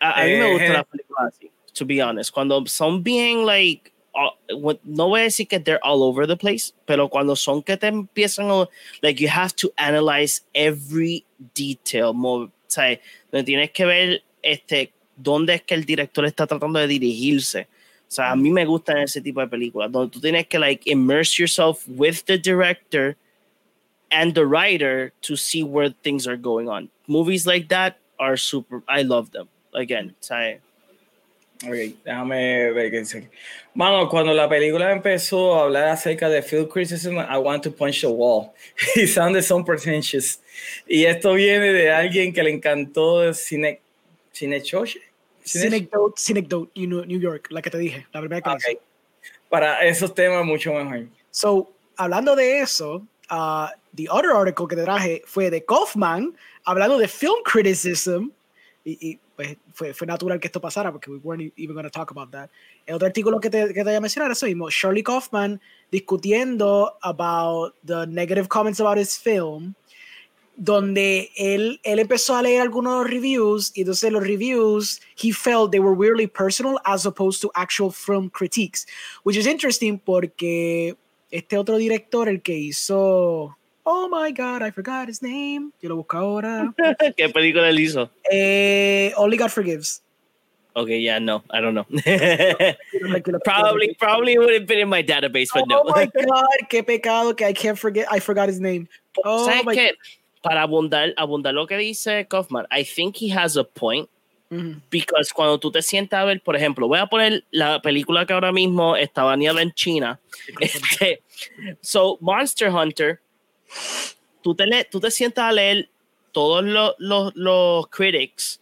A, a mí me gusta eh, la película así, to be honest. Cuando son bien, like, no voy a decir que they're all over the place, pero cuando son que te empiezan a, like, you have to analyze every detail, more, o sea, tienes que ver este, dónde es que el director está tratando de dirigirse o sea, a mí me gustan ese tipo de películas donde tú tienes que like immerse yourself with the director and the writer to see where things are going on. Movies like that are super. I love them. Again, o sea, Ok, déjame ver qué dice. Mano, cuando la película empezó a hablar acerca de field criticism, I want to punch the wall. <laughs> It sounded so pretentious. Y esto viene de alguien que le encantó Cine, Cine Choche. Synecdoche, New York, la que te dije, la primera que okay. Para esos temas mucho mejor. So, hablando de eso, uh, the other article que te traje fue de Kaufman, hablando de film criticism, y, y pues fue, natural que esto pasara porque we weren't even going to talk about that. El otro artículo que te, que te voy a mencionar es eso Shirley Kaufman discutiendo about the negative comments about his film, donde él, él empezó a leer algunos reviews y entonces los reviews, he felt they were weirdly personal as opposed to actual film critiques, which is interesting porque este otro director, el que hizo, oh my god, I forgot his name, yo lo busco ahora. <laughs> ¿Qué película él hizo? Eh, Only God Forgives. Okay, yeah, no, I don't know. <laughs> probably, probably would have been in my database, but oh no. Oh my <laughs> god, qué pecado que I can't forget, I forgot his name. Oh ¿Sabes qué? para abundar, abundar lo que dice Kaufman, I think he has a point. Because cuando tú te sientas a ver, por ejemplo, voy a poner la película que ahora mismo está baneada en China. Este, so, Monster Hunter, tú te, le, tú te sientas a leer todos los, los, los critics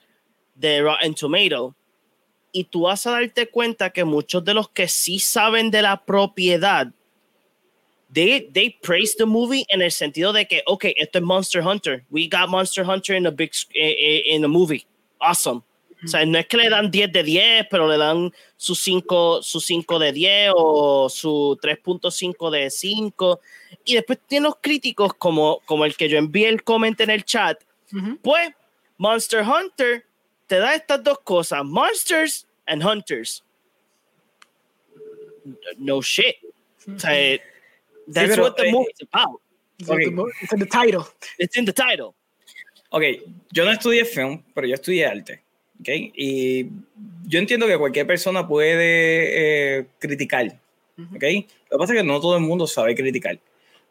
de Rotten Tomato y tú vas a darte cuenta que muchos de los que sí saben de la propiedad they they praise the movie en el sentido de que okay esto es Monster Hunter. We got Monster Hunter in a big in a movie. Awesome o sea, no es que le dan 10 de 10, pero le dan su 5, su 5 de 10 o su 3.5 de 5. Y después tiene los críticos como, como el que yo envié el comment en el chat. Pues Monster Hunter te da estas dos cosas, Monsters and Hunters. No shit. O sea, That's sí, what the eh, movie is about. Okay. It's in the title. It's in the title. Ok, yo no estudié film, pero yo estudié arte. Okay? Y yo entiendo que cualquier persona puede eh, criticar. Okay? Lo que pasa es que no todo el mundo sabe criticar.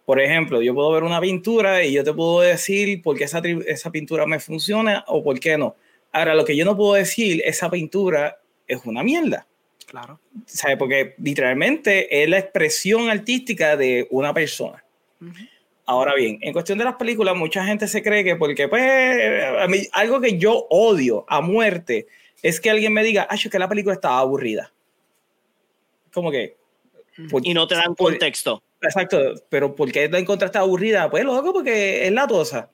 Por ejemplo, yo puedo ver una pintura y yo te puedo decir por qué esa, esa pintura me funciona o por qué no. Ahora, lo que yo no puedo decir, esa pintura es una mierda. Claro. ¿Sabe? Porque literalmente es la expresión artística de una persona. Ahora bien, en cuestión de las películas, mucha gente se cree que porque, pues, a mí, algo que yo odio a muerte es que alguien me diga, ay, que la película estaba aburrida. Como que. y no te dan contexto. Exacto, pero ¿por qué la encontraste aburrida? Pues loco, porque es latosa.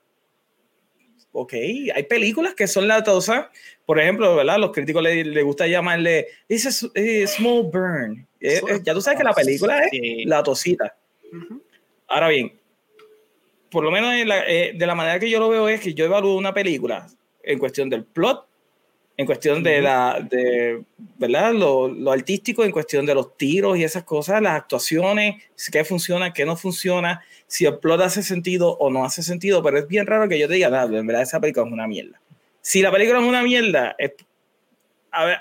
Ok, hay películas que son latosas. Por ejemplo, ¿verdad? Los críticos le, le gusta llamarle It's a, small burn. Eh, eh, ya tú sabes que la película es latosita. Ahora bien, por lo menos eh, de la manera que yo lo veo es que yo evalúo una película en cuestión del plot, en cuestión de la, de, ¿verdad? Lo, lo, artístico, en cuestión de los tiros y esas cosas, las actuaciones, qué funciona, qué no funciona, si el plot hace sentido o no hace sentido, pero es bien raro que yo te diga, nada, en verdad esa película es una mierda. Si la película es una mierda, es, a ver,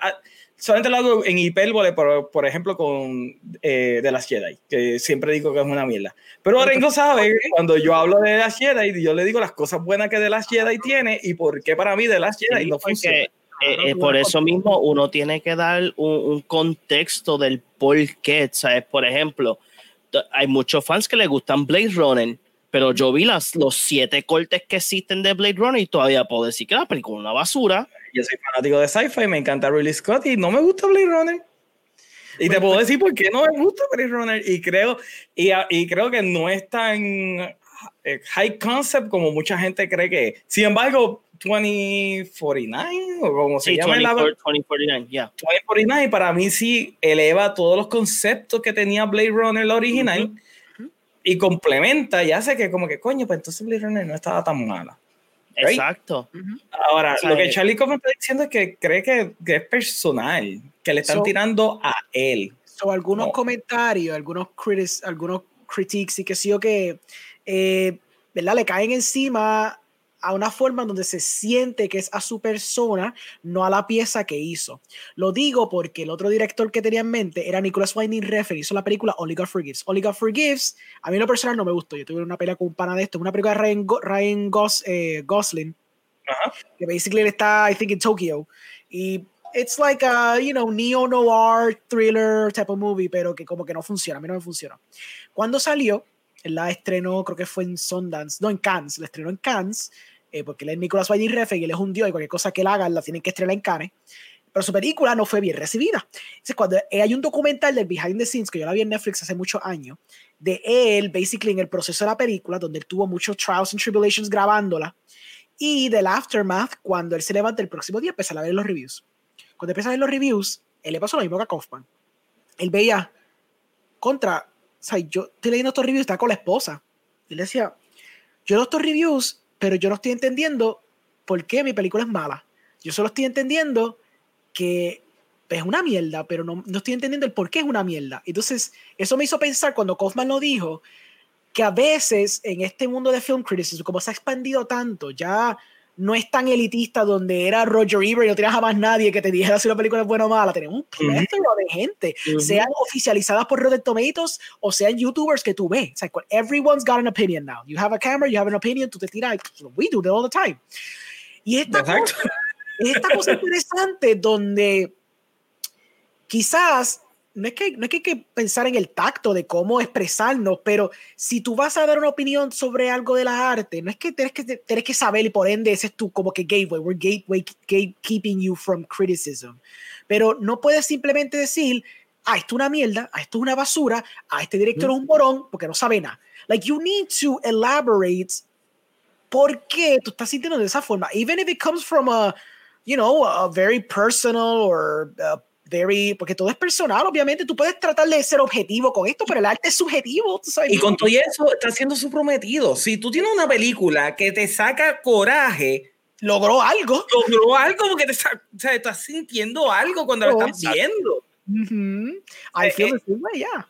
solamente lo hago en hipérbole, por, por ejemplo, con eh, The Last Jedi, que siempre digo que es una mierda. Pero Rengo sabe cuando yo hablo de The Last Jedi, yo le digo las cosas buenas que The Last Jedi tiene y por qué para mí The Last Jedi no funciona eh, eh, por eso mismo uno tiene que dar un, contexto del por qué, ¿sabes? Por ejemplo, hay muchos fans que les gustan Blade Runner, pero yo vi las, los siete cortes que existen de Blade Runner y todavía puedo decir que la película es una basura. Yo soy fanático de sci-fi, me encanta Ridley Scott y no me gusta Blade Runner. Y te puedo decir por qué no me gusta Blade Runner y creo, y, y creo que no es tan eh, high concept como mucha gente cree que Sin embargo, 2049 o como se llama 2049, yeah. 2049 para mí sí eleva todos los conceptos que tenía Blade Runner la original y complementa y hace que como que coño, pues entonces Blade Runner no estaba tan mala. Exacto. Ahora, lo que Charlie como está diciendo es que cree que, que es personal, que le están tirando a él. O algunos comentarios, algunos critics, algunos critiques y que sí o que, eh, ¿verdad? Le caen encima a una forma donde se siente que es a su persona, no a la pieza que hizo. Lo digo porque el otro director que tenía en mente era Nicholas Winding Refn, hizo la película Only God Forgives. Only God Forgives, a mí lo personal no me gustó. Yo tuve una pelea con un pana de esto, una película de Ryan, Ryan eh, Gosling, que basically está, I think, en Tokyo. Y it's like a, you know, neo-noir thriller type of movie, pero que como que no funciona, a mí no me funciona. Cuando salió, la estrenó, creo que fue en Sundance, no, en Cannes, la estrenó en Cannes, eh, porque él es Nicolas Winding Refn y él es un dios y cualquier cosa que él haga la tienen que estrenar en Cannes. Pero su película no fue bien recibida. Entonces, cuando eh, hay un documental del Behind the Scenes, que yo la vi en Netflix hace muchos años, de él, basically, en el proceso de la película, donde él tuvo muchos trials and tribulations grabándola, y del aftermath, cuando él se levanta el próximo día, empieza a ver los reviews. Cuando empieza a ver los reviews, él le pasó lo mismo que a Kaufman. Él veía contra, o sea, yo estoy leyendo estos reviews, está con la esposa. Él decía, yo leo estos reviews pero yo no estoy entendiendo por qué mi película es mala. Yo solo estoy entendiendo que es una mierda, pero no, no estoy entendiendo el por qué es una mierda. Entonces, eso me hizo pensar cuando Kaufman lo dijo, que a veces en este mundo de film criticism, como se ha expandido tanto, ya no es tan elitista donde era Roger Ebert y no tenías jamás nadie que te dijera si una película es buena o mala. Tenemos un plethora de gente, sean oficializadas por Rotten Tomatoes o sean youtubers que tú ves. It's like, everyone's got an opinion now. You have a camera, you have an opinion, tú te tiras. We do that all the time. Y esta cosa, esta cosa <laughs> interesante donde quizás no es, que, no es que hay que pensar en el tacto de cómo expresarnos, pero si tú vas a dar una opinión sobre algo de la arte, no es que tienes que, tienes que saber y por ende ese es tu como que gateway, we're gateway, keeping you from criticism. Pero no puedes simplemente decir, ah, esto es una mierda, ah, esto es una basura, ah, este director es un morón, porque no sabe nada. Like, you need to elaborate por qué tú estás sintiendo de esa forma, even if it comes from a, you know, a very personal or porque todo es personal, obviamente, tú puedes tratar de ser objetivo con esto, pero el arte es subjetivo. Y con todo eso está siendo su prometido. Si tú tienes una película que te saca coraje, logró algo. Logró algo porque te o sea, estás sintiendo algo cuando lo estás viendo. I feel yeah.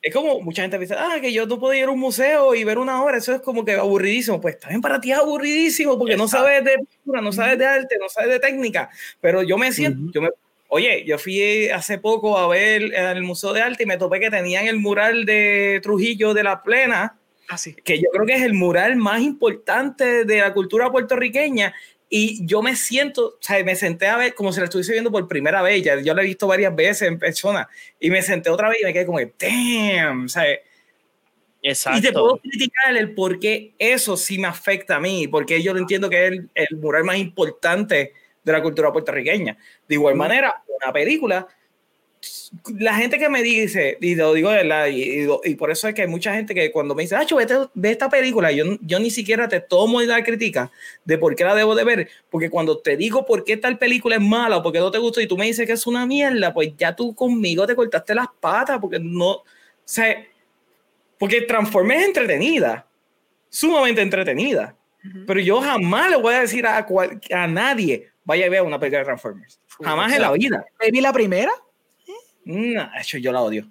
Es como mucha gente dice, ah, que yo no puedo ir a un museo y ver una obra, eso es como que aburridísimo. Pues también para ti es aburridísimo porque no sabes de pintura, no sabes de arte, no sabes de técnica. Pero yo me siento, yo me Oye, yo fui hace poco a ver el Museo de Arte y me topé que tenían el mural de Trujillo de la Plena. Ah, que yo creo que es el mural más importante de la cultura puertorriqueña. Y yo me siento, o sea, me senté a ver como si la estuviese viendo por primera vez. Ya, yo la he visto varias veces en persona. Y me senté otra vez y me quedé como, damn, ¿sabes? Exacto. Y te puedo criticar el por qué eso sí me afecta a mí, porque yo lo entiendo que es el, el mural más importante de la cultura puertorriqueña. De igual manera, una película, la gente que me dice, y lo digo de verdad, y, y, por eso es que hay mucha gente que cuando me dice, ah, vete, ve esta película, yo, yo ni siquiera te tomo la crítica de por qué la debo de ver, porque cuando te digo por qué tal película es mala o por qué no te gustó y tú me dices que es una mierda, pues ya tú conmigo te cortaste las patas, porque no, o sea, porque Transformers es entretenida, sumamente entretenida, pero yo jamás le voy a decir a, a nadie, vaya a ver una película de Transformers. Jamás en la vida. ¿Vi la primera? No, yo la odio.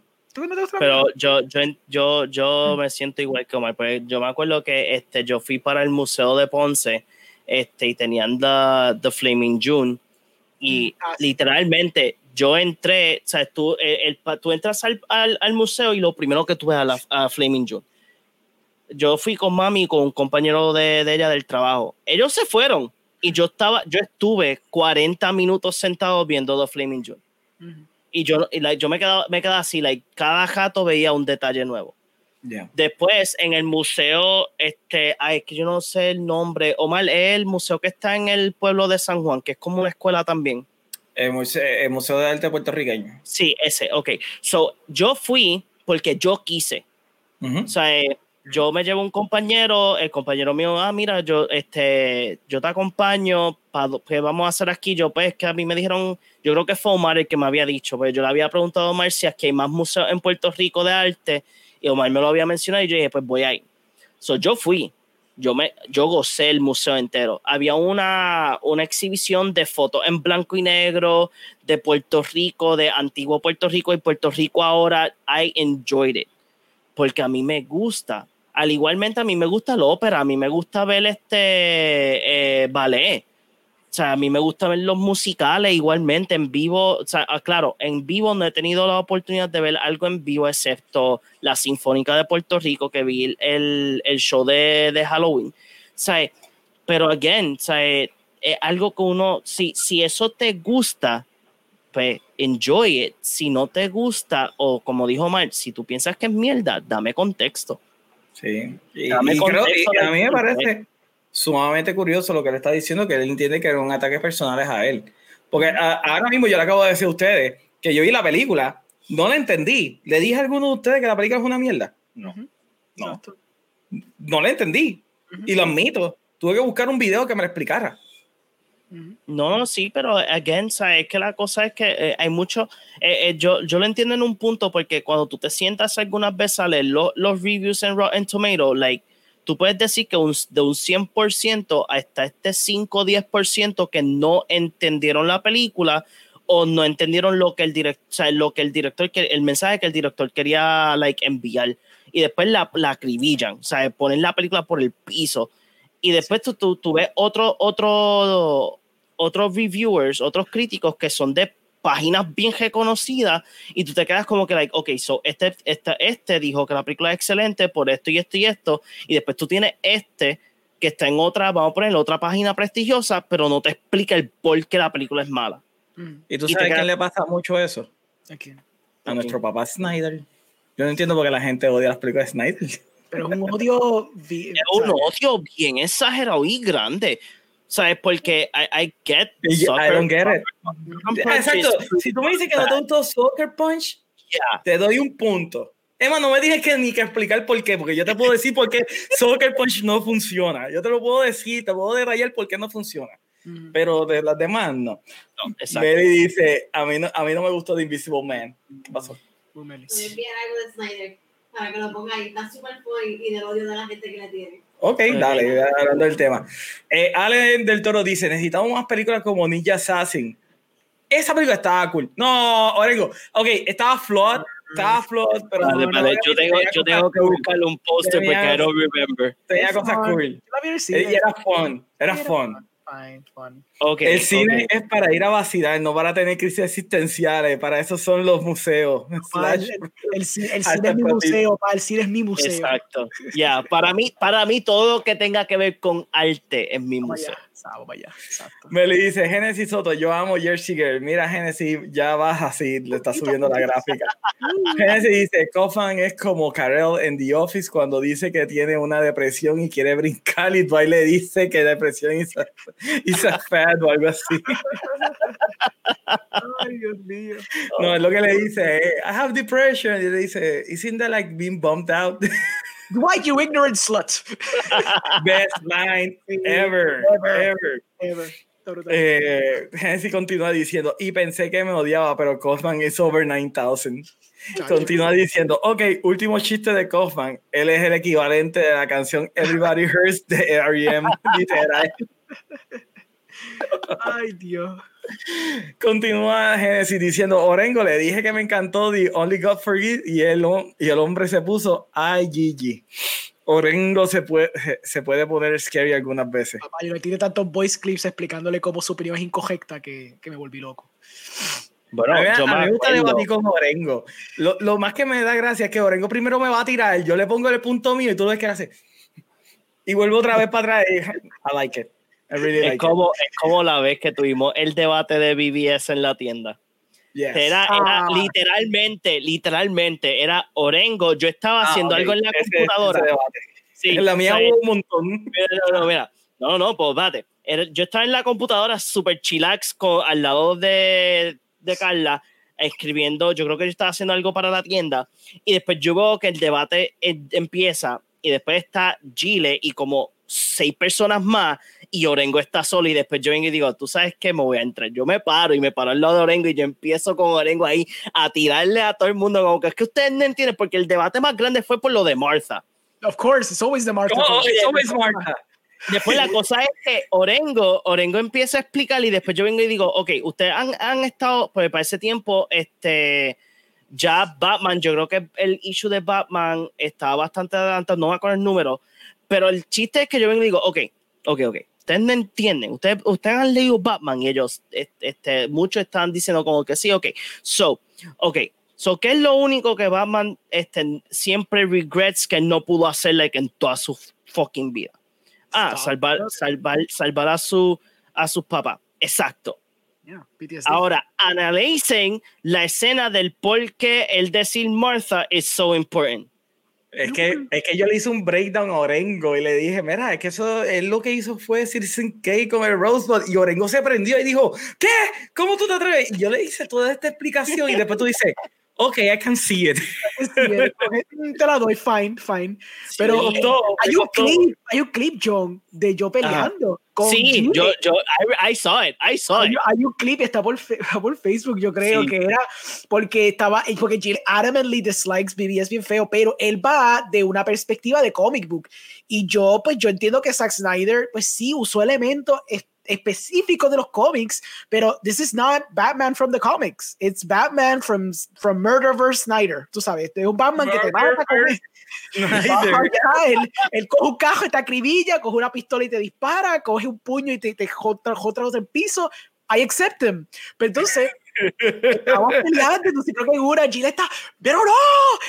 Pero yo, yo, yo, yo me siento igual que Omar, porque yo me acuerdo que este, yo fui para el Museo de Ponce este, y tenían The, the Flaming June y mm, ah, literalmente yo entré, o sea, tú, el, tú entras al, al, museo y lo primero que tú ves a, la, a Flaming June. Yo fui con mami, con un compañero de, de ella del trabajo. Ellos se fueron y yo estaba, yo estuve 40 minutos sentado viendo The Flaming June. Y yo, yo me quedaba, me quedaba así, like, cada jato veía un detalle nuevo. Después, en el museo, este, ay, que yo no sé el nombre, Omar, es el museo que está en el pueblo de San Juan, que es como una escuela también. El Museo, de Arte Puertorriqueño. Sí, ese, ok. So, yo fui porque yo quise. O sea, eh, yo me llevo un compañero, el compañero mío, ah, mira, yo, este, yo te acompaño, para ¿qué vamos a hacer aquí? Yo, pues, que a mí me dijeron, yo creo que fue Omar el que me había dicho, pues yo le había preguntado a Omar si es que hay más museos en Puerto Rico de arte, y Omar me lo había mencionado, y yo dije, pues voy ahí. So, yo fui, yo, me, yo gocé el museo entero. Había una, una exhibición de fotos en blanco y negro de Puerto Rico, de antiguo Puerto Rico y Puerto Rico ahora. I enjoyed it. Porque a mí me gusta al igualmente a mí me gusta la ópera, a mí me gusta ver este eh, ballet. O sea, a mí me gusta ver los musicales igualmente en vivo. O sea, ah, claro, en vivo no he tenido la oportunidad de ver algo en vivo, excepto la Sinfónica de Puerto Rico, que vi el, el show de, de, Halloween. O sea, pero, again, o sea, es algo que uno, si, si eso te gusta, pues enjoy it. Si no te gusta, o como dijo Mark, si tú piensas que es mierda, dame contexto. Sí, y, a mí me parece sumamente curioso lo que le está diciendo, que él entiende que eran ataques personales a él. Porque ahora mismo yo le acabo de decir a ustedes que yo vi la película, no la entendí. ¿Le dije a alguno de ustedes que la película es una mierda? No. No. No la entendí. Y lo admito. Tuve que buscar un video que me lo explicara. No, sí, pero again, es que la cosa es que eh, hay mucho, eh, eh, yo, yo lo entiendo en un punto porque cuando tú te sientas algunas veces a leer los reviews en Rotten Tomato, like, tú puedes decir que un, de un 100% hasta este 5 o 10% que no entendieron la película o no entendieron lo que el director, o sea, lo que el director, el mensaje que el director quería like, enviar. Y después la, la acribillan, o sea, ponen la película por el piso. Y después tú, tú, tú ves otro, otro, otros reviewers, otros críticos que son de páginas bien reconocidas y tú te quedas como que, like, ok, so este, este, este dijo que la película es excelente por esto y esto y esto, y después tú tienes este que está en otra, vamos a poner otra página prestigiosa, pero no te explica el por qué la película es mala. Mm. ¿Y tú sabes a quién le pasa mucho eso? ¿A, nuestro papá Snyder. Yo no entiendo por qué la gente odia las películas de Snyder. Pero es un odio bien, es un odio bien exagerado y grande. ¿Sabes? Porque I, I get I don't get it. Exacto. Si tú me dices que no te gustó Soccer Punch, te doy un punto. Emma, no me digas que ni que explicar por qué, porque yo te puedo decir por qué Soccer Punch no funciona. Yo te lo puedo decir, te puedo detallar por qué no funciona. Pero de las demás, no. no Mary dice, a mí no, a mí no me gustó The Invisible Man. ¿Qué pasó? Me algo de Snyder para que lo ponga ahí. Está súper y del odio de la gente que le tiene. Ok, dale, hablando del tema. Eh, Ale del Toro dice, necesitamos más películas como Ninja Assassin. Esa película estaba cool. No, Orengo. Ok, estaba flawed, estaba flawed, pero... Vale, vale, yo, tengo, yo tengo que buscarle un póster porque I don't remember. Tenía cosas cool. Y era fun, era fun. Okay, el cine es para ir a vacilar, no para tener crisis existenciales. Para eso son los museos. <laughs> el, cine es mi museo, para el cine es mi museo. Exacto. Ya, para mí, para mí todo que tenga que ver con arte es mi museo. Me le dice Genesis Soto, yo amo Jersey Girl. Mira, Genesis, ya vas así, le está subiendo la gráfica. <laughs> Genesis dice: Coffin es como Carell en The Office cuando dice que tiene una depresión y quiere brincar y Dwight le dice que depresión y se <laughs> fat o algo así. Ay, Dios mío. No, es lo que le dice, eh, I have depression. Y le dice, isn't that like being bumped out? <laughs> Why, you ignorant slut. <laughs> Best line ever, ever. ever. Eh, <laughs> Genesis continúa diciendo, y pensé que me odiaba, pero Kaufman es over 9000. Continúa diciendo, ok, último chiste de Kaufman. Él es el equivalente de la canción Everybody Hurts de R.E.M. <laughs> literal. Ay, Dios. Continúa Genesis diciendo, Orengo, le dije que me encantó The Only God Forgive y el, y el hombre se puso IGG. Orengo se puede, se puede poner scary algunas veces. Papá, yo le tiene tantos voice clips explicándole cómo su opinión es incorrecta que, que me volví loco. Bueno, a mí, yo me gusta debatir con Orengo. Lo, lo, más que me da gracia es que Orengo primero me va a tirar, yo le pongo el punto mío y tú ves que hace. Y vuelvo otra vez para atrás. I like it. Really like es, como, it. es como la vez que tuvimos el debate de BBS en la tienda. Yes. Era, era Ah. literalmente, literalmente, era Orengo. Yo estaba Ah, haciendo ok, algo en la ese- computadora. ese. Sí, en la mía o sea, hubo un montón. Mira, no, no, mira. No, no, pues date. Era- Yo estaba en la computadora super chillax con, al lado de, de Carla escribiendo, yo creo que yo estaba haciendo algo para la tienda y después yo veo que el debate em- empieza y después está Gile y como seis personas más y Orengo está solo y después yo vengo y digo, tú sabes qué, me voy a entrar. Yo me paro y me paro al lado de Orengo y yo empiezo con Orengo ahí a tirarle a todo el mundo como que es que ustedes no entienden porque el debate más grande fue por lo de Martha. Of course, it's always the Martha. Oh, it's always Martha. Después la cosa es que Orengo, Orengo empieza a explicar y después yo vengo y digo, ok, ustedes han, han estado, pues para ese tiempo, este, ya Batman, yo creo que el issue de Batman estaba bastante adelantado, no me acuerdo el número, pero el chiste es que yo vengo y digo, ok, ok, ok, ustedes no entienden, ustedes, ustedes han leído Batman y ellos, este, muchos están diciendo como que sí, ok, so, ok, so, ¿qué es lo único que Batman este, siempre regrets que no pudo hacer like, en toda su fucking vida? Ah, salvar, salvar, salvar a, su, a sus papás. Exacto. Yeah. Ahora, analicen la escena del por qué el decir Martha is so important. Es que, es que yo le hice un breakdown a Orengo y le dije, mira, es que eso, él lo que hizo fue Citizen K con el Rosebud y Orengo se prendió y dijo, ¿qué? ¿Cómo tú te atreves? Y yo le hice toda esta explicación y después tú dices, ok, I can see it. <laughs> Sí, te la doy, fine, fine. Pero gustó, hay un clip, hay un clip, John, de yo peleando. Con Sí, yo, yo, I, I saw it, I saw Hay, it. hay un clip, está por, <laughs> por Facebook, yo creo Sí. que era porque estaba, porque Jill adamantly dislikes BBS bien feo, pero él va de una perspectiva de comic book. Y yo, pues yo entiendo que Zack Snyder, pues sí, usó elementos es- específicos de los cómics, pero this is not Batman from the comics. It's Batman from, from Murderverse Snyder. Tú sabes, este es un Batman que te mata con él, él coge un cajo y te acribilla, coge una pistola y te dispara, coge un puño y te, te jota jota en el piso. I accept him. Pero entonces, estamos peleando, entonces creo que una Gile está, pero no,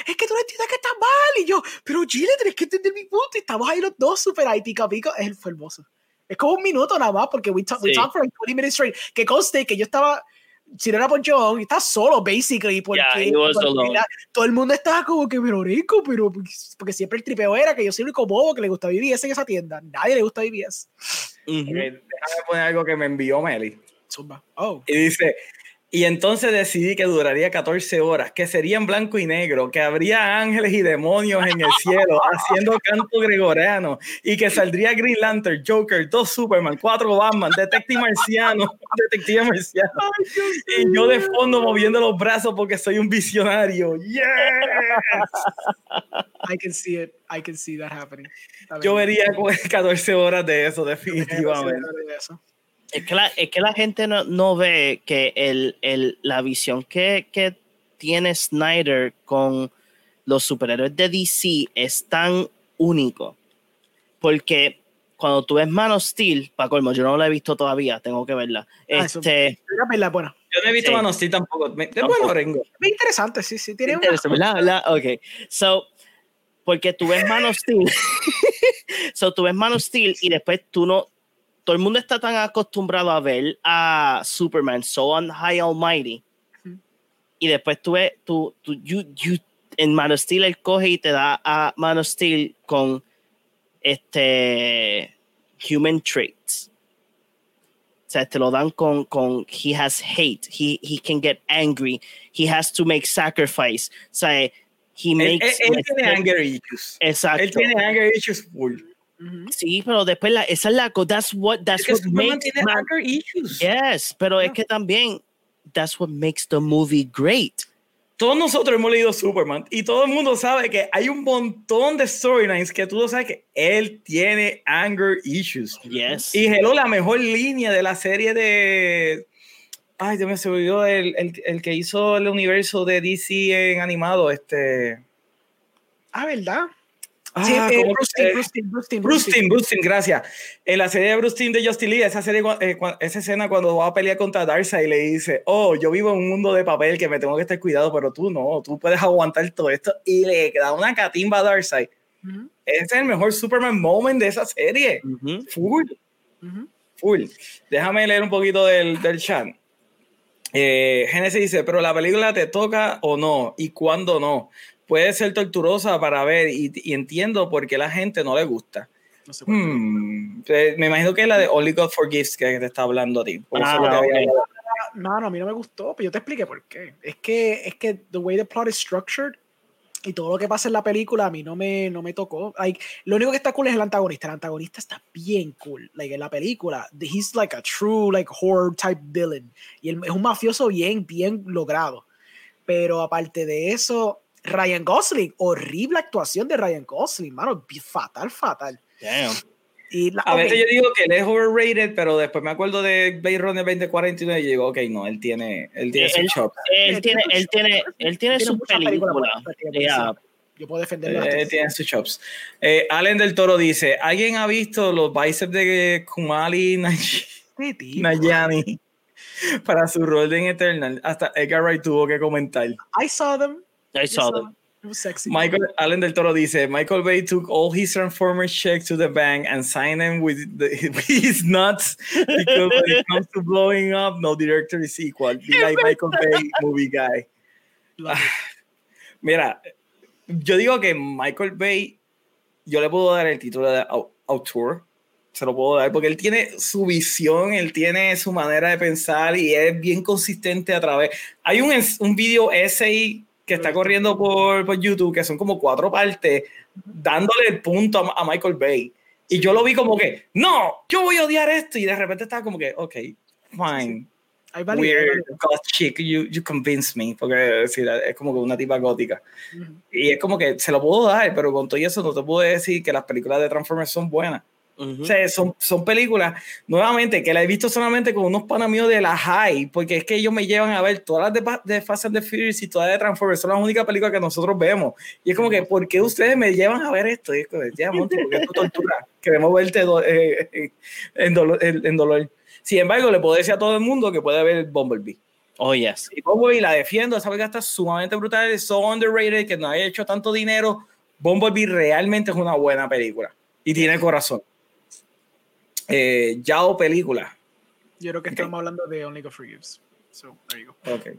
es que tú no entiendes que está mal. Y yo, pero Gile, tienes que entender mi punto. Y estamos ahí los dos súper ahí, pica pica. Es, fue hermoso. Es como un minuto nada más, porque we talk, we Sí. talk for like 20 minutes straight. Que conste que yo estaba, si no era por John, y estaba solo, basically, porque, Yeah, porque la- todo el mundo estaba como que, pero rico, pero porque siempre el tripeo era que yo soy el único bobo que le gusta BBS en esa tienda. Nadie le gusta BBS. Ujú. Ok, déjame poner algo que me envió Meli. Zumba. Oh. Y dice, y entonces decidí que duraría 14 horas, que sería en blanco y negro, que habría ángeles y demonios en el cielo <laughs> haciendo canto gregoriano y que saldría Green Lantern, Joker, dos Superman, cuatro Batman, detective marciano, <laughs> detective marciano. Y yo de fondo moviendo los brazos porque soy un visionario. ¡Yes! I can see it. I can see that happening. Yo vería como 14 horas de eso, definitivamente. Es que la, es que la gente no, no ve que el, el, la visión que, que tiene Snyder con los superhéroes de DC es tan único. Porque cuando tú ves Man of Steel, para colmo, yo no la he visto todavía, tengo que verla. Ah, Este, Una pelea buena. Yo no he visto Sí. Man of Steel tampoco. Me- Tampoco. bueno, Rengo. Muy interesante, sí, sí. Tiene una. ¿verdad? Ok. So, porque tú ves Man of Steel. <laughs> so, tú ves Man of Steel y después tú no. Todo el mundo está tan acostumbrado a ver a Superman, so on high almighty. Y después tú ves, tú, tú, you, you- en Man of Steel él coge y te da a Man of Steel con este human traits. sea, te lo dan con, con he has hate, he, he can get angry, he has to make sacrifice. O sea, he makes. Él, él tiene anger issues. Exacto. Él tiene anger issues full. Sí, pero después la, esa es la that's what that's what makes tiene anger issues. Yes, pero yeah. es que también that's what makes the movie great. Todos nosotros hemos leído Superman y todo el mundo sabe que hay un montón de storylines que tú lo sabes que él tiene anger issues. Yes. Y Hello, la mejor línea de la serie de. Ay, Dios me se olvidó el, el, el, que hizo el universo de DC en animado. Este. Ah, ¿verdad? Ah, sí, eh, Bruce Bruce Bruce gracias. En la serie de Bruce Timm de Justin Lee, esa, serie, eh, esa escena cuando va a pelear contra Darkseid y le dice, oh, yo vivo en un mundo de papel que me tengo que estar cuidado, pero tú no, tú puedes aguantar todo esto. Y le da una catimba a Darkseid. Uh -huh. Ese es el mejor Superman moment de esa serie. Uh -huh. Full. Uh -huh. Full. Déjame leer un poquito del, del chat. Eh, Genesis dice, pero la película te toca o no, y cuándo no puede ser torturosa para ver y, y, entiendo por qué la gente no le gusta. No sé hmm, me imagino que es la de Only God Forgives que te está hablando a ti. Ah, okay. No, no, a mí no me gustó, pero yo te expliqué por qué. Es que, es que the way the plot is structured y todo lo que pasa en la película a mí no me, no me tocó. Like, lo único que está cool es el antagonista. El antagonista está bien cool. Like, en la película, he's like a true like horror type villain. Y él, es un mafioso bien, bien logrado. Pero aparte de eso, Ryan Gosling, horrible actuación de Ryan Gosling, mano, fatal, fatal. Damn. Y la, a okay. veces yo digo que él es overrated, pero después me acuerdo de Blade Runner 2049 y digo, ok, no, él tiene, él tiene él, su chops. Él, tiene, él tiene, él tiene, su película. Yeah. Yo puedo defenderlo. Eh, tiene sus chops. Eh, Allen del Toro dice, ¿alguien ha visto los bíceps de Kumali Nayani para su rol en Eternal? Hasta Edgar Wright tuvo que comentar. I saw them. I saw them. It was sexy. Michael Allen del Toro dice, Michael Bay took all his Transformers checks to the bank and signed them with, the, with <laughs> his nuts because when it comes to blowing up, no director is equal. Be like Michael Bay, movie guy. <sighs> Mira, yo digo que Michael Bay, yo le puedo dar el título de autor, se lo puedo dar porque él tiene su visión, él tiene su manera de pensar y es bien consistente a través. Hay un, un video essay que está corriendo por, por, YouTube, que son como cuatro partes, dándole el punto a, a, Michael Bay. Y yo lo vi como que, no, yo voy a odiar esto. Y de repente estaba como que, ok, fine. Hay Weird goth chick, you, you convinced me. Porque es, decir, es como que una tipa gótica. Uh -huh. Y es como que se lo puedo dar, pero con todo eso no te puedo decir que las películas de Transformers son buenas. Uh -huh. O sea, son, son películas, nuevamente, que la he visto solamente con unos panas míos de la high, porque es que ellos me llevan a ver todas las de, de Fast and the Furious y todas de Transformers, son las únicas películas que nosotros vemos. Y es como que, ¿por qué ustedes me llevan a ver esto? Y es como, ya, Monty, porque es tu tortura. Queremos verte do, eh, en, dolor, en dolor. Sin embargo, le puedo decir a todo el mundo que puede ver Bumblebee. Oh, yes. Y Bumblebee la defiendo, esa película está sumamente brutal, es so underrated, que no haya hecho tanto dinero. Bumblebee realmente es una buena película y tiene corazón eh, Yao película. Yo creo que okay. estamos hablando de Only God Forgives. So, there you go. Ok.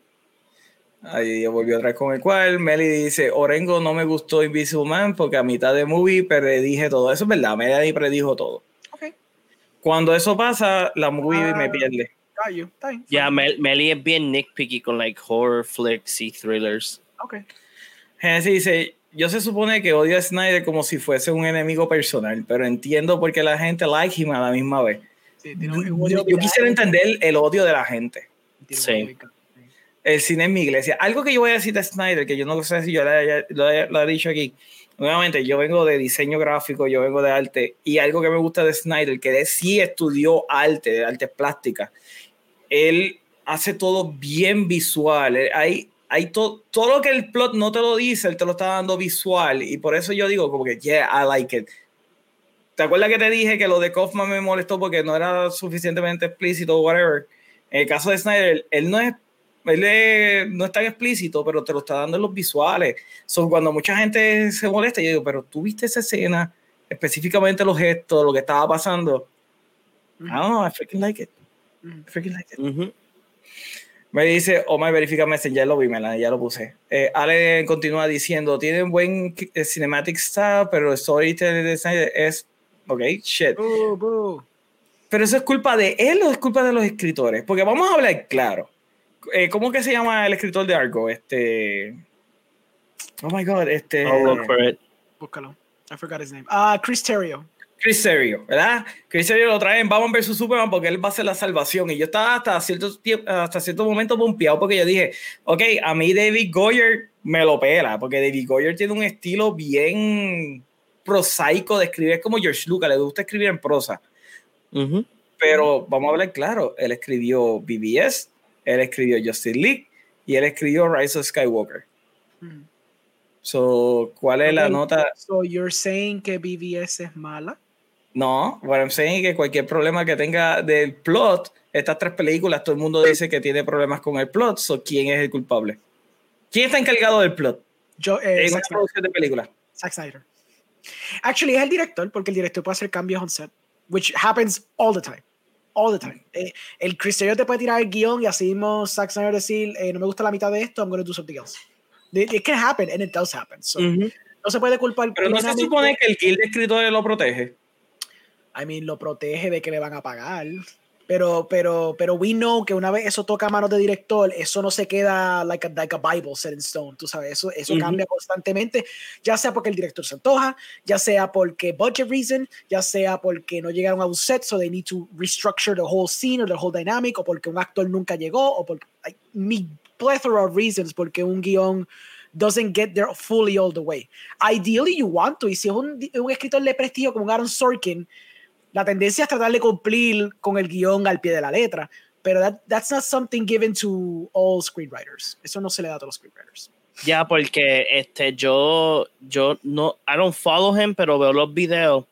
Ahí volvió otra vez con el cual. Meli dice: Orengo no me gustó Invisible Man porque a mitad de movie predije todo. Eso es verdad, Meli predijo todo. Okay. Cuando eso pasa, la movie uh, me pierde. Ya, yeah, Mel Meli es bien nitpicky con like horror flicks y thrillers. Ok. Genesis dice: yo se supone que odio a Snyder como si fuese un enemigo personal, pero entiendo por qué la gente like him a la misma vez. Sí, yo, quisiera entender el odio de la gente. Sí. El cine en mi iglesia. Algo que yo voy a decir de Snyder, que yo no sé si yo lo, he dicho aquí. Nuevamente, yo vengo de diseño gráfico, yo vengo de arte, y algo que me gusta de Snyder, que él sí estudió arte, de artes plásticas. Él hace todo bien visual. Hay, hay to, todo lo que el plot no te lo dice, él te lo está dando visual y por eso yo digo como que, yeah, I like it. ¿Te acuerdas que te dije que lo de Kaufman me molestó porque no era suficientemente explícito o whatever? En el caso de Snyder, él no es, él es, no es tan explícito, pero te lo está dando en los visuales. So, cuando mucha gente se molesta, yo digo, pero tú viste esa escena, específicamente los gestos, lo que estaba pasando. Mm -hmm. I don't know, I freaking like it. I freaking like it. Mm -hmm. Me dice, oh my verifica Messenger, lo vi, me ya lo puse. Eh, Ale continúa diciendo, tienen buen eh, cinematic style, pero el storytelling de Snyder es, ok, shit. Boo, boo. pero eso es culpa de él o es culpa de los escritores, porque vamos a hablar claro. Eh, ¿Cómo que se llama el escritor de Argo? Este. Oh my god, este. Búscalo. I forgot his name. Ah, Chris Terrio. Chris Serio, ¿verdad? Chris Serio lo trae en Batman vs Superman porque él va a ser la salvación. Y yo estaba hasta cierto, hasta cierto momento pompeado porque yo dije, ok, a mí David Goyer me lo pela, porque David Goyer tiene un estilo bien prosaico de escribir, es como George Lucas, le gusta escribir en prosa. Pero vamos a hablar claro, él escribió BBS, él escribió Justice League y él escribió Rise of Skywalker. Mm. So, ¿cuál es la nota? So, you're saying que BBS es mala? No, bueno, I'm saying que cualquier problema que tenga del plot, estas tres películas, todo el mundo dice que tiene problemas con el plot, so ¿quién es el culpable? ¿Quién está encargado del plot? Yo, eh, en una producción de película. Zack Snyder. Actually, es el director, porque el director puede hacer cambios on set, which happens all the time. All the time. Eh, el cristiano te puede tirar el guion y así mismo Zack Snyder decir, eh, no me gusta la mitad de esto, I'm going to do something else. It can happen, and it does happen. So, No se puede culpar. Pero no se supone que el guild de escritores lo protege. I mean, lo protege de que le van a pagar. Pero, pero, pero we know que una vez eso toca a manos de director, eso no se queda like a, like a Bible set in stone, tú sabes, eso, eso cambia constantemente, ya sea porque el director se antoja, ya sea porque budget reason, ya sea porque no llegaron a un set, so they need to restructure the whole scene or the whole dynamic, o porque un actor nunca llegó, o por like, me plethora of reasons porque un guion doesn't get there fully all the way. Ideally you want to, y si es un, un escritor de prestigio como Aaron Sorkin, la tendencia es tratar de cumplir con el guion al pie de la letra, pero that, that's not something given to all screenwriters. Eso no se le da a todos los screenwriters. Ya, porque este, yo, yo no, I don't follow him, pero veo los videos.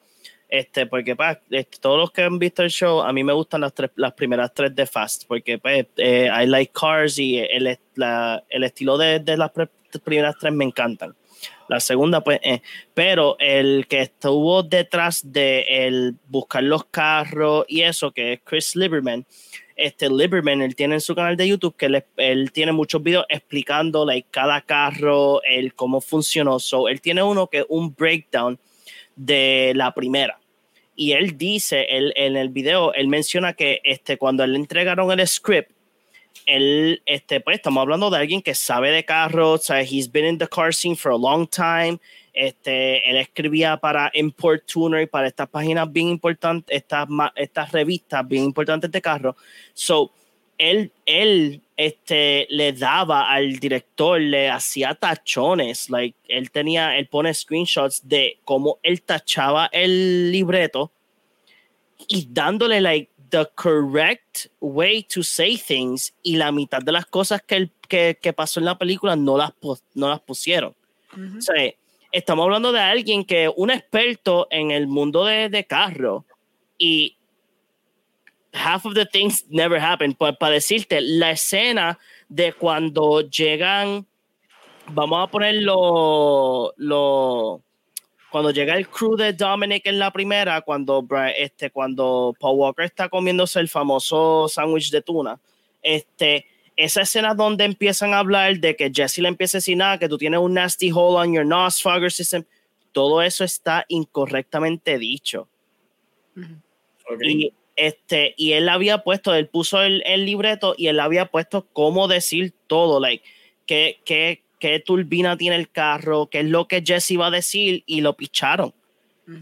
Este, porque pa, este, todos los que han visto el show, a mí me gustan las, tres, las primeras tres de Fast, porque pues, eh, I like cars y el, la, el estilo de, de las primeras tres me encantan. La segunda, pues, eh, pero el que estuvo detrás de el buscar los carros y eso, que es Chris Lieberman, este Lieberman, él tiene en su canal de YouTube que él, tiene muchos videos explicando like, cada carro, el cómo funcionó. So, él tiene uno que es un breakdown de la primera. Y él dice, él, en el video, él menciona que este, cuando le entregaron el script, él, este, pues estamos hablando de alguien que sabe de carros, o he's been in the car scene for a long time. Este, él escribía para Import Tuner y para estas páginas bien importantes, estas, estas revistas bien importantes de carros. So, él, él este, le daba al director, le hacía tachones, like, él tenía, él pone screenshots de cómo él tachaba el libreto y dándole, like, the correct way to say things y la mitad de las cosas que, el, que, que pasó en la película no las, no las pusieron. o sea, estamos hablando de alguien que un experto en el mundo de, de carro y half of the things never happen. Pues para decirte, la escena de cuando llegan, vamos a ponerlo, lo cuando llega el crew de Dominic en la primera, cuando, este, cuando Paul Walker está comiéndose el famoso sándwich de tuna, este, esa escena donde empiezan a hablar de que Jesse le empieza a decir nada, que tú tienes un nasty hole on your nose fogger system, todo eso está incorrectamente dicho. Y, este, y él había puesto, él puso el, el, libreto y él había puesto cómo decir todo, like, que, que qué turbina tiene el carro, qué es lo que Jesse va a decir y lo picharon.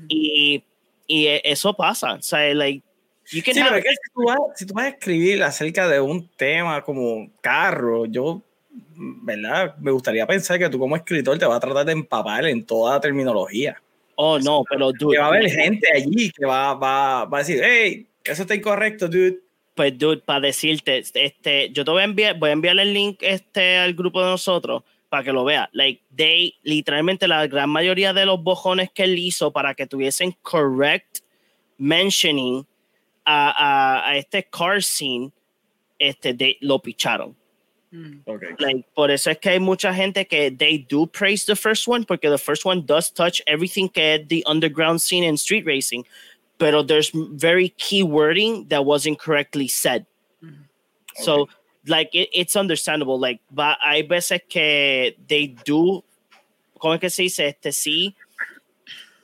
y, y, eso pasa. O sea, like, sí, pero es que si tú, vas, si tú vas a escribir acerca de un tema como carro, yo, ¿verdad? Me gustaría pensar que tú como escritor te vas a tratar de empapar en toda la terminología. Oh, no, pero dude. Que va a haber gente allí que va, va, va a decir, hey, eso está incorrecto, dude pues dude, para decirte, este, yo te voy a enviar, voy a enviar el link este al grupo de nosotros para que lo vea. Like, they, literalmente la gran mayoría de los bojones que él hizo para que tuviesen correct mentioning a, a, este car scene, este, de, lo picharon. Mm. Okay. Like, por eso es que hay mucha gente que they do praise the first one, porque the first one does touch everything que es the underground scene in street racing, pero there's very key wording that wasn't correctly said. Mm. Okay. So like it, it's understandable. Like, but hay veces que they do, ¿cómo es que se dice? Este sí,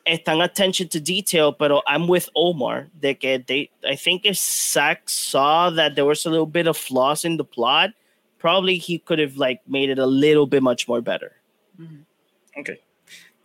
están attention to detail, pero I'm with Omar de que they, I think if Zack saw that there was a little bit of flaws in the plot, probably he could have like made it a little bit much more better. Mm-hmm. Okay.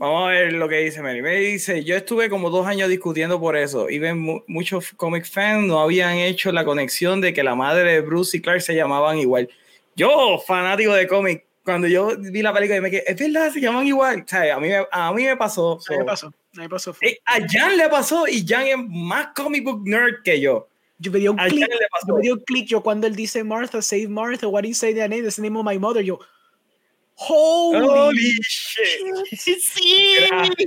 Vamos a ver lo que dice Mary. Me dice, yo estuve como dos años discutiendo por eso. Y ven, muchos comic fans no habían hecho la conexión de que la madre de Bruce y Clark se llamaban igual. Yo, fanático de cómic, cuando yo vi la película, me quedé, es verdad, se llaman igual. O sea, a, mí, a mí me pasó. a mí me pasó. A, mí pasó. a Jan le pasó y Jan es más comic book nerd que yo. Yo me dio un clic. Yo me dio un. Yo cuando él dice Martha, save Martha, what do you say that name? The name of my mother. Yo, Holy, Holy shit. sí. <laughs>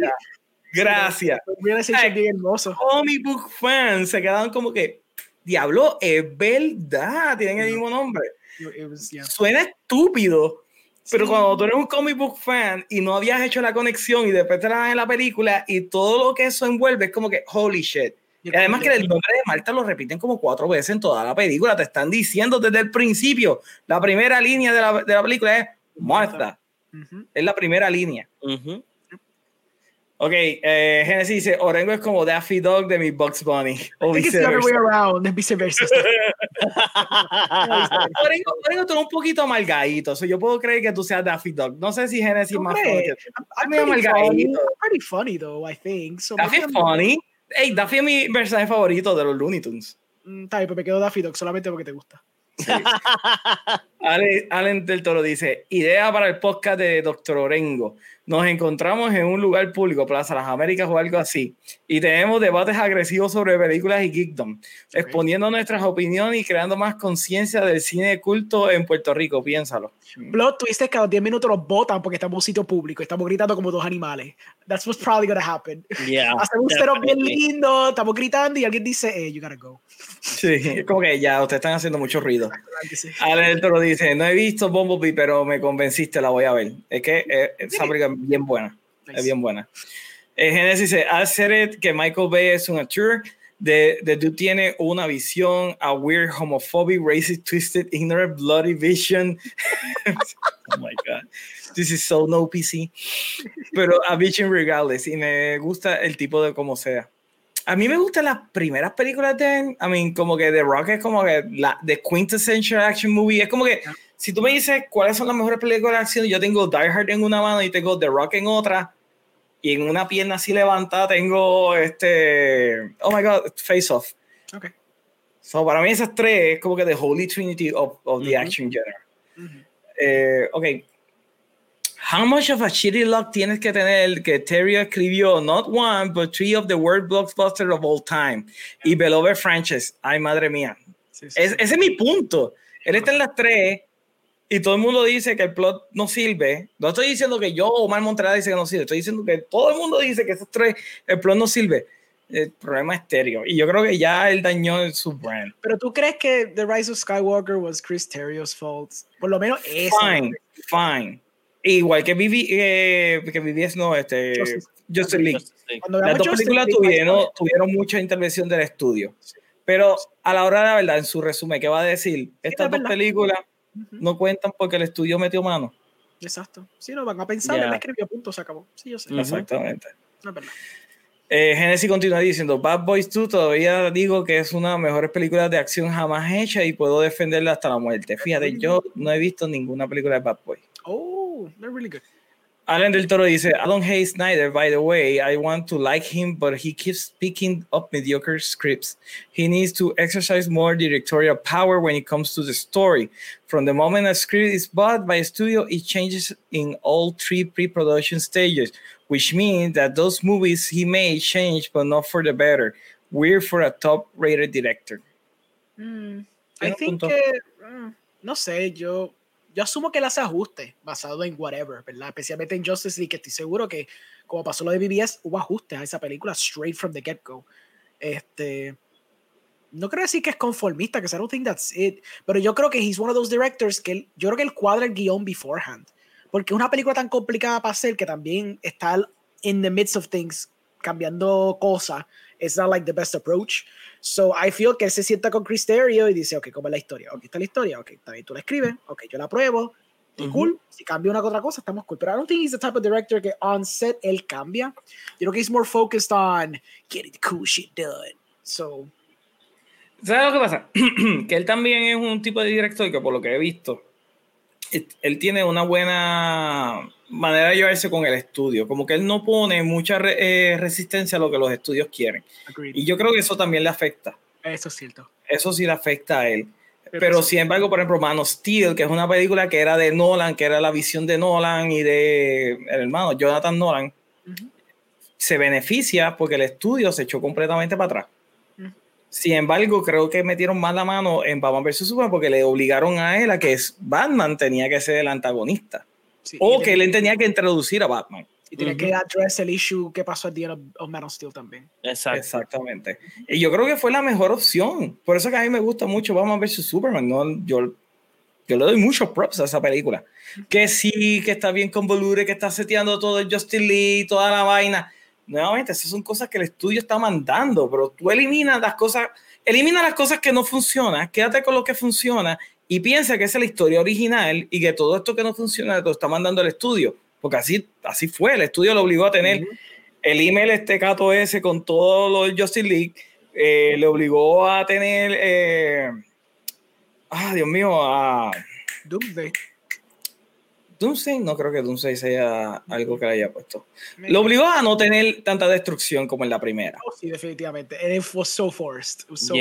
Gracias. Gracias. Bien hermoso. Comic book fans se quedaron como que, diablo, es verdad, tienen el mismo nombre. Was, yeah. Suena estúpido, pero cuando tú eres un comic book fan y no habías hecho la conexión y después te la dan en la película y todo lo que eso envuelve es como que, holy shit. Y además que el nombre de Marta lo repiten como cuatro veces en toda la película. Te están diciendo desde el principio. La primera línea de la, de la película es Martha. Uh -huh. Es la primera línea. Uh -huh. Ok, eh, Genesis dice, Orengo es como Daffy Dog de mi Bugs Bunny. O I think it's the other way around, es viceversa. <laughs> Orengo, Orengo tú eres un poquito amargadito, so yo puedo creer que tú seas Daffy Dog. No sé si Genesis más funny. I'm, funny. I'm pretty funny, though, I think. So Daffy es funny. Hey, Daffy es mi personaje favorito de los Looney Tunes. Mm, está bien, pero me quedo Daffy Dog solamente porque te gusta. Sí. Allen del Toro dice: Idea para el podcast de Doctor Orengo. Nos encontramos en un lugar público, Plaza Las Américas o algo así, y tenemos debates agresivos sobre películas y geekdom, okay. exponiendo nuestras opiniones y creando más conciencia del cine de culto en Puerto Rico. Piénsalo. Blood tuviste que a los 10 minutos nos votan porque estamos en un sitio público estamos gritando como dos animales. That's what's probably gonna happen. Yeah, Hacemos un cero bien lindo, estamos gritando y alguien dice, hey, you gotta go. Sí, es como que ya, ustedes están haciendo mucho ruido. Ale lo dice, no he visto Bumblebee, pero me convenciste, la voy a ver. Es que eh, esa película es bien buena, nice. es bien buena. Eh, Genesis dice, hacer que Michael Bay es un actor, de, de tú tiene una visión, a weird, homophobic, racist, twisted, ignorant, bloody vision. <laughs> oh my God. This is so no PC. Pero a vision regardless. Y me gusta el tipo de como sea. A mí me gustan las primeras películas de I mean, como que The Rock es como que la the quintessential action movie. Es como que yeah. si tú me dices cuáles son las mejores películas de acción, yo tengo Die Hard en una mano y tengo The Rock en otra y en una pierna así levantada tengo este, oh my god, Face Off. Okay. So para mí esas tres es como que the holy trinity of, of the mm -hmm. action genre. Mm -hmm. eh, ok. How much of a shitty luck tienes que tener que Terry escribió not one, but three of the worst blockbusters of all time? Y Beloved franchise. Ay, madre mía. Sí, sí, es, sí. Ese es mi punto. Él está en las tres y todo el mundo dice que el plot no sirve. No estoy diciendo que yo o Omar Montreal dice que no sirve. Estoy diciendo que todo el mundo dice que esos tres, el plot no sirve. El problema es estéreo. Y yo creo que ya él dañó su brand. Pero tú crees que The Rise of Skywalker was Chris Terrio's fault? Por lo menos es. Fine, fine. Igual que Vivi, eh, que BBS no, este, Justice, Justice League. Las dos películas tuvieron, tuvieron mucha intervención del estudio. Sí. Pero a la hora de la verdad, en su resumen, ¿qué va a decir? Estas dos películas uh -huh. no cuentan porque el estudio metió mano. Exacto. Si no, van a pensar, yeah. él escribió, punto, se acabó. Sí, yo sé. Exactamente. No es verdad. Eh, Genesis continúa diciendo, Bad Boys 2 todavía digo que es una de las mejores películas de acción jamás hecha y puedo defenderla hasta la muerte. Fíjate, yo no he visto ninguna película de Bad Boys. Oh, they're really good. Alan del Toro dice, I don't hate Snyder, by the way. I want to like him, but he keeps picking up mediocre scripts. He needs to exercise more directorial power when it comes to the story. From the moment a script is bought by a studio, it changes in all three pre-production stages, which means that those movies he made change, but not for the better. We're for a top-rated director. Mm, I think, uh, no sé, yo yo asumo que él hace ajustes basado en whatever, ¿verdad? Especialmente en Justice League, que estoy seguro que, como pasó lo de BBS, hubo ajustes a esa película straight from the get-go. Este, no creo decir que es conformista, que I don't think that's it, pero yo creo que he's one of those directors que él, yo creo que él cuadra el guion beforehand, porque es una película tan complicada para hacer que también está in the midst of things, cambiando cosas, it's not like the best approach. So I feel que él se sienta con Chris Terrio y dice, ok, ¿cómo es la historia? Ok, está la historia, ok, está bien, tú la escribes, ok, yo la pruebo, cool. Si cambia una otra cosa, estamos cool. Pero I don't think he's the type of director que on set él cambia. Yo creo que he's more focused on getting the cool shit done. So. ¿Sabes lo que pasa? <clears throat> que él también es un tipo de director que, por lo que he visto, él tiene una buena manera de llevarse con el estudio. Como que él no pone mucha eh, resistencia a lo que los estudios quieren. Y yo creo que eso también le afecta. Eso es cierto. Eso sí le afecta a él. Pero sin embargo, por ejemplo, Man of Steel, que es una película que era de Nolan, que era la visión de Nolan y de el hermano Jonathan Nolan, se beneficia porque el estudio se echó completamente para atrás. Sin embargo, creo que metieron más la mano en Batman vs. Superman porque le obligaron a él a que Batman tenía que ser el antagonista. o que él tenía que introducir a Batman. Y tiene que address el issue que pasó al día of, Man of Steel también. Exactamente. Y yo creo que fue la mejor opción. Por eso que a mí me gusta mucho Batman vs. Superman. ¿no? Yo, yo le doy muchos props a esa película. Que sí, que está bien convoluble, que está seteando todo el Justin Lee, toda la vaina. Nuevamente, esas son cosas que el estudio está mandando, pero tú eliminas las cosas, elimina las cosas que no funcionan, quédate con lo que funciona y piensa que esa es la historia original y que todo esto que no funciona lo está mandando el estudio porque así, así fue, el estudio lo obligó a tener el email este cato ese con todo lo del Justice League, eh, le obligó a tener, eh, ah, Dios mío, a... Doomsday. Doomsday, no creo que Doomsday sea algo que le haya puesto. Lo obligó a no tener tanta destrucción como en la primera. Oh, sí, definitivamente. And it was so forced. It was so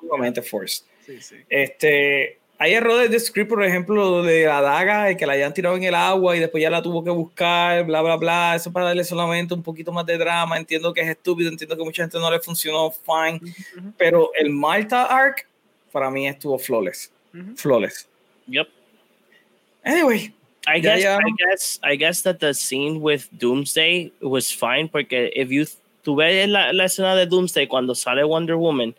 sumamente forced. Sí, sí. Este, hay errores de script, por ejemplo, de la daga, que la hayan tirado en el agua y después ya la tuvo que buscar, bla, bla, bla. Eso para darle solamente un poquito más de drama. Entiendo que es estúpido, entiendo que mucha gente no le funcionó, fine. Pero el Malta Arc, para mí estuvo flawless. Flawless. Yep. Anyway. I guess, I guess, I guess that the scene with Doomsday was fine, porque if you, tú ves la, la escena de Doomsday cuando sale Wonder Woman,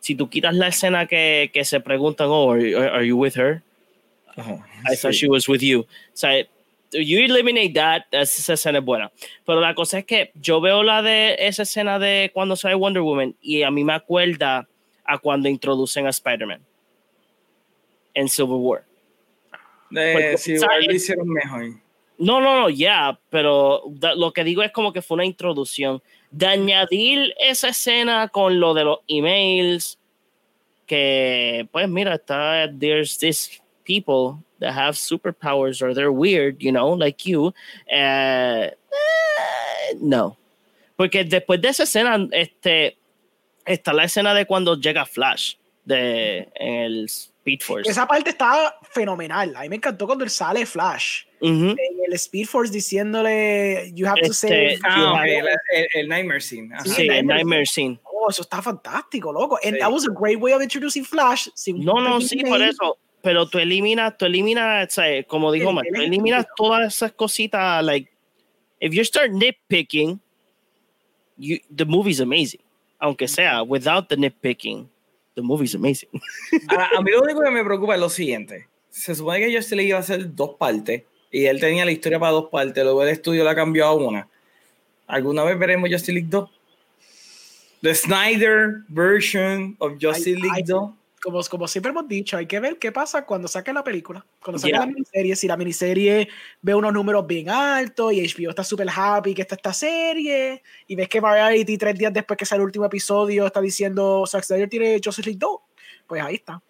si tú quitas la escena que, que se preguntan, oh, are, you with her? Oh, I thought she was with you. O sea, you eliminate that, esa escena es buena. Pero la cosa es que yo veo la de esa escena de cuando sale Wonder Woman y a mí me acuerda a cuando introducen a Spider-Man en Civil War. Eh, sí, lo hicieron mejor. No, no, no, ya, pero lo que digo es como que fue una introducción de añadir esa escena con lo de los emails, que pues mira, está, there's this people that have superpowers or they're weird, you know, like you. Uh, no. Porque después de esa escena, este, está la escena de cuando llega Flash de, en el Speed Force. Esa parte está fenomenal. A mí me encantó cuando él sale Flash. En el Speed Force diciéndole, you have to este, say. Ah, el, Nightmare Scene. Sí, el Nightmare Scene. Oh, eso está fantástico, loco. And that was a great way of introducing Flash. no, no, sí, por eso. Pero tú eliminas, tú eliminas, como dijo Matt, tú eliminas todas esas cositas. Like, if you start nitpicking, you, the movie's amazing. Aunque sea, without the nitpicking the movie's amazing. a, <laughs> a, mí lo único que me preocupa es lo siguiente. Se supone que Justice League iba a hacer dos partes y él tenía la historia para dos partes, luego el estudio la cambió a una. ¿Alguna vez veremos Justice League 2? The Snyder version of Justice League 2 como, como siempre hemos dicho, hay que ver qué pasa cuando saque la película, cuando saque la miniserie, si la miniserie ve unos números bien altos y HBO está súper happy que está esta serie, y ves que Variety tres días después que sale el último episodio está diciendo Zack Snyder tiene Justice League 2, pues ahí está.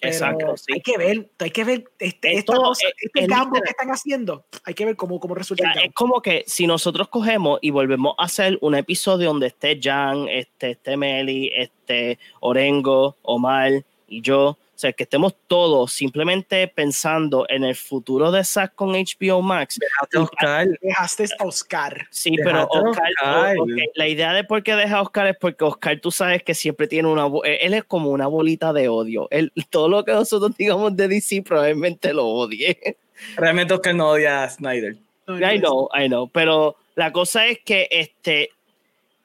Exacto. Hay que ver, hay que ver este, esta cosa, eh, este cambio que están haciendo. Hay que ver cómo, cómo resulta. es como que si nosotros cogemos y volvemos a hacer un episodio donde esté Jan, este, esté Meli, este Orengo, Omar y yo, o sea, que estemos todos simplemente pensando en el futuro de Zack con HBO Max. Dejaste a Oscar. Dejaste a Oscar. Sí, pero Oscar, la idea de por qué deja a Oscar es porque Oscar, tú sabes que siempre tiene una. Él es como una bolita de odio. Él, todo lo que nosotros digamos de DC probablemente lo odie. Realmente Oscar no odia a Snyder. I know, I know. Pero la cosa es que este,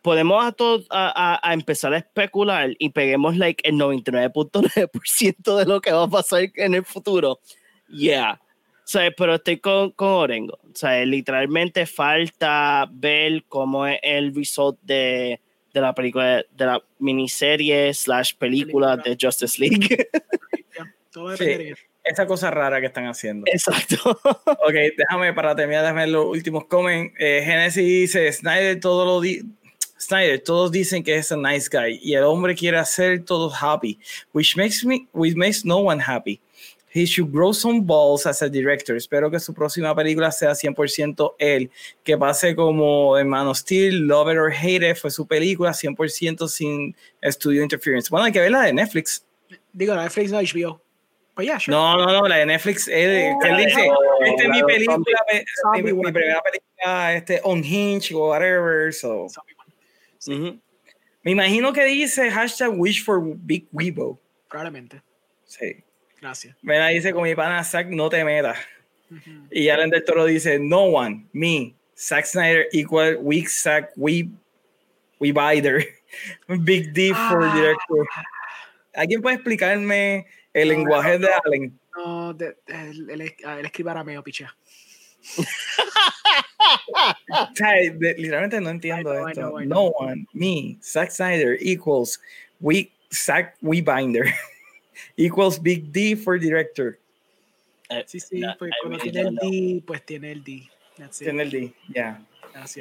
podemos a, todos a, a, empezar a especular y peguemos like el 99.9% de lo que va a pasar en el futuro. Yeah. O sea, pero estoy con, con Orengo. O sea, literalmente falta ver cómo es el result de, de la película, de la miniserie slash película, de Justice League. <laughs> sí. esa cosa rara que están haciendo. Exacto. ok, déjame para terminar, déjame los últimos comments. Eh, Genesis dice, Snyder todo lo Snyder, todos dicen que es a nice guy y el hombre quiere hacer todos happy, which makes me, which makes no one happy. He should grow some balls as a director. Espero que su próxima película sea 100% él. Que pase como Hermano Steel, Love It or Hate It, fue su película 100% sin studio interference. Bueno, hay que ver la de Netflix. Digo, la Netflix no HBO. Pues yeah, sure. No, no, no, la de Netflix. Él dice, oh, esta es mi película, mi, mi, mi, primera película, este, Unhinged o whatever. So. Me imagino que dice hashtag wish for Big Weibo. Probablemente. Sí. Gracias. Mira, dice con mi pana Zack, no te metas. Y Alan del Toro dice, no one, me, Zack Snyder equal weak Zack, we, we. <laughs> Big D for ah. director. ¿Alguien puede explicarme el lenguaje de Allen? No, de, el, el, el, escribe arameo, pichea. <laughs> literalmente no entiendo esto. No one, me, Zack Snyder equals we Zack Webinder <laughs> equals Big D for director. Eh, sí, sí, pues cuando tiene el D, pues tiene el D. Tiene el D, ya.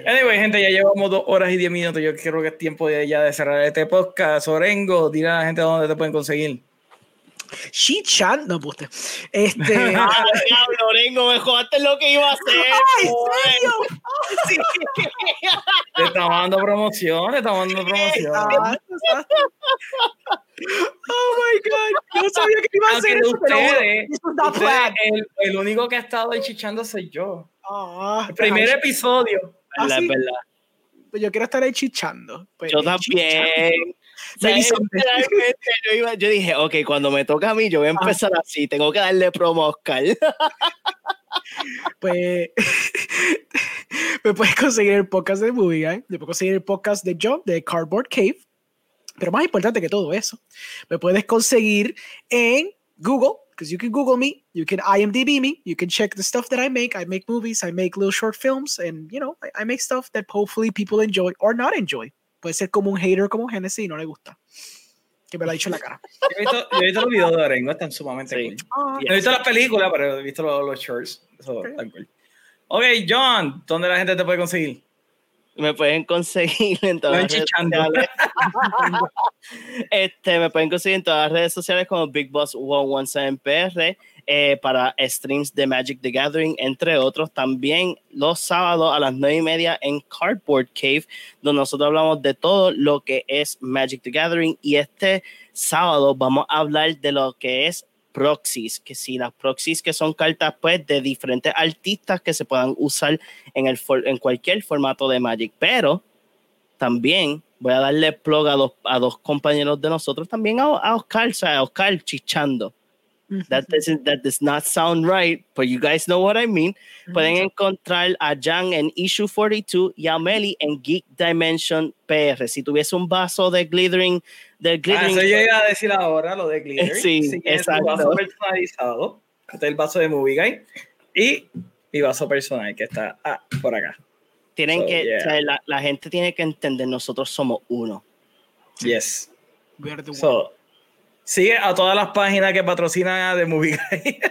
Anyway, gente, ya llevamos dos horas y diez minutos. Yo creo que es tiempo de ya de cerrar este podcast. Orengo, dile a la gente dónde te pueden conseguir. Shi-chan, no puste. Este. <laughs> ah, diablo, Orengo, me jodaste lo que iba a hacer. <laughs> ¡Ay, serio! <laughs> sí. Te estamos dando promoción, te estamos dando promoción. Oh my god, no sabía que iba a hacer eso. Ustedes, ustedes, el, el, único que ha estado ahí chichando soy yo. Oh, el primer ay, episodio. ¿Ah, la sí? verdad. Pues yo quiero estar ahí chichando. Pues, yo también. <laughs> yo, yo, dije, ok, cuando me toca a mí, yo voy a empezar ah. así, tengo que darle promo a Oscar. <laughs> pues <laughs> me puedes conseguir el podcast de Movie Guy, me puedes conseguir el podcast de Joe, de Cardboard Cave, pero más importante que todo eso, me puedes conseguir en Google, because you can Google me, you can IMDb me, you can check the stuff that I make. I make movies, I make little short films, and you know, I, I make stuff that hopefully people enjoy or not enjoy. Puede ser como un hater como Genesis y no le gusta. Que me lo ha dicho en la cara. <laughs> Yo he visto, yo he visto los videos de Orengo, están sumamente sí. cool. Ah, no he visto las películas, pero he visto los, los shorts. Eso okay. cool. Ok, John, ¿dónde la gente te puede conseguir? Me pueden conseguir en todas las redes sociales. <laughs> este, me pueden conseguir en todas las redes sociales como Big Boss 117PR eh, para streams de Magic the Gathering, entre otros. También los sábados a las 9 y media en Cardboard Cave, donde nosotros hablamos de todo lo que es Magic the Gathering. Y este sábado vamos a hablar de lo que es proxies, que si las proxies que son cartas pues de diferentes artistas que se puedan usar en, el en cualquier formato de Magic, pero también voy a darle plug a dos, a dos compañeros de nosotros, también a, a Oscar, o sea, a Oscar chichando. That doesn't that does not sound right, but you guys know what I mean. Pueden encontrar a Jan en Issue 42 y a Meli en Geek Dimension PR. Si tuviese un vaso de glittering, de glittering. Ah, eso yo iba a decir ahora, lo de <laughs> glittering. Sí, si exacto. Un vaso personalizado. Este es el vaso de Movie Guy. Y mi vaso personal, que está ah, por acá. Tienen so, que, yeah. o sea, la, la, gente tiene que entender, nosotros somos uno. Yes. So, Sigue a todas las páginas que patrocinan de Movie Guy. <laughs>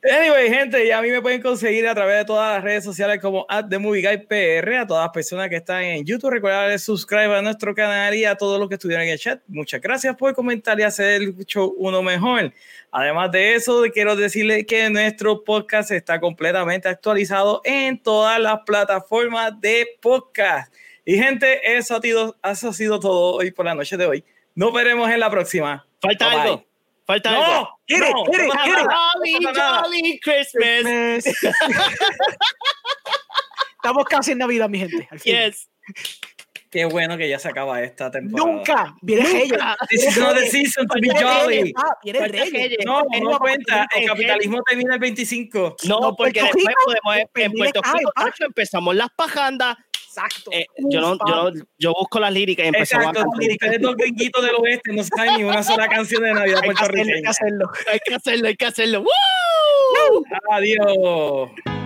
Anyway, gente, y a mí me pueden conseguir a través de todas las redes sociales como at The Movie Guy PR, a todas las personas que están en YouTube. Recuerda darle subscribe a nuestro canal y a todos los que estuvieron en el chat. Muchas gracias por comentar y hacer el show uno mejor. Además de eso, quiero decirles que nuestro podcast está completamente actualizado en todas las plataformas de podcast. Y gente, eso ha, sido, eso ha sido todo hoy por la noche de hoy. Nos veremos en la próxima. Falta bye algo. Bye. Falta no, algo. Get it, no, get it, get it. Jolly, jolly Christmas. Christmas. <laughs> Estamos casi en Navidad, mi gente. Al fin. Yes. Qué bueno que ya se acaba esta temporada. Nunca. Viene Reyes. This is not the season to be jolly. Viene Reyes. No, no, no cuenta. El capitalismo termina el 25. No, no porque después podemos, en Puerto Rico empezamos las pajandas Exacto. Eh, yo, no, yo, no, yo busco las líricas y empezamos Exacto, a las líricas de los gringuitos del oeste no saben ni una sola canción de Navidad puertorriqueña. Hay que hacerlo, hay que hacerlo, hay que hacerlo. ¡Woo! Adiós.